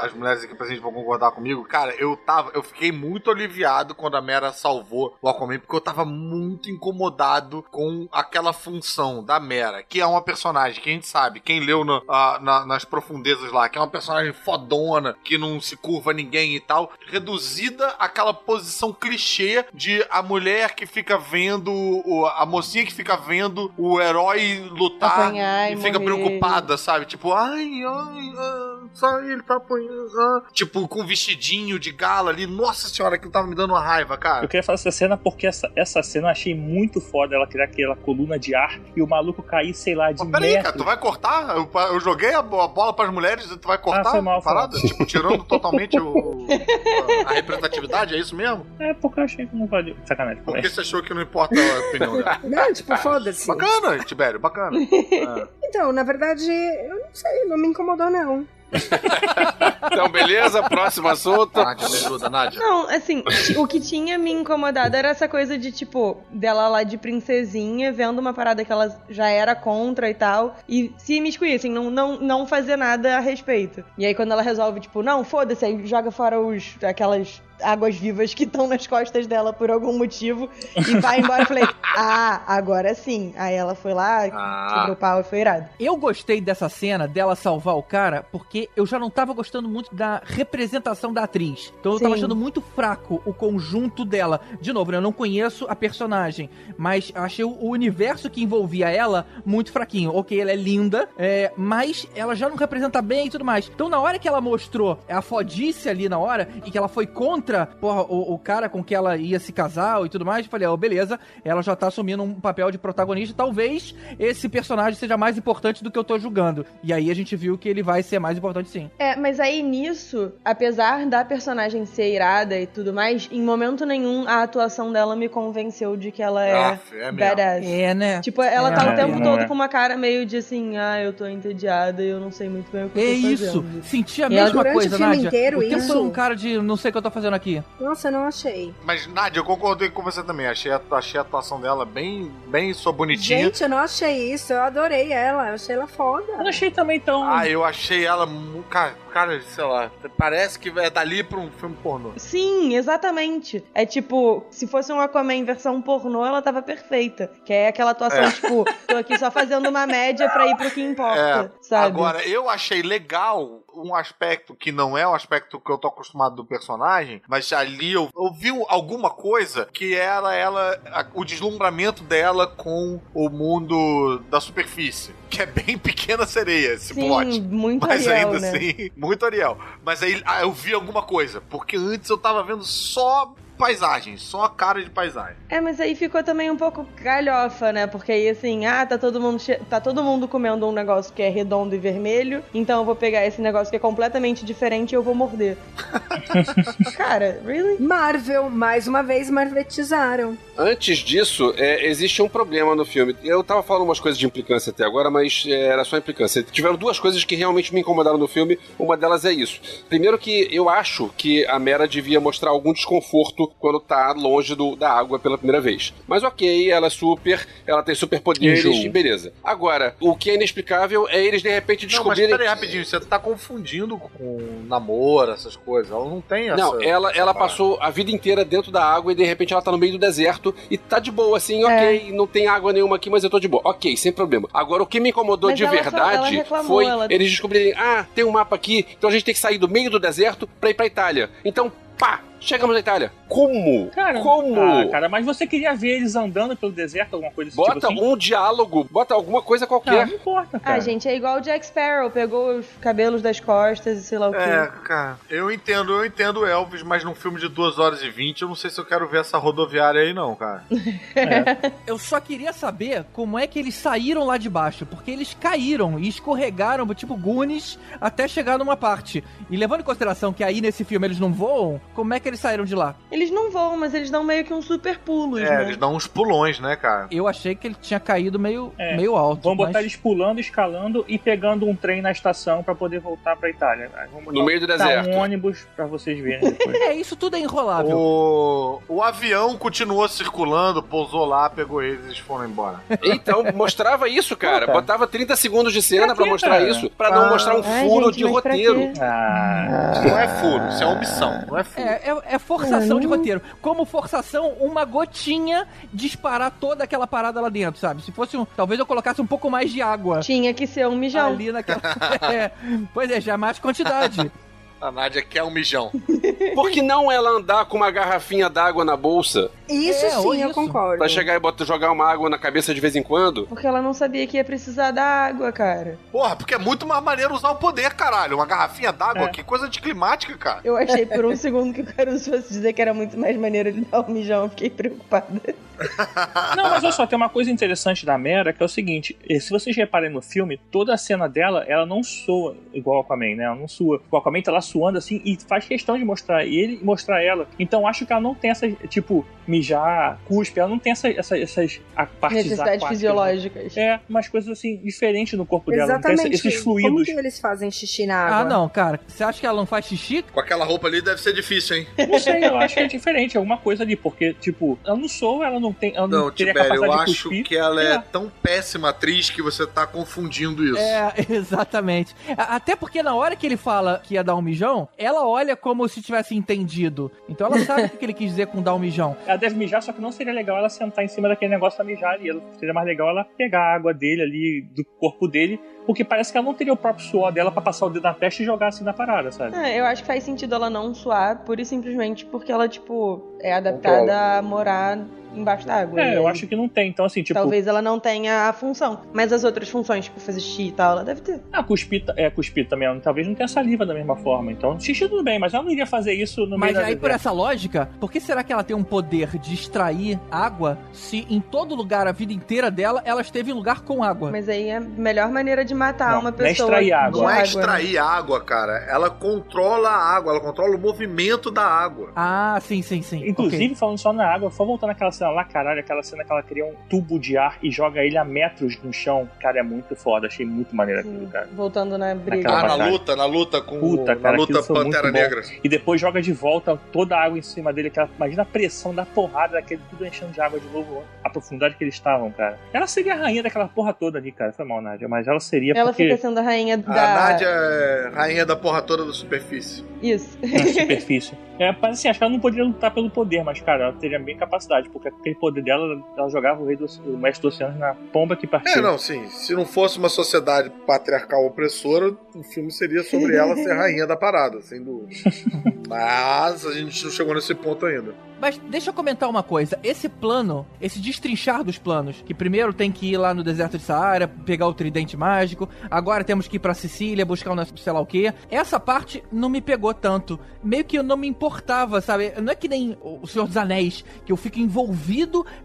as mulheres aqui presentes vão concordar comigo. Cara, eu tava. Eu fiquei muito aliviado quando a Mera salvou o Aquaman, porque eu tava muito incomodado com aquela função da Mera, que é uma personagem que a gente sabe, quem leu no- na- nas profundezas lá, que é uma personagem fodona, que não se curva ninguém e tal, reduzida àquela posição clichê de a mulher que fica vendo, o- a mocinha que fica vendo o herói lutar Apanhar e e fica preocupada, sabe? Tipo, ai, ai, ah, sai, ele tá apanhando. Tipo, com um vestidinho de gala ali. Nossa senhora, aquilo tava me dando uma raiva, Eu cara. queria fazer essa cena porque essa, essa cena eu achei muito foda. Ela criar aquela coluna de ar e o maluco cair, sei lá, de Mas peraí, metro. cara, tu vai cortar? Eu, eu joguei a, bo- a bola pras mulheres e tu vai cortar Ah, foi mal, a foi parada? Tipo, tirando totalmente o, a, a representatividade, é isso mesmo? É, porque eu achei que não valeu. Sacanagem. Por que você achou que não importa a opinião dela? Não, tipo, foda-se. Bacana, Tibério, bacana. É. Então, na verdade, eu não sei, não me incomodou, não. Então, beleza? Próximo assunto. Nádia, me ajuda, Nádia. Não, assim, o que tinha me incomodado era essa coisa de, tipo, dela lá de princesinha, vendo uma parada que ela já era contra e tal, e se imiscuir, assim, não, não, não fazer nada a respeito. E aí quando ela resolve, tipo, não, foda-se, aí joga fora os, aquelas águas vivas que estão nas costas dela por algum motivo e vai embora. Eu falei, ah, agora sim. Aí ela foi lá, Ah. quebrou o pau e foi irado. Eu gostei dessa cena dela salvar o cara porque eu já não tava gostando muito da representação da atriz. Então eu tava Sim. achando muito fraco o conjunto dela. De novo, né, eu não conheço a personagem, mas eu achei o universo que envolvia ela muito fraquinho. Ok, ela é linda, é, mas ela já não representa bem e tudo mais. Então na hora que ela mostrou a fodice ali na hora e que ela foi contra porra, o, o cara com que ela ia se casar e tudo mais, eu falei, ó, beleza, ela já tá assumindo um papel de protagonista. Talvez esse personagem seja mais importante do que eu tô julgando. E aí a gente viu que ele vai ser mais importante sim. É, mas aí nisso, apesar da personagem ser irada e tudo mais, em momento nenhum a atuação dela me convenceu de que ela é, Aff, é badass. É, né? Tipo, ela tá É, o tempo não todo é. com uma cara meio de assim, ah, eu tô entediada e eu não sei muito bem o que É eu tô isso, fazendo. senti a E ela mesma coisa, Nádia. inteiro, o tempo isso? um cara de não sei o que eu tô fazendo aqui. Nossa, eu não achei. Mas, Nádia, eu concordei com você também. Achei a, achei a atuação dela bem, bem só bonitinha. Gente, eu não achei isso. Eu adorei ela. Eu achei ela foda. Eu não achei também tão. Ah, eu achei ela. Cara, cara, sei lá. Parece que é dali pra um filme pornô. Sim, exatamente. É tipo, se fosse um Aquaman em versão pornô, ela tava perfeita. Que é aquela atuação, É. tipo, tô aqui só fazendo uma média pra ir pro que importa, sabe? Agora, eu achei legal um aspecto que não é o aspecto que eu tô acostumado do personagem, mas ali eu, eu vi alguma coisa que era ela, a- o deslumbramento dela com o mundo da superfície. Que é bem pequena sereia esse Sim, plot. muito Mas Ariel, ainda né? assim, muito Ariel. Mas aí ah, eu vi alguma coisa, porque antes eu tava vendo só paisagem, só a cara de paisagem. É, mas aí ficou também um pouco galhofa, né? Porque aí assim, ah, tá todo mundo tá todo mundo comendo um negócio que é redondo e vermelho, então eu vou pegar esse negócio que é completamente diferente e eu vou morder. Cara, really? Marvel, mais uma vez, marvetizaram. Antes disso, é, existe um problema no filme. Eu tava falando umas coisas de implicância até agora, mas é, era só implicância. Tiveram duas coisas que realmente me incomodaram no filme. Uma delas é isso. Primeiro que eu acho que a Mera devia mostrar algum desconforto quando tá longe do, da água pela primeira vez. Mas ok, ela é super, ela tem superpoderes Enjoo. e beleza. Agora, o que é inexplicável é eles de repente Não, mas descobrirem. peraí, rapidinho, você tá confundindo com namoro, essas coisas. Ela não tem essa. Não, ela, essa ela passou a vida inteira dentro da água e de repente ela tá no meio do deserto e tá de boa, assim, ok, não tem água nenhuma aqui, mas eu tô de boa. Ok, sem problema. Agora, o que me incomodou Mas de ela só- ela verdade reclamou, foi ela- eles descobrirem, ah, tem um mapa aqui, então a gente tem que sair do meio do deserto pra ir pra Itália. Então, pá, chegamos na Itália. Como? Cara, Como? Ah, cara, mas você queria ver eles andando pelo deserto, alguma coisa desse Bota tipo assim? um diálogo, bota alguma coisa qualquer. não importa, cara. Ah, gente, é igual o Jack Sparrow, pegou os cabelos das costas e sei lá o quê. É, cara, eu entendo, eu entendo o Elvis, mas num filme de 2 horas e 20, eu não sei se eu quero ver essa rodoviária aí, não, cara. Eu só queria saber como é que eles saíram lá de baixo, porque eles caíram e escorregaram, tipo Goonies, até chegar numa parte. E levando em consideração que aí nesse filme eles não voam, como é que eles saíram de lá? Eles não voam, mas eles dão meio que uns super pulos, É, né? eles dão uns pulões, né, cara? Eu achei que ele tinha caído meio, É. meio alto. Vamos botar mas- eles pulando, escalando e pegando um trem na estação pra poder voltar pra Itália. Vamos No meio do botar deserto. um ônibus pra vocês verem depois. É, isso tudo é enrolável. O, o avião continuou circulando, pousou lá, pegou eles e eles foram embora. Então, mostrava isso, cara. Cara. Botava 30 segundos de cena Pra pra quê, mostrar cara? isso. Pra não Ah. mostrar um Ai, furo gente, de roteiro. Ah, Não é furo, isso é omissão, não é furo. É, é, é forçação de roteiro. Como forçação, uma gotinha disparar toda aquela parada lá dentro, sabe? Se fosse um. Talvez eu colocasse um pouco mais de água. Tinha que ser um mijão. Ali naquela. É, pois é, já mais quantidade. A Nádia quer um mijão. Por que não ela andar com uma garrafinha d'água na bolsa Isso É, sim, eu isso. concordo. pra chegar e botar, jogar uma água na cabeça de vez em quando? Porque ela não sabia que ia precisar da água, cara. Porra, porque é muito mais maneiro usar o poder, caralho. Uma garrafinha d'água, É. que coisa de climática, cara. Eu achei por um segundo que o Caruso fosse dizer que era muito mais maneiro de dar um mijão. Eu fiquei preocupada. Não, mas olha só, tem uma coisa interessante da Mera que é o seguinte: eh, se vocês reparem no filme, toda a cena dela, ela não soa igual ao Aquaman, né? Ela não sua. O Aquaman tá lá suando assim e faz questão de mostrar ele e mostrar ela. Então acho que ela não tem essa, tipo, mijar, cuspe, ela não tem essa, essa, essas a- partes Necessidades aquáticas, fisiológicas. né? É, umas coisas assim, diferentes no corpo dela. Não tem Exatamente. essa- esses Como fluidos. que eles fazem xixi na água? Ah, não, cara. Você acha que ela não faz xixi? Com aquela roupa ali deve ser difícil, hein? Não sei, eu acho que é diferente, alguma coisa ali, porque, tipo, ela não soa, ela não tem. Ela não, Não, teria Tibério, capacidade eu de acho cuspir. que ela é lá. tão péssima atriz que você tá confundindo isso. É, exatamente. Até porque na hora que ele fala que ia dar um mijão, ela olha como se tivesse entendido. Então ela sabe o que ele quis dizer com dar um mijão. Ela deve mijar, só que não seria legal ela sentar em cima daquele negócio pra mijar ali. Seria mais legal ela pegar a água dele ali, do corpo dele, porque parece que ela não teria o próprio suor dela pra passar o dedo na testa e jogar assim na parada, sabe? Ah, eu acho que faz sentido ela não suar, pura e simplesmente porque ela, tipo, é adaptada a morar embaixo d'água. É, E eu acho que não tem. Então, assim, tipo, Talvez ela não tenha a função. Mas as outras funções, tipo fazer xixi e tal, ela deve ter. ah, cuspir, é, cuspir também, ela talvez não tenha saliva da mesma forma. Então, xixi tudo bem, mas ela não iria fazer isso no Mas meio da aí, por essa lógica, por que será que ela tem um poder de extrair água se em todo lugar, a vida inteira dela, ela esteve em lugar com água? Mas aí é a melhor maneira de matar Não, uma não é pessoa. extrair água. Não é extrair água, cara. Ela controla a água, ela controla o movimento da água. Ah, sim, sim, sim. Inclusive, Ok. falando só na água, só voltando naquela cena lá, caralho, aquela cena que ela cria um tubo de ar e joga ele a metros no chão. Cara, é muito foda. Achei muito maneiro aquilo, cara. Voltando na briga. Naquela Ah, na luta, na luta com Puta, na cara, luta foi muito Pantera. Negra. E depois joga de volta toda a água em cima dele. Aquela, imagina a pressão da porrada daquele tudo enchendo de água de novo. A profundidade que eles estavam, cara. Ela seria a rainha daquela porra toda ali, cara. Foi mal, Nádia. Mas ela seria Ela porque fica sendo a rainha A da. Nádia é rainha da porra toda da superfície. Isso. na superfície. É, mas assim, acho que ela não poderia lutar pelo poder, mas, cara, ela teria bem capacidade, porque aquele poder dela, ela jogava o rei do o mestre do oceano na pomba que partiu. É, não, sim. Se não fosse uma sociedade patriarcal opressora, o filme seria sobre ela ser rainha da parada, sem dúvida. Mas a gente não chegou nesse ponto ainda. Mas deixa eu comentar uma coisa. Esse plano, esse destrinchar dos planos, que primeiro tem que ir lá no deserto de Saara, pegar o tridente mágico, agora temos que ir pra Sicília, buscar o sei lá o quê. Essa parte não me pegou tanto. Meio que eu não me importava, sabe? Não é que nem o Senhor dos Anéis, que eu fico envolvido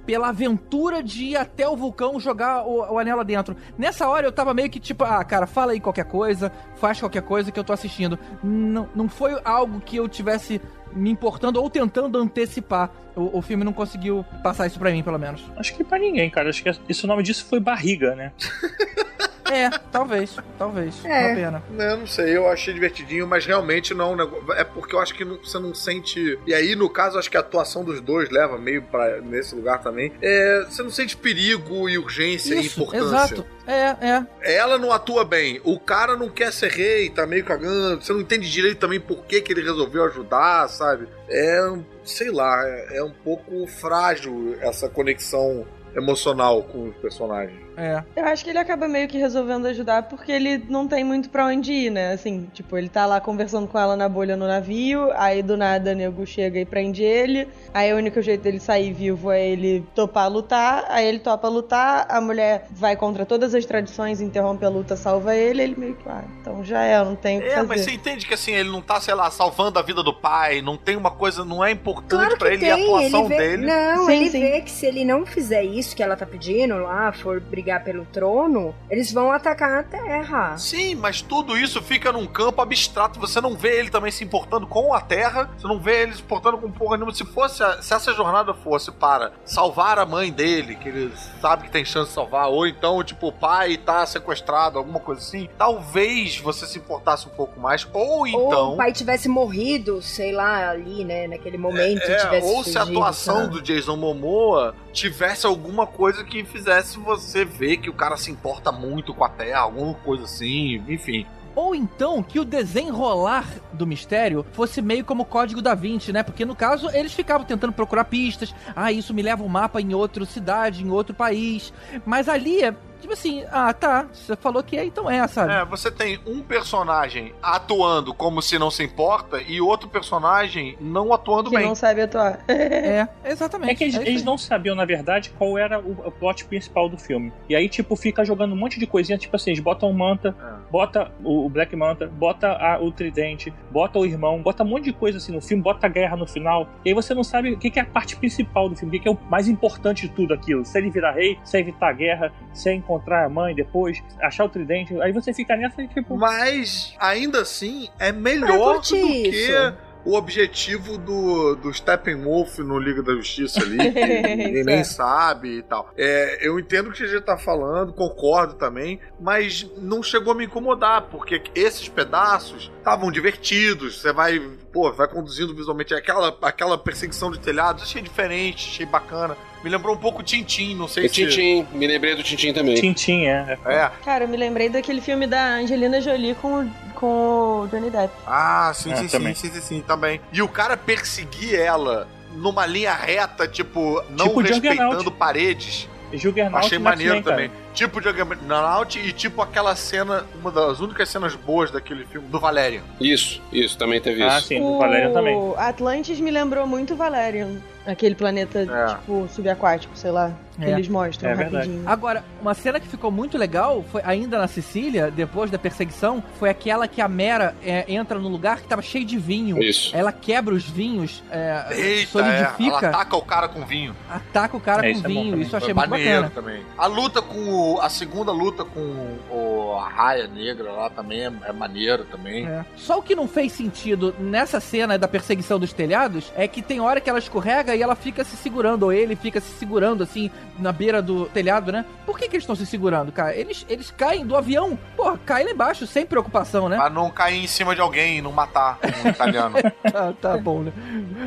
pela aventura de ir até o vulcão jogar o, o anel lá dentro. Nessa hora eu tava meio que tipo, ah, cara, fala aí qualquer coisa, faz qualquer coisa que eu tô assistindo. Não, não foi algo que eu tivesse me importando ou tentando antecipar. O, o filme não conseguiu passar isso pra mim, pelo menos. Acho que pra ninguém, cara. Acho que isso, o nome disso foi barriga, né? É, talvez, talvez. É. Uma pena. Eu não sei, eu achei divertidinho, mas realmente não. é É porque eu acho que não- você não sente. E aí, no caso, acho que a atuação dos dois leva meio pra nesse lugar também. É, você não sente perigo e urgência Isso, e importância. exato. É, é. Ela não atua bem. O cara não quer ser rei, tá meio cagando. Você não entende direito também por que, que ele resolveu ajudar, sabe? É, sei lá, é, é um pouco frágil essa conexão emocional com os personagens. É. Eu acho que ele acaba meio que resolvendo ajudar porque ele não tem muito pra onde ir, né? Assim, tipo, ele tá lá conversando com ela na bolha no navio, aí do nada o nego chega e prende ele, aí o único jeito dele sair vivo é ele topar lutar, aí ele topa lutar, a mulher vai contra todas as tradições, interrompe a luta, salva ele, ele meio que, ah, então já é, eu não tenho o que É, fazer. mas você entende que assim, ele não tá, sei lá, salvando a vida do pai, não tem uma coisa, não é importante Claro pra que ele tem, e a atuação ele vê, dele. Não, Sim, ele sim. vê que se ele não fizer isso que ela tá pedindo lá, for brigar pelo trono, eles vão atacar a Terra. Sim, mas tudo isso fica num campo abstrato. Você não vê ele também se importando com a Terra. Você não vê ele se importando com porra nenhuma. Se fosse, a- se essa jornada fosse para salvar a mãe dele, que ele sabe que tem chance de salvar, ou então, tipo, o pai tá sequestrado, alguma coisa assim, talvez você se importasse um pouco mais. Ou Ou então. o pai tivesse morrido, sei lá, ali, né, naquele momento, É, tivesse ou se a atuação sabe? do Jason Momoa tivesse alguma coisa que fizesse você ver que o cara se importa muito com a Terra, alguma coisa assim, enfim. Ou então que o desenrolar do mistério fosse meio como o código da Vinci, né? Porque no caso eles ficavam tentando procurar pistas. Ah, isso me leva um mapa em outra cidade, em outro país. Mas ali é tipo assim, ah, tá, você falou que é, então é, sabe? É, você tem um personagem atuando como se não se importa e outro personagem não atuando que bem. não sabe atuar. É, exatamente. É que eles, isso eles não sabiam, na verdade, qual era o, o plot principal do filme. E aí, tipo, fica jogando um monte de coisinha, tipo assim, eles botam o Manta, É. bota o, o Black Manta, bota a- o Tridente, bota o irmão, bota um monte de coisa assim no filme, bota a guerra no final. E aí você não sabe o que, que é a parte principal do filme, o que, que é o mais importante de tudo aquilo. Se ele virar rei, se é evitar a guerra, se é encontrar a mãe depois, achar o Tridente. Aí você fica nessa e, tipo. Mas ainda assim é Eu melhor do que isso. o objetivo do, do Steppenwolf no Liga da Justiça ali, que ninguém nem Certo. sabe e tal. É, eu entendo o que você tá falando, concordo também, mas não chegou a me incomodar, porque esses pedaços estavam divertidos, você vai, pô, vai conduzindo visualmente aquela, aquela perseguição de telhados, achei diferente, achei bacana. Me lembrou um pouco Tintin, não sei E se... Tintin, me lembrei do Tintin também. Tintin, é. é. É. Cara, eu me lembrei daquele filme da Angelina Jolie com, o- com o Johnny Depp. Ah, sim, É, sim, também. sim, sim, sim, sim, também. E o cara perseguir ela numa linha reta, tipo, não Tipo respeitando paredes. Juggernaut Achei maneiro X-Men, cara. também. Tipo Juggernaut e tipo aquela cena, uma das únicas cenas boas daquele filme, do Valerian. Isso, isso, também teve Ah, isso. sim, do Valerian também. O Atlantis me lembrou muito Valerian. Aquele planeta, É. tipo, subaquático, sei lá. Que É. eles mostram É verdade. rapidinho. Agora, uma cena que ficou muito legal foi ainda na Sicília, depois da perseguição, foi aquela que a Mera é, entra num lugar que tava cheio de vinho. Isso. Ela quebra os vinhos, é, Eita, é, ela solidifica, ataca o cara com vinho. ataca o cara É, com isso é vinho. isso eu achei Foi muito maneiro bacana. também. A luta com o, a segunda luta com o, a raia negra lá também é, é maneiro também. É. Só o que não fez sentido nessa cena da perseguição dos telhados é que tem hora que ela escorrega e ela fica se segurando, ou ele fica se segurando assim na beira do telhado, né? Por que, que eles estão se segurando, cara? Eles, eles caem do avião, porra, caem lá embaixo, sem preocupação, né? Pra não cair em cima de alguém e não matar um italiano. Tá, tá bom, né?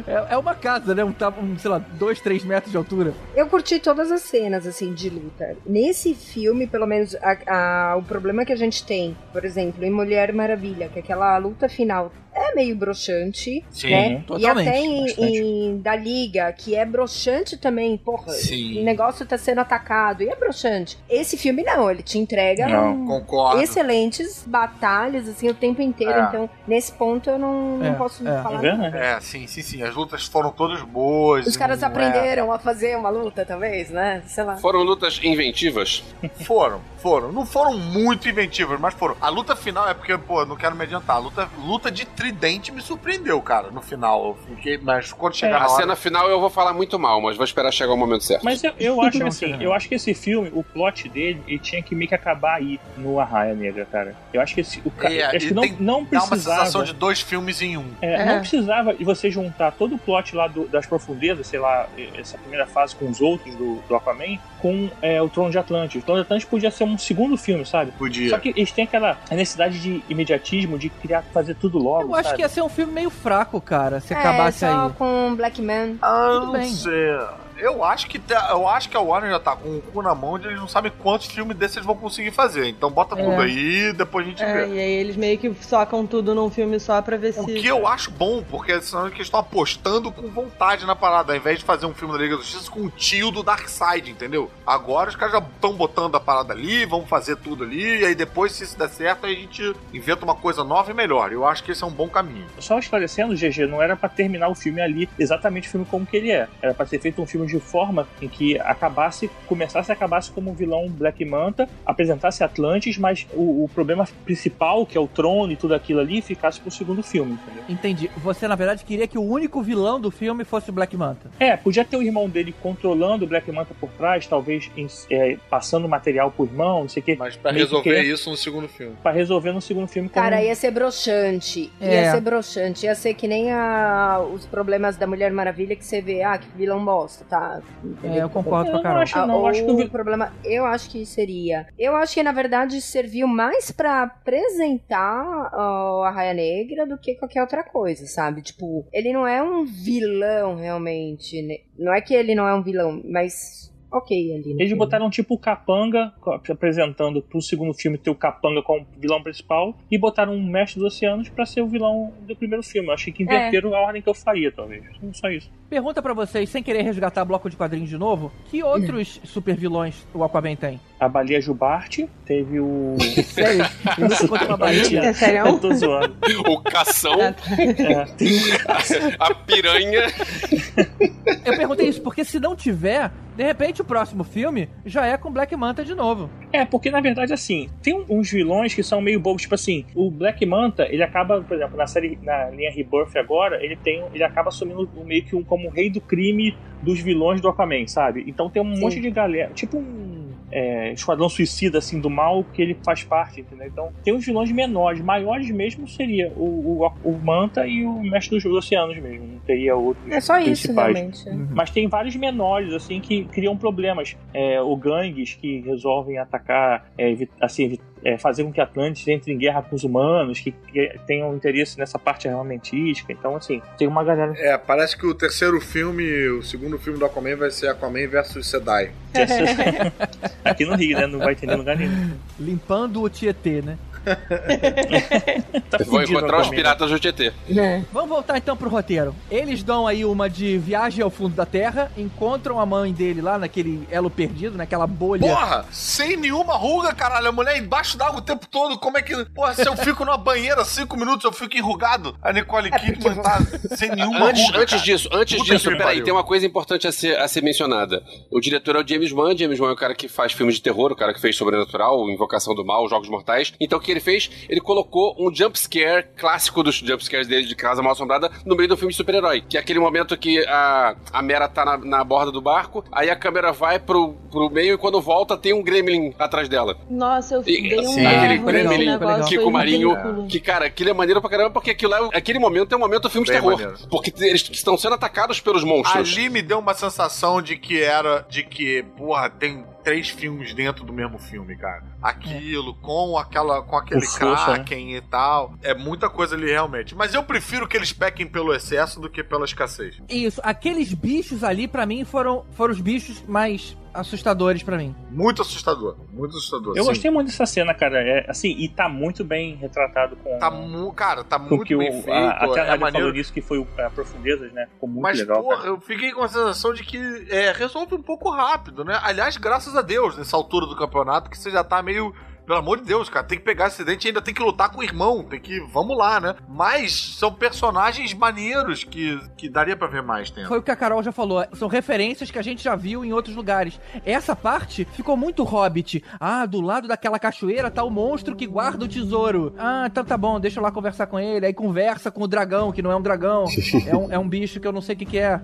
É, é uma casa, né? Um, tá- um, sei lá, dois, três metros de altura. Eu curti todas as cenas, assim, de luta. Nesse filme, pelo menos, a- a- o problema que a gente tem, por exemplo, em Mulher Maravilha, que é aquela luta final é meio broxante, Sim, né? E totalmente, até em, em da Liga, que é broxante também, porra. Sim. O negócio tá sendo atacado e é broxante. Esse filme não, ele te entrega Não, um- Concordo. excelentes batalhas, assim, o tempo inteiro. É. Então, nesse ponto eu não, não É, posso é. falar É verdade. nada. É, sim, sim, sim. As lutas foram todas boas. Os e caras não é- aprenderam a fazer uma luta, talvez, né? Sei lá. Foram lutas inventivas? Foram, foram. Não foram muito inventivas, mas foram. A luta final é porque, pô, não quero me adiantar. A luta, luta de tridente me surpreendeu, cara, no final. Fiquei, mas quando chegar É, na A hora... cena final eu vou falar muito mal, mas vou esperar chegar o momento certo. Mas eu, eu acho Não, assim, sim. eu acho que esse filme, o plot dele, ele tinha que meio que acabar aí no Arraia Negra, cara. Eu acho que esse, o ca... É, acho e que não, tem- não Dá uma precisava. sensação de dois filmes em um. É, É. Não precisava de você juntar todo o plot lá do- das profundezas, sei lá, essa primeira fase com os outros do, do Aquaman, com é, o Trono de Atlantis. O Trono de Atlantis podia ser um segundo filme, sabe? podia. Só que eles têm aquela necessidade de imediatismo, de criar, fazer tudo logo. Eu acho sabe? que ia ser um filme meio fraco, cara, se é, acabasse só aí. com Black Man. Ah, Tudo não bem. sei. Eu acho que tá- eu acho que a Warner já tá com o cu na mão de eles não sabem quantos filmes desses eles vão conseguir fazer. Então bota tudo É. aí e depois a gente É, vê. e aí eles meio que socam tudo num filme só pra ver O se. que eu acho bom, porque senão eles estão apostando com vontade na parada, ao invés de fazer um filme da Liga da Justiça com o tio do Darkseid, entendeu? Agora os caras já estão botando a parada ali, vão fazer tudo ali, e aí depois, se isso der certo, aí a gente inventa uma coisa nova e melhor. Eu acho que esse é um bom caminho. Só esclarecendo, GG, não era pra terminar o filme ali exatamente o filme como que ele é. Era pra ser feito um filme de forma em que acabasse, começasse e acabasse como um vilão Black Manta, apresentasse Atlantis, mas o, o problema principal, que é o trono e tudo aquilo ali, ficasse pro segundo filme, entendeu? Entendi. Você, na verdade, queria que o único vilão do filme fosse o Black Manta. É, podia ter o irmão dele controlando o Black Manta por trás, talvez em- é, passando material pro irmão, não sei o quê. Mas pra resolver isso no segundo filme. Pra resolver no segundo filme como... Cara, ia ser broxante. Ia É. ser broxante. Ia ser que nem a, os problemas da Mulher Maravilha que você vê, ah, que vilão bosta, tá? É, eu concordo com a Eu não Carol. acho, Ah, não. Eu ou acho que o problema, eu acho que seria. Eu acho que na verdade serviu mais pra apresentar ó, a Raia Negra do que qualquer outra coisa, sabe? Tipo, ele não é um vilão realmente, né? Não é que ele não é um vilão, mas ok ali. Eles filme. botaram tipo o Capanga, apresentando pro segundo filme ter o Capanga como vilão principal, e botaram um Mestre dos Oceanos pra ser o vilão do primeiro filme. Eu achei que inverteram a ordem que eu faria, talvez. Só isso. Pergunta pra vocês, sem querer resgatar bloco de quadrinhos de novo, que outros super vilões o Aquaman tem? A Baleia Jubarte, teve o. Sério? Nunca encontrei uma baleia. É sério? Eu tô zoando. O cação, É, tem a piranha. Eu perguntei isso porque se não tiver, de repente o próximo filme já é com Black Manta de novo. É, porque na verdade, assim, tem uns vilões que são meio bobos, tipo assim, o Black Manta, ele acaba, por exemplo, na série, na linha Rebirth agora, ele tem, ele acaba assumindo um- meio que um, como um rei do crime dos vilões do Aquaman, sabe? Então tem um Sim. monte de galera, tipo um é, esquadrão suicida, assim, do mal, que ele faz parte, entendeu? Então tem uns vilões menores, maiores mesmo seria o, o, o Manta e o Mestre dos Oceanos mesmo, não teria outros É só isso, principais. realmente. Mas tem vários menores, assim, que criam problemas. É, o gangues que resolvem atacar, é, assim, é, fazer com que Atlantis entre em guerra com os humanos, que, que tenham interesse nessa parte armamentística. Então, assim, tem uma galera. É, parece que o terceiro filme, o segundo filme do Aquaman vai ser Aquaman versus Sedai. Aqui no Rio, né? Não vai entender lugar nenhum. Limpando o Tietê, né? Tá Vou encontrar os piratas do GT. É. Vamos voltar então pro roteiro. Eles dão aí uma de viagem ao fundo da Terra, encontram a mãe dele lá naquele elo perdido, naquela bolha. Porra, sem nenhuma ruga, caralho. A mulher embaixo d'água o tempo todo. Como é que. Porra, se eu fico numa banheira cinco minutos, eu fico enrugado. A Nicole Kidman tá sem nenhuma Antes, ruga. antes cara. disso, antes Puta disso, peraí, tem uma coisa importante a ser, a ser mencionada. O diretor é o James Wan. James Wan é o cara que faz filmes de terror, o cara que fez Sobrenatural, Invocação do Mal, Jogos Mortais. Então o que ele fez? Ele colocou um jump scare clássico dos jump scares dele de Casa Mal Assombrada no meio do filme de super-herói. Que é aquele momento que a, a Mera tá na, na borda do barco, aí a câmera vai pro, pro meio e quando volta tem um gremlin atrás dela. Nossa, eu dei um Sim, aquele gremlin, negócio, Kiko Marinho, ridículo. que, cara, aquilo é maneiro pra caramba, porque aquilo é, aquele momento é um momento do filme de Bem terror. maneiro. Porque eles estão sendo atacados pelos monstros. Ali me deu uma sensação de que era. De que, porra, tem três filmes dentro do mesmo filme, cara. Aquilo, com aquela. com aquele O fluxo, Kraken e tal. É muita coisa ali realmente. Mas eu prefiro que eles pequem pelo excesso do que pela escassez. Isso, aqueles bichos ali, pra mim, foram, foram os bichos mais assustadores pra mim. Muito assustador. Muito assustador. Eu Sim. gostei muito dessa cena, cara. É, assim, e tá muito bem retratado com. Tá mu cara, tá muito que o, bem feito. a, até a é maneiro. falou nisso que foi o, a Profundezas, né? Ficou muito Mas, legal. porra, cara. eu fiquei com a sensação de que é, resolve um pouco rápido, né? Aliás, graças a Deus, nessa altura do campeonato, que você já tá meio. Pelo amor de Deus, cara, tem que pegar esse dente e ainda tem que lutar com o irmão. Tem que. Vamos lá, né? Mas são personagens maneiros que, que daria pra ver mais tempo. Foi o que a Carol já falou, são referências que a gente já viu em outros lugares. Essa parte ficou muito Hobbit. Ah, do lado daquela cachoeira tá o monstro que guarda o tesouro. Ah, então tá bom, deixa eu lá conversar com ele. Aí conversa com o dragão, que não é um dragão. é, um, é um bicho que eu não sei o que, que é.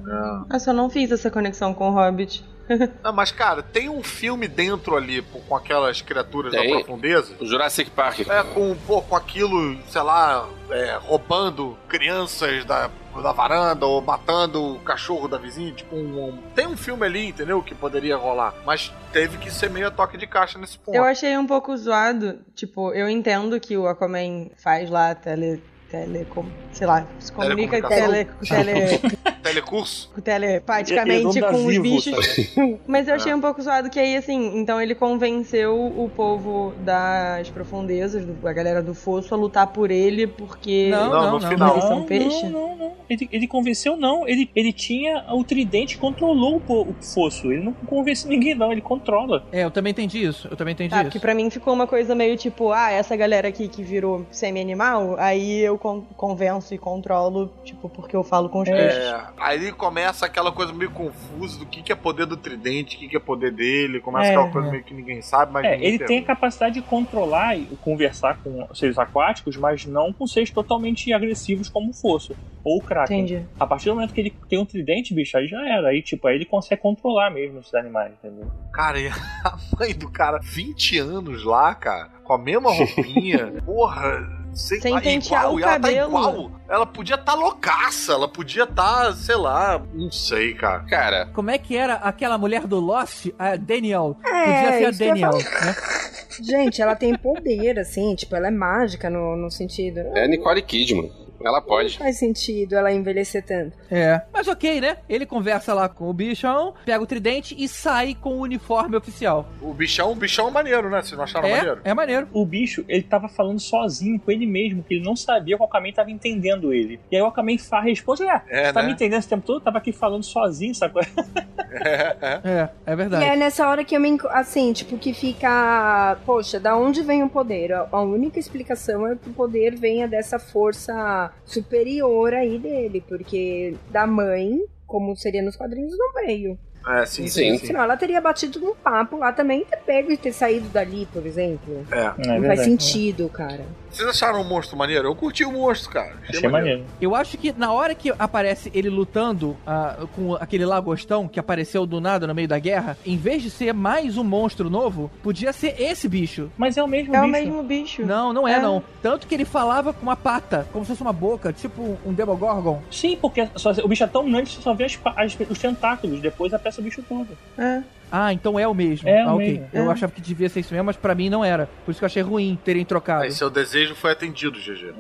Nossa, eu não fiz essa conexão com o Hobbit. Não, mas, cara, tem um filme dentro ali pô, com aquelas criaturas Tem. da profundeza. O Jurassic Park. É, com, pô, com aquilo, sei lá, é, roubando crianças da, da varanda ou matando o cachorro da vizinha. Tipo, um, um- tem um filme ali, entendeu? Que poderia rolar. Mas teve que ser meio a toque de caixa nesse ponto. Eu achei um pouco zoado. Tipo, eu entendo que o Aquaman faz lá tele. Tele com, sei lá, se comunica tele, tele, Telecurso? telepaticamente Ele é com os bichos. Mas eu achei um pouco zoado que aí, assim, então ele convenceu o povo das profundezas, do- a galera do fosso, a lutar por ele, porque. Não, Não, não, não. são peixe? Não, não, não. Ele, ele convenceu, não. Ele, ele tinha o tridente e controlou o, o fosso. Ele não convence ninguém, não. Ele controla. É, eu também entendi isso. Eu também entendi Tá, porque isso. pra mim ficou uma coisa meio tipo, ah, essa galera aqui que virou semi-animal, aí eu con- convenço e controlo, tipo, porque eu falo com os peixes. É, aí começa aquela coisa meio confusa do que, que é poder do tridente, o que, que é poder dele. Começa É, aquela coisa é. meio que ninguém sabe, mas É, ninguém ele tem a capacidade de controlar e conversar com seres aquáticos, mas não com seres totalmente agressivos como o fosso. Ou o Kraken. Entendi. A partir do momento que ele tem um tridente, bicho, aí já era. Aí, tipo, aí ele consegue controlar mesmo esses animais, entendeu? Cara, e a mãe do cara, 20 anos lá, cara, com a mesma roupinha, porra. Sei Sem lá, pentear igual, o ela cabelo. tá igual. Ela podia estar tá loucaça, ela podia estar, sei lá, não sei, cara. Cara, Como é que era aquela mulher do Lost, a Daniel? É, Podia ser a Daniel, né? Gente, ela tem poder, assim, tipo, ela é mágica no, no sentido. é Nicole Kidman. Ela Não pode. faz sentido ela envelhecer tanto. É. Mas ok, né? Ele conversa lá com o bichão, pega o tridente e sai com o uniforme oficial. O bichão, o bichão é maneiro, né? Vocês não acharam É, maneiro? é maneiro. O bicho, ele tava falando sozinho com ele mesmo, que ele não sabia que o Aquaman tava entendendo ele. E aí o Aquaman fa- responde, é, É, tá né? me entendendo esse tempo todo? Eu tava aqui falando sozinho, sacou? É, é E verdade. é nessa hora que eu me. Assim, tipo, que fica. Poxa, da onde vem o poder? A a única explicação é que o poder venha dessa força superior aí dele. Porque da mãe, como seria nos quadrinhos, não veio. É, sim, Sim. sim, sim. Senão ela teria batido num papo lá também e ter pego e ter saído dali, por exemplo. É. É não verdade. faz sentido, cara. Vocês acharam o monstro maneiro? Eu curti o monstro, cara. Achei maneiro. Eu acho que na hora que aparece ele lutando ah, com aquele lagostão que apareceu do nada no meio da guerra, em vez de ser mais um monstro novo, podia ser esse bicho. Mas é o mesmo É o bicho. mesmo bicho. Não, não é, É. não. Tanto que ele falava com uma pata, como se fosse uma boca, tipo um Demogorgon. Sim, porque só- o bicho é tão grande que você só vê as as- os tentáculos, depois aparece o bicho todo. É. Ah, então é o mesmo. É ah, o ok. mesmo. Eu É. achava que devia ser isso mesmo, mas pra mim não era. Por isso que eu achei ruim terem trocado. Aí seu desejo foi atendido, GG.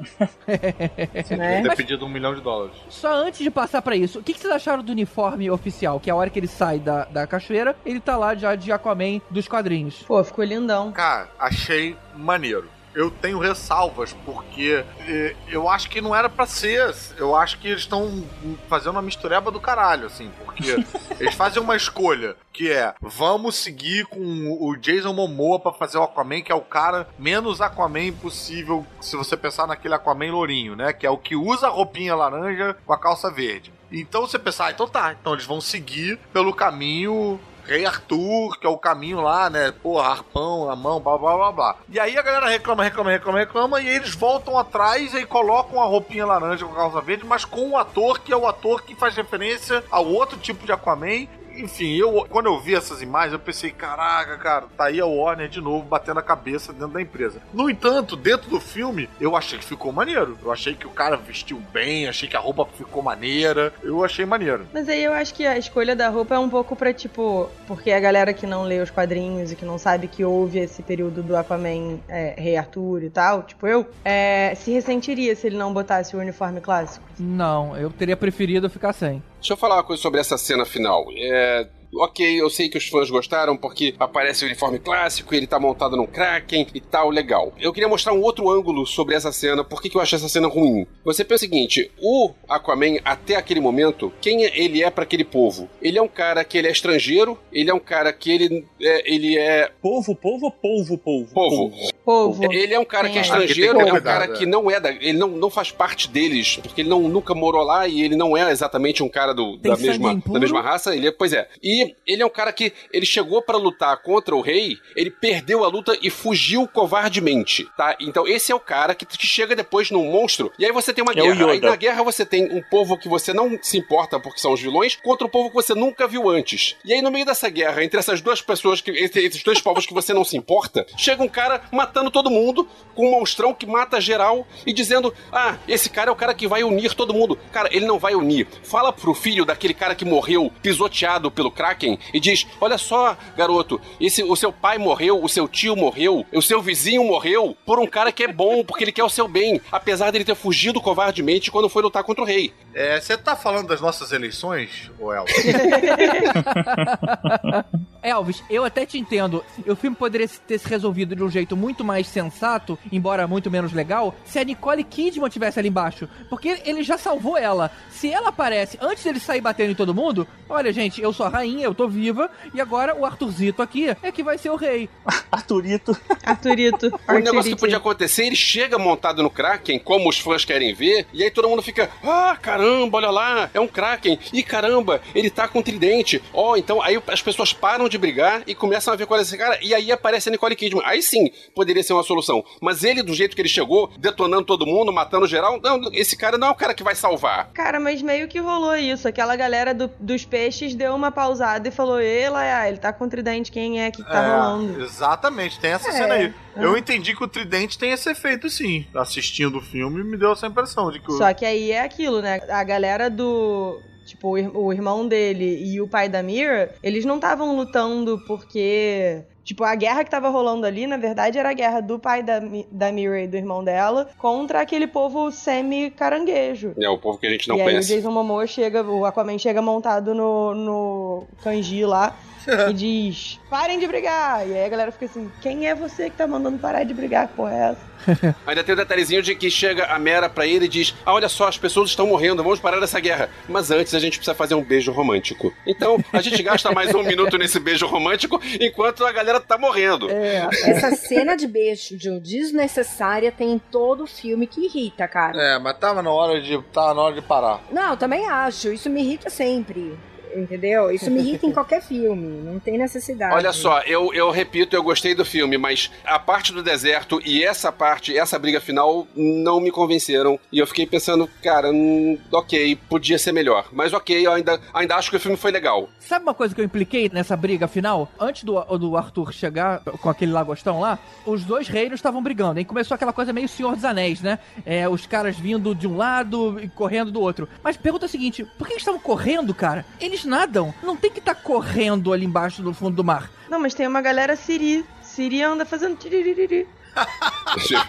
Você Né? ter pedido um milhão de dólares. Só antes de passar pra isso, o que, que vocês acharam do uniforme oficial? Que é a hora que ele sai da, da cachoeira, ele tá lá já de Aquaman dos quadrinhos. Pô, ficou lindão. Cara, achei maneiro. Eu tenho ressalvas, porque eh, eu acho que não era pra ser. Eu acho que eles estão fazendo uma mistureba do caralho, assim, porque eles fazem uma escolha, que é vamos seguir com o Jason Momoa pra fazer o Aquaman, que é o cara menos Aquaman possível, se você pensar naquele Aquaman lourinho, né? Que é o que usa a roupinha laranja com a calça verde. Então você pensar, ah, então tá, então eles vão seguir pelo caminho Rei Arthur, que é o caminho lá, né? Pô, arpão na mão, blá blá blá blá. E aí a galera reclama, reclama, reclama, reclama, e eles voltam atrás e colocam a roupinha laranja com a calça verde, mas com o ator que é o ator que faz referência ao outro tipo de Aquaman. Enfim, eu quando eu vi essas imagens, eu pensei, caraca, cara, tá aí a Warner de novo batendo a cabeça dentro da empresa. No entanto, dentro do filme, eu achei que ficou maneiro. Eu achei que o cara vestiu bem, achei que a roupa ficou maneira. Eu achei maneiro. Mas aí eu acho que a escolha da roupa é um pouco pra, tipo, porque a galera que não lê os quadrinhos e que não sabe que houve esse período do Aquaman é, Rei Arthur e tal, tipo eu, é, se ressentiria se ele não botasse o uniforme clássico. Não, eu teria preferido ficar sem. Deixa eu falar uma coisa sobre essa cena final. É. Ok, eu sei que os fãs gostaram porque aparece o uniforme clássico, ele tá montado num Kraken e tal, legal. Eu queria mostrar um outro ângulo sobre essa cena, por que que eu achei essa cena ruim. Você pensa o seguinte, o Aquaman, até aquele momento, quem ele é pra aquele povo? Ele é um cara que ele é estrangeiro, ele é um cara que ele é, ele é Polvo, polvo ou polvo, polvo? povo. Povo. Ele é um cara que é é? estrangeiro, é um cara é. que não é da. Ele não, não faz parte deles, porque ele não, nunca morou lá e ele não é exatamente um cara do, da, mesma, impuro. da mesma raça. Ele é, pois é. E ele é um cara que ele chegou pra lutar contra o rei, ele perdeu a luta e fugiu covardemente, tá? Então esse é o cara que, que chega depois num monstro. E aí você tem uma É guerra. Aí na guerra você tem um povo que você não se importa porque são os vilões, contra um povo que você nunca viu antes. E aí no meio dessa guerra, entre essas duas pessoas, que, entre esses dois povos que você não se importa, chega um cara matando todo mundo, com um monstrão que mata geral e dizendo: Ah, esse cara é o cara que vai unir todo mundo. Cara, ele não vai unir. Fala pro filho daquele cara que morreu pisoteado pelo Kraken e diz: Olha só, garoto, esse, o seu pai morreu, o seu tio morreu, o seu vizinho morreu por um cara que é bom, porque ele quer o seu bem, apesar dele ter fugido covardemente quando foi lutar contra o rei. É, você tá falando das nossas eleições, ou Elton? Elvis, eu até te entendo. O filme poderia ter se resolvido de um jeito muito mais sensato, embora muito menos legal, se a Nicole Kidman tivesse ali embaixo. Porque ele já salvou ela. Se ela aparece antes dele sair batendo em todo mundo, olha, gente, eu sou a rainha, eu tô viva, e agora o Arthurzito aqui é que vai ser o rei. Arthurito. Arthurito. O negócio que podia acontecer, ele chega montado no Kraken, como os fãs querem ver, e aí todo mundo fica, ah, caramba, olha lá, é um Kraken, e caramba, ele tá com um tridente. Ó, então aí as pessoas param de brigar e começam a ver qual é esse cara, e aí aparece a Nicole Kidman. Aí sim, poderia ser uma solução. Mas ele, do jeito que ele chegou, detonando todo mundo, matando geral, não, esse cara não é o cara que vai salvar. Cara, mas meio que rolou isso. Aquela galera do- dos peixes deu uma pausada e falou: Ela, ah, ele tá com tridente, quem é que tá É, rolando? Exatamente, tem essa É. cena aí. Eu entendi que o Tridente tem esse efeito, sim. Assistindo o filme, me deu essa impressão de que o. Só que aí é aquilo, né? A galera do. Tipo, o ir- o irmão dele e o pai da Mira, eles não estavam lutando porque. Tipo, a guerra que tava rolando ali, na verdade, era a guerra do pai da, da Mira e do irmão dela contra aquele povo semi-caranguejo. É o povo que a gente não e aí conhece. o Jason Momoa chega, o Aquaman chega montado no, no kanji lá e diz: parem de brigar! E aí a galera fica assim: quem é você que tá mandando parar de brigar? Que porra é essa? Ainda tem o detalhezinho de que chega a Mera pra ele e diz: Ah, olha só, as pessoas estão morrendo, vamos parar essa guerra. Mas antes a gente precisa fazer um beijo romântico. Então a gente gasta mais um minuto nesse beijo romântico enquanto a galera tá morrendo. É, essa cena de beijo desnecessária tem em todo o filme que irrita, cara. É, mas tava na hora de. Tava na hora de parar. Não, eu também acho. Isso me irrita sempre. Entendeu? Isso me irrita em qualquer filme. Não tem necessidade. Olha só, eu, eu repito, eu gostei do filme, mas a parte do deserto e essa parte, essa briga final, não me convenceram. E eu fiquei pensando, cara, hum, ok, podia ser melhor. Mas ok, eu ainda, ainda acho que o filme foi legal. Sabe uma coisa que eu impliquei nessa briga final? Antes do, do Arthur chegar com aquele lagostão lá, os dois reinos estavam brigando. Aí começou aquela coisa meio Senhor dos Anéis, né? É, os caras vindo de um lado e correndo do outro. Mas pergunta é a seguinte: por que eles estavam correndo, cara? Eles nadam. Não tem que estar correndo ali embaixo do fundo do mar. Não, mas tem uma galera Siri. Siri anda fazendo tiririri.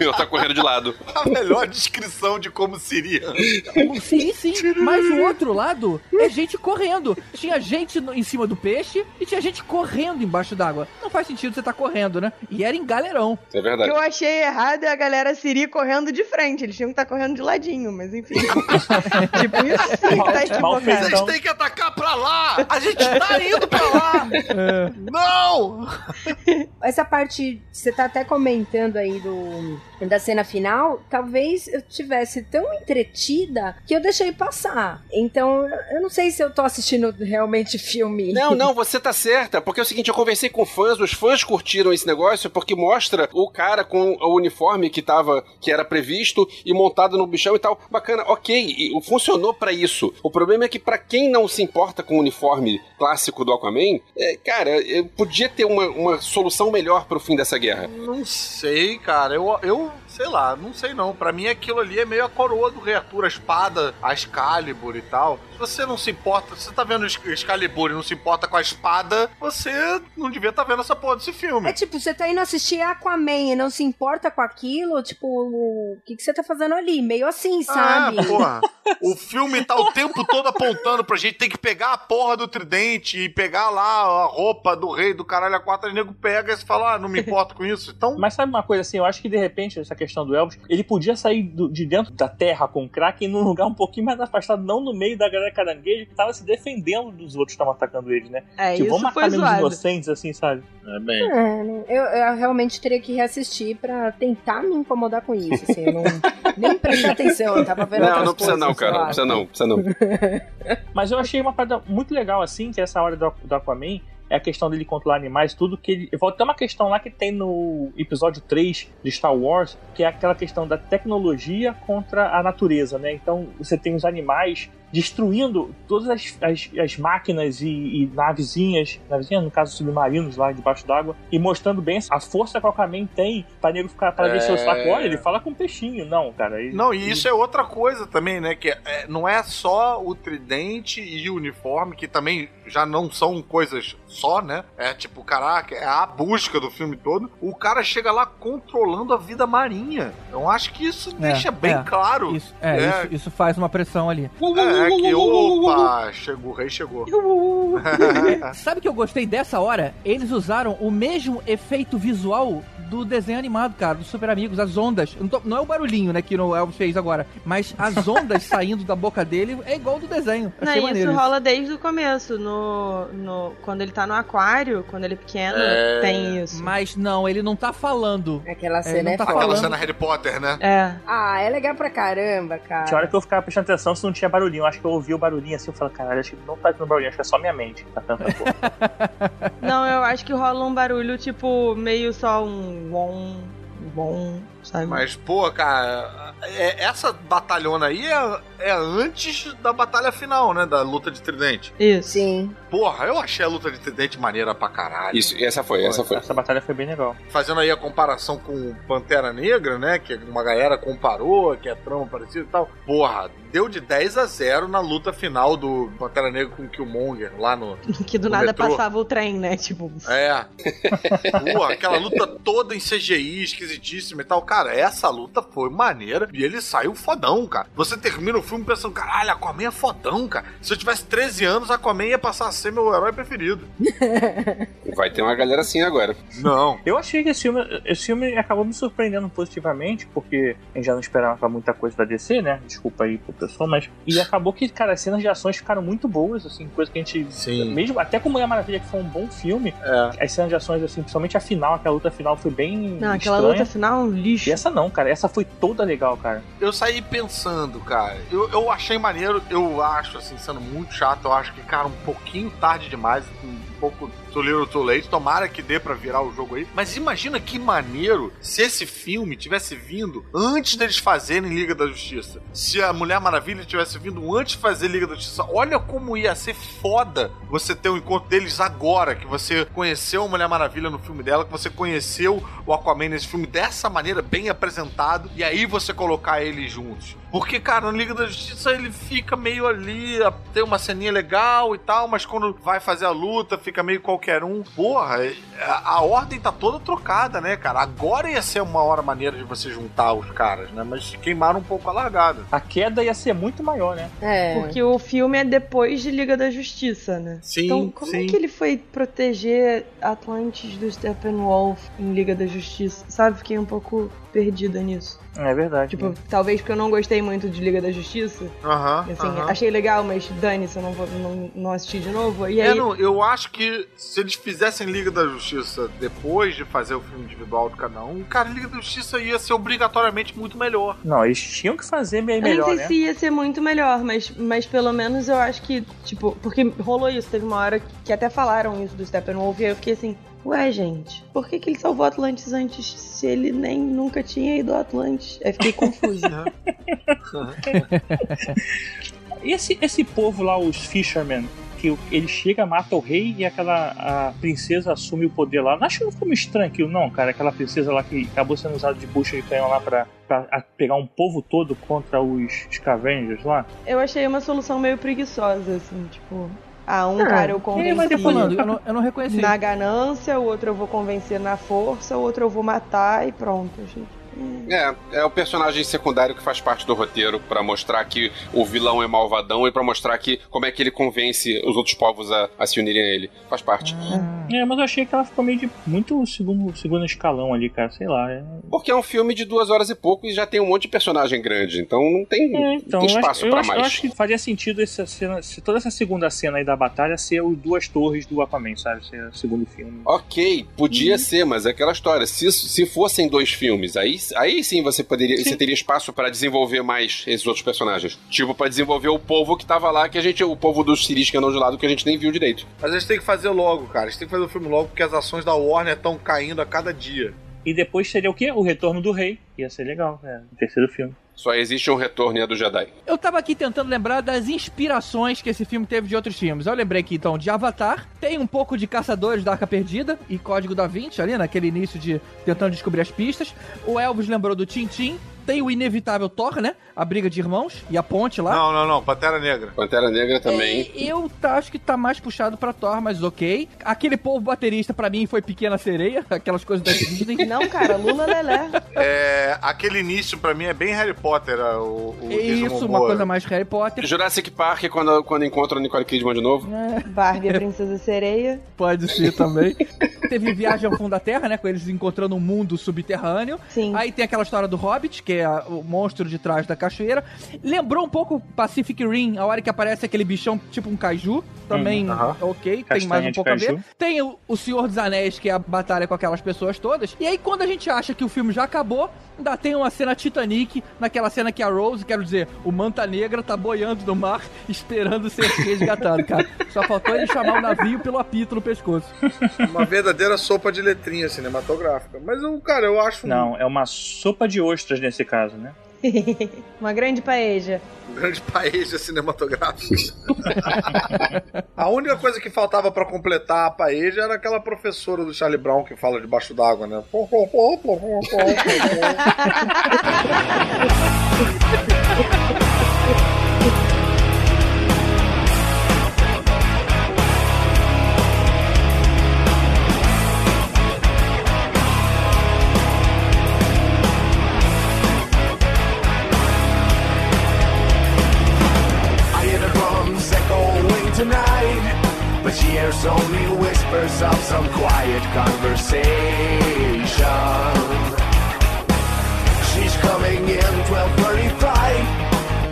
Eu tá correndo de lado. A melhor descrição de como seria. Sim, sim. Mas o outro lado é gente correndo. Tinha gente em cima do peixe e tinha gente correndo embaixo d'água. Não faz sentido você estar correndo, né? E era em galerão. É O verdade. que eu achei errado é a galera Siri correndo de frente. Eles tinham que estar correndo de ladinho, mas enfim. tipo, isso sim tá Mal feito. equivocado. Então- Vocês têm que atacar pra lá! A gente tá indo pra lá! Não! Essa parte, você tá até comentando aí do da cena final, talvez eu tivesse tão entretida que eu deixei passar. Então, eu não sei se eu tô assistindo realmente filme. Não, não, você tá certa, porque é o seguinte, eu conversei com fãs, os fãs curtiram esse negócio porque mostra o cara com o uniforme que tava, que era previsto e montado no bichão e tal. Bacana, ok, e funcionou pra isso. O problema é que pra quem não se importa com o uniforme clássico do Aquaman, é, cara, podia ter uma, uma solução melhor pro fim dessa guerra. Não sei, cara. Eu, eu sei lá, não sei não. Pra mim aquilo ali é meio a coroa do Rei Arthur, a espada, a Excalibur e tal. Se você não se importa, se você tá vendo Exc- Excalibur e não se importa com a espada, você não devia estar vendo essa porra desse filme. É tipo, você tá indo assistir Aquaman e não se importa com aquilo, tipo, o que, que você tá fazendo ali? Meio assim, sabe? Ah, porra. O filme tá o tempo todo apontando pra gente tem que pegar a porra do tridente e pegar lá a roupa do rei do caralho a quatro, o nego pega e você fala, ah, não me importo com isso. Então, Mas sabe uma coisa assim, eu acho que de repente essa questão do Elvis, ele podia sair do- de dentro da terra com o Kraken num lugar um pouquinho mais afastado, não no meio da galera caranguejo que tava se defendendo dos outros que estavam atacando eles, né? É, tipo, vamos matar menos zoado. inocentes, assim, sabe? É bem. É, eu, eu realmente teria que reassistir pra tentar me incomodar com isso. Assim, eu não, nem prestei atenção, eu tava vendo Não, não precisa não, cara. Não precisa não, precisa não. Mas eu achei uma parada muito legal, assim, que essa hora do, do Aquaman é a questão dele controlar animais, tudo que ele. Volta até uma questão lá que tem no episódio 3 de Star Wars, que é aquela questão da tecnologia contra a natureza, né? Então você tem os animais destruindo todas as, as, as máquinas e, e navezinhas, navezinhas, no caso submarinos lá debaixo d'água, e mostrando bem a força que o Aquaman tem pra nego ficar para ver É. seu saco. Olha, ele fala com peixinho. Não, cara. Ele, Não, e isso é outra coisa também, né? Que é- não é só o tridente e o uniforme, que também já não são coisas só, né? É tipo, caraca, é a busca do filme todo. O cara chega lá controlando a vida marinha. Eu acho que isso É, deixa bem é. claro. Isso, é, É. Isso, isso faz uma pressão ali. É, que opa, chegou, o rei chegou. Sabe que eu gostei dessa hora? Eles usaram o mesmo efeito visual do desenho animado, cara, dos Super Amigos, as ondas. Não, tô- não é o barulhinho, né, que o Elvis fez agora, mas as ondas saindo da boca dele é igual do desenho. Não, isso maneiro. rola desde o começo. No, no, quando ele tá no aquário, quando ele é pequeno, É. tem isso. Mas não, ele não tá falando. Aquela É, cena não é, tá. Aquela falando. cena Harry Potter, né? É. Ah, é legal pra caramba, cara. Tinha hora que eu ficava prestando atenção se não tinha barulhinho. Eu acho que eu ouvi o barulhinho assim, eu falei, caralho, acho que não tá tendo barulhinho, acho que é só minha mente que tá cantando. porra. Não, eu acho que rola um barulho, tipo, meio só um bom, bom, sabe? Mas, pô, cara, é- essa batalhona aí é, é antes da batalha final, né? Da luta de tridente. Isso. Sim. Porra, eu achei a luta de tridente maneira pra caralho. Isso, essa foi, essa foi. Essa batalha foi bem legal. Fazendo aí a comparação com Pantera Negra, né? Que uma galera comparou, que é trama parecida e tal. Porra, deu de 10 a 0 na luta final do Pantera Negra com o Killmonger lá no. Que do O nada metrô. passava o trem, né? Tipo. É. Porra, aquela luta toda em CGI, esquisitíssima e tal. Cara, essa luta foi maneira e ele saiu fodão, cara. Você termina o filme pensando, caralho, Aquaman é fodão, cara. Se eu tivesse 13 anos, Aquaman ia passar a ser meu herói preferido. Vai ter uma galera assim agora. Não. Eu achei que esse filme, esse filme acabou me surpreendendo positivamente, porque a gente já não esperava muita coisa da DC, né? Desculpa aí pro pessoal, mas. E acabou que, cara, as cenas de ações ficaram muito boas, assim, coisa que a gente. Sim. Mesmo até com Mulher Maravilha, que foi um bom filme, É. as cenas de ações, assim, principalmente a final, aquela luta final foi bem. Não, aquela estranha. luta final é um lixo. E essa não, cara. Essa foi toda legal, cara. Eu saí pensando, cara. Eu, eu achei maneiro, eu acho, assim, sendo muito chato, eu acho que, cara, um pouquinho tarde demais, um pouco too little too late. Tomara que dê pra virar o jogo aí. Mas imagina que maneiro se esse filme tivesse vindo antes deles fazerem Liga da Justiça. Se a Mulher Maravilha tivesse vindo antes de fazer Liga da Justiça. Olha como ia ser foda você ter o encontro deles agora, que você conheceu a Mulher Maravilha no filme dela, que você conheceu o Aquaman nesse filme dessa maneira, bem apresentado, e aí você colocar eles juntos. Porque, cara, no Liga da Justiça ele fica meio ali, tem uma ceninha legal e tal, mas quando vai fazer a luta fica meio qualquer um. Porra, é- a, a ordem tá toda trocada, né, cara? Agora ia ser uma hora maneira de você juntar os caras, né? Mas queimaram um pouco a largada. A queda ia ser muito maior, né? É. Porque o filme é depois de Liga da Justiça, né? Sim, então, como sim. é que ele foi proteger Atlantis do Steppenwolf em Liga da Justiça? Sabe? Fiquei um pouco perdida nisso. É verdade. Tipo, talvez porque eu não gostei muito de Liga da Justiça. Aham. Assim, aham. achei legal, mas dane-se, eu não, vou, não, não assisti de novo. E É, aí, não, eu acho que se eles fizessem Liga da Justiça depois de fazer o filme individual de cada um, cara, Liga da Justiça ia ser obrigatoriamente muito melhor. Não, eles tinham que fazer meio Eu nem melhor, sei né? se ia ser muito melhor, mas, mas pelo menos eu acho que, tipo, porque rolou isso, teve uma hora que até falaram isso do Steppenwolf e aí eu fiquei assim, ué, gente, por que, que ele salvou Atlantis antes se ele nem nunca tinha ido a Atlantis? Aí fiquei confusa. E esse, esse povo lá, os Fishermen, que ele chega, mata o rei e aquela a princesa assume o poder lá. Não acho que não ficou meio estranho aquilo, não, cara. Aquela princesa lá que acabou sendo usada de bucha de canhão lá pra, pra pegar um povo todo contra os Scavengers lá. eu achei uma solução meio preguiçosa, assim, tipo, ah, um Ah, cara eu É, convenci eu, não, eu não reconheci. na ganância, o outro eu vou convencer na força, o outro eu vou matar e pronto, gente. É, é o personagem secundário que faz parte do roteiro pra mostrar que o vilão é malvadão e pra mostrar que como é que ele convence os outros povos a, a se unirem a ele. Faz parte. É, mas eu achei que ela ficou meio de muito segundo, segundo escalão ali, cara. Sei lá. É... Porque é um filme de duas horas e pouco e já tem um monte de personagem grande, então não tem, É, então, tem espaço acho- mais. eu acho que faria sentido essa cena, se toda essa segunda cena aí da batalha ser os duas torres do Aquaman, sabe? Ser o segundo filme. Ok, podia ser, mas é aquela história. Se, se fossem dois filmes, aí, aí sim você poderia, você teria espaço pra desenvolver mais esses outros personagens. Tipo, pra desenvolver o povo que tava lá, que a gente, o povo dos Siris que andam de lado, que a gente nem viu direito. Mas eles têm que fazer logo, cara. Eles têm que fazer o filme logo porque as ações da Warner estão caindo a cada dia. E depois seria o quê? O Retorno do Rei. Ia ser legal, né? O terceiro filme. Só existe um retorno e é do Jedi. Eu tava aqui tentando lembrar das inspirações que esse filme teve de outros filmes. Eu lembrei aqui então de Avatar, tem um pouco de Caçadores da Arca Perdida e Código da Vinci ali, naquele início de tentando descobrir as pistas. O Elvis lembrou do Tintin. Tem o inevitável Thor, né? A briga de irmãos e a ponte lá. Não, não, não. Pantera Negra. Pantera Negra também. É, eu tá- acho que tá mais puxado pra Thor, mas ok. Aquele povo baterista pra mim foi Pequena Sereia, aquelas coisas da Disney. Não, cara, Lula Lelé. É, aquele início pra mim é bem Harry Potter, é, o, o É Isso, uma coisa mais Harry Potter. Jurassic Park, quando, quando encontra a Nicole Kidman de novo. Barbie, a Princesa Sereia. Pode ser também. Teve Viagem ao Fundo da Terra, né? Com eles encontrando um mundo subterrâneo. Sim. Aí tem aquela história do Hobbit, que é a- o monstro de trás da cachoeira. Lembrou um pouco Pacific Rim, a hora que aparece aquele bichão tipo um kaiju. Também, aham. ok, tem Castanha mais um pouco a ver. caju. Tem o, o Senhor dos Anéis, que é a batalha com aquelas pessoas todas. E aí, quando a gente acha que o filme já acabou, ainda tem uma cena Titanic, naquela cena que a Rose, quero dizer, o Manta Negra tá boiando no mar, esperando ser resgatado, cara. Só faltou ele chamar o navio pelo apito no pescoço. Uma verdadeira sopa de letrinha cinematográfica. Mas, eu, cara, eu acho Não, é uma sopa de ostras nesse caso, né? Uma grande paeja. um grande paeja cinematográfico. a única coisa que faltava pra completar a paeja era aquela professora do Charlie Brown que fala debaixo d'água, né? hears only whispers of some quiet conversation. She's coming in 12:35.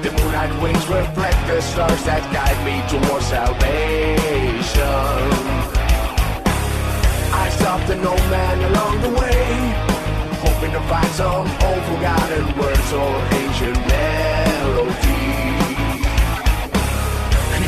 The moonlight wings reflect the stars that guide me towards salvation. I stopped an old man along the way, hoping to find some old forgotten words or ancient melody.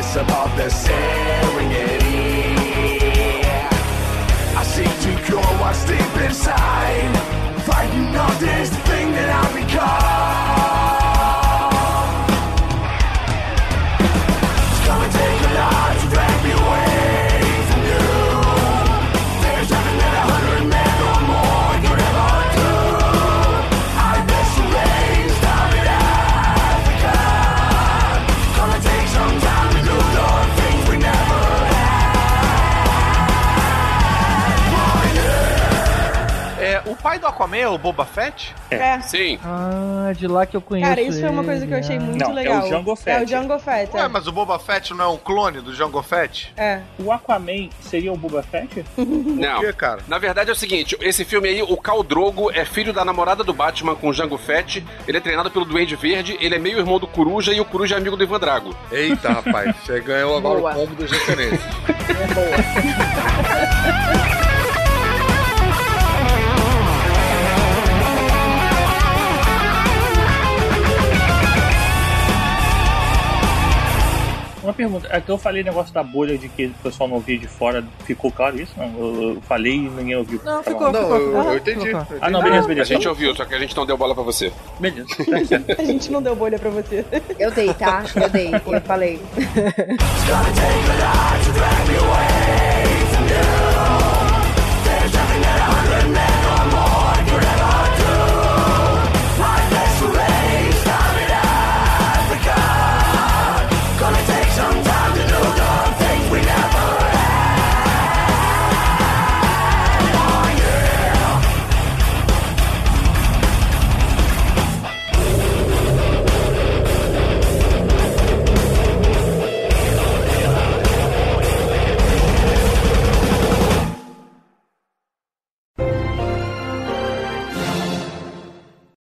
jealous about the serenity. I see to go, I stay Aquaman é o Boba Fett? É. Sim. Ah, de lá que eu conheço. Cara, isso foi uma coisa que eu achei ele, muito Não, é o legal. Jango Fett. É o Jango Fett. Ué, É. mas o Boba Fett não é um clone do Jango Fett? é. O Aquaman seria o Boba Fett? Não. Por quê, cara? Na verdade é o seguinte, esse filme aí, o Khal Drogo é filho da namorada do Batman com o Jango Fett, ele é treinado pelo Duende Verde, ele é meio irmão do Coruja e o Coruja é amigo do Ivan Drago. Eita, rapaz, você ganhou agora Boa. o combo dos referências. Uma pergunta, é que eu falei negócio da bolha de que o pessoal não via de fora, ficou claro isso? Não, eu, eu falei e ninguém ouviu. Não, Tá ficou. Não, ficou, eu, eu entendi. Ficou. eu entendi. Ah, não, beleza, A beleza. gente ouviu, só que a gente não deu bola pra você. Beleza, tá. A gente não deu bolha pra você. Eu dei, tá? Eu dei, eu falei.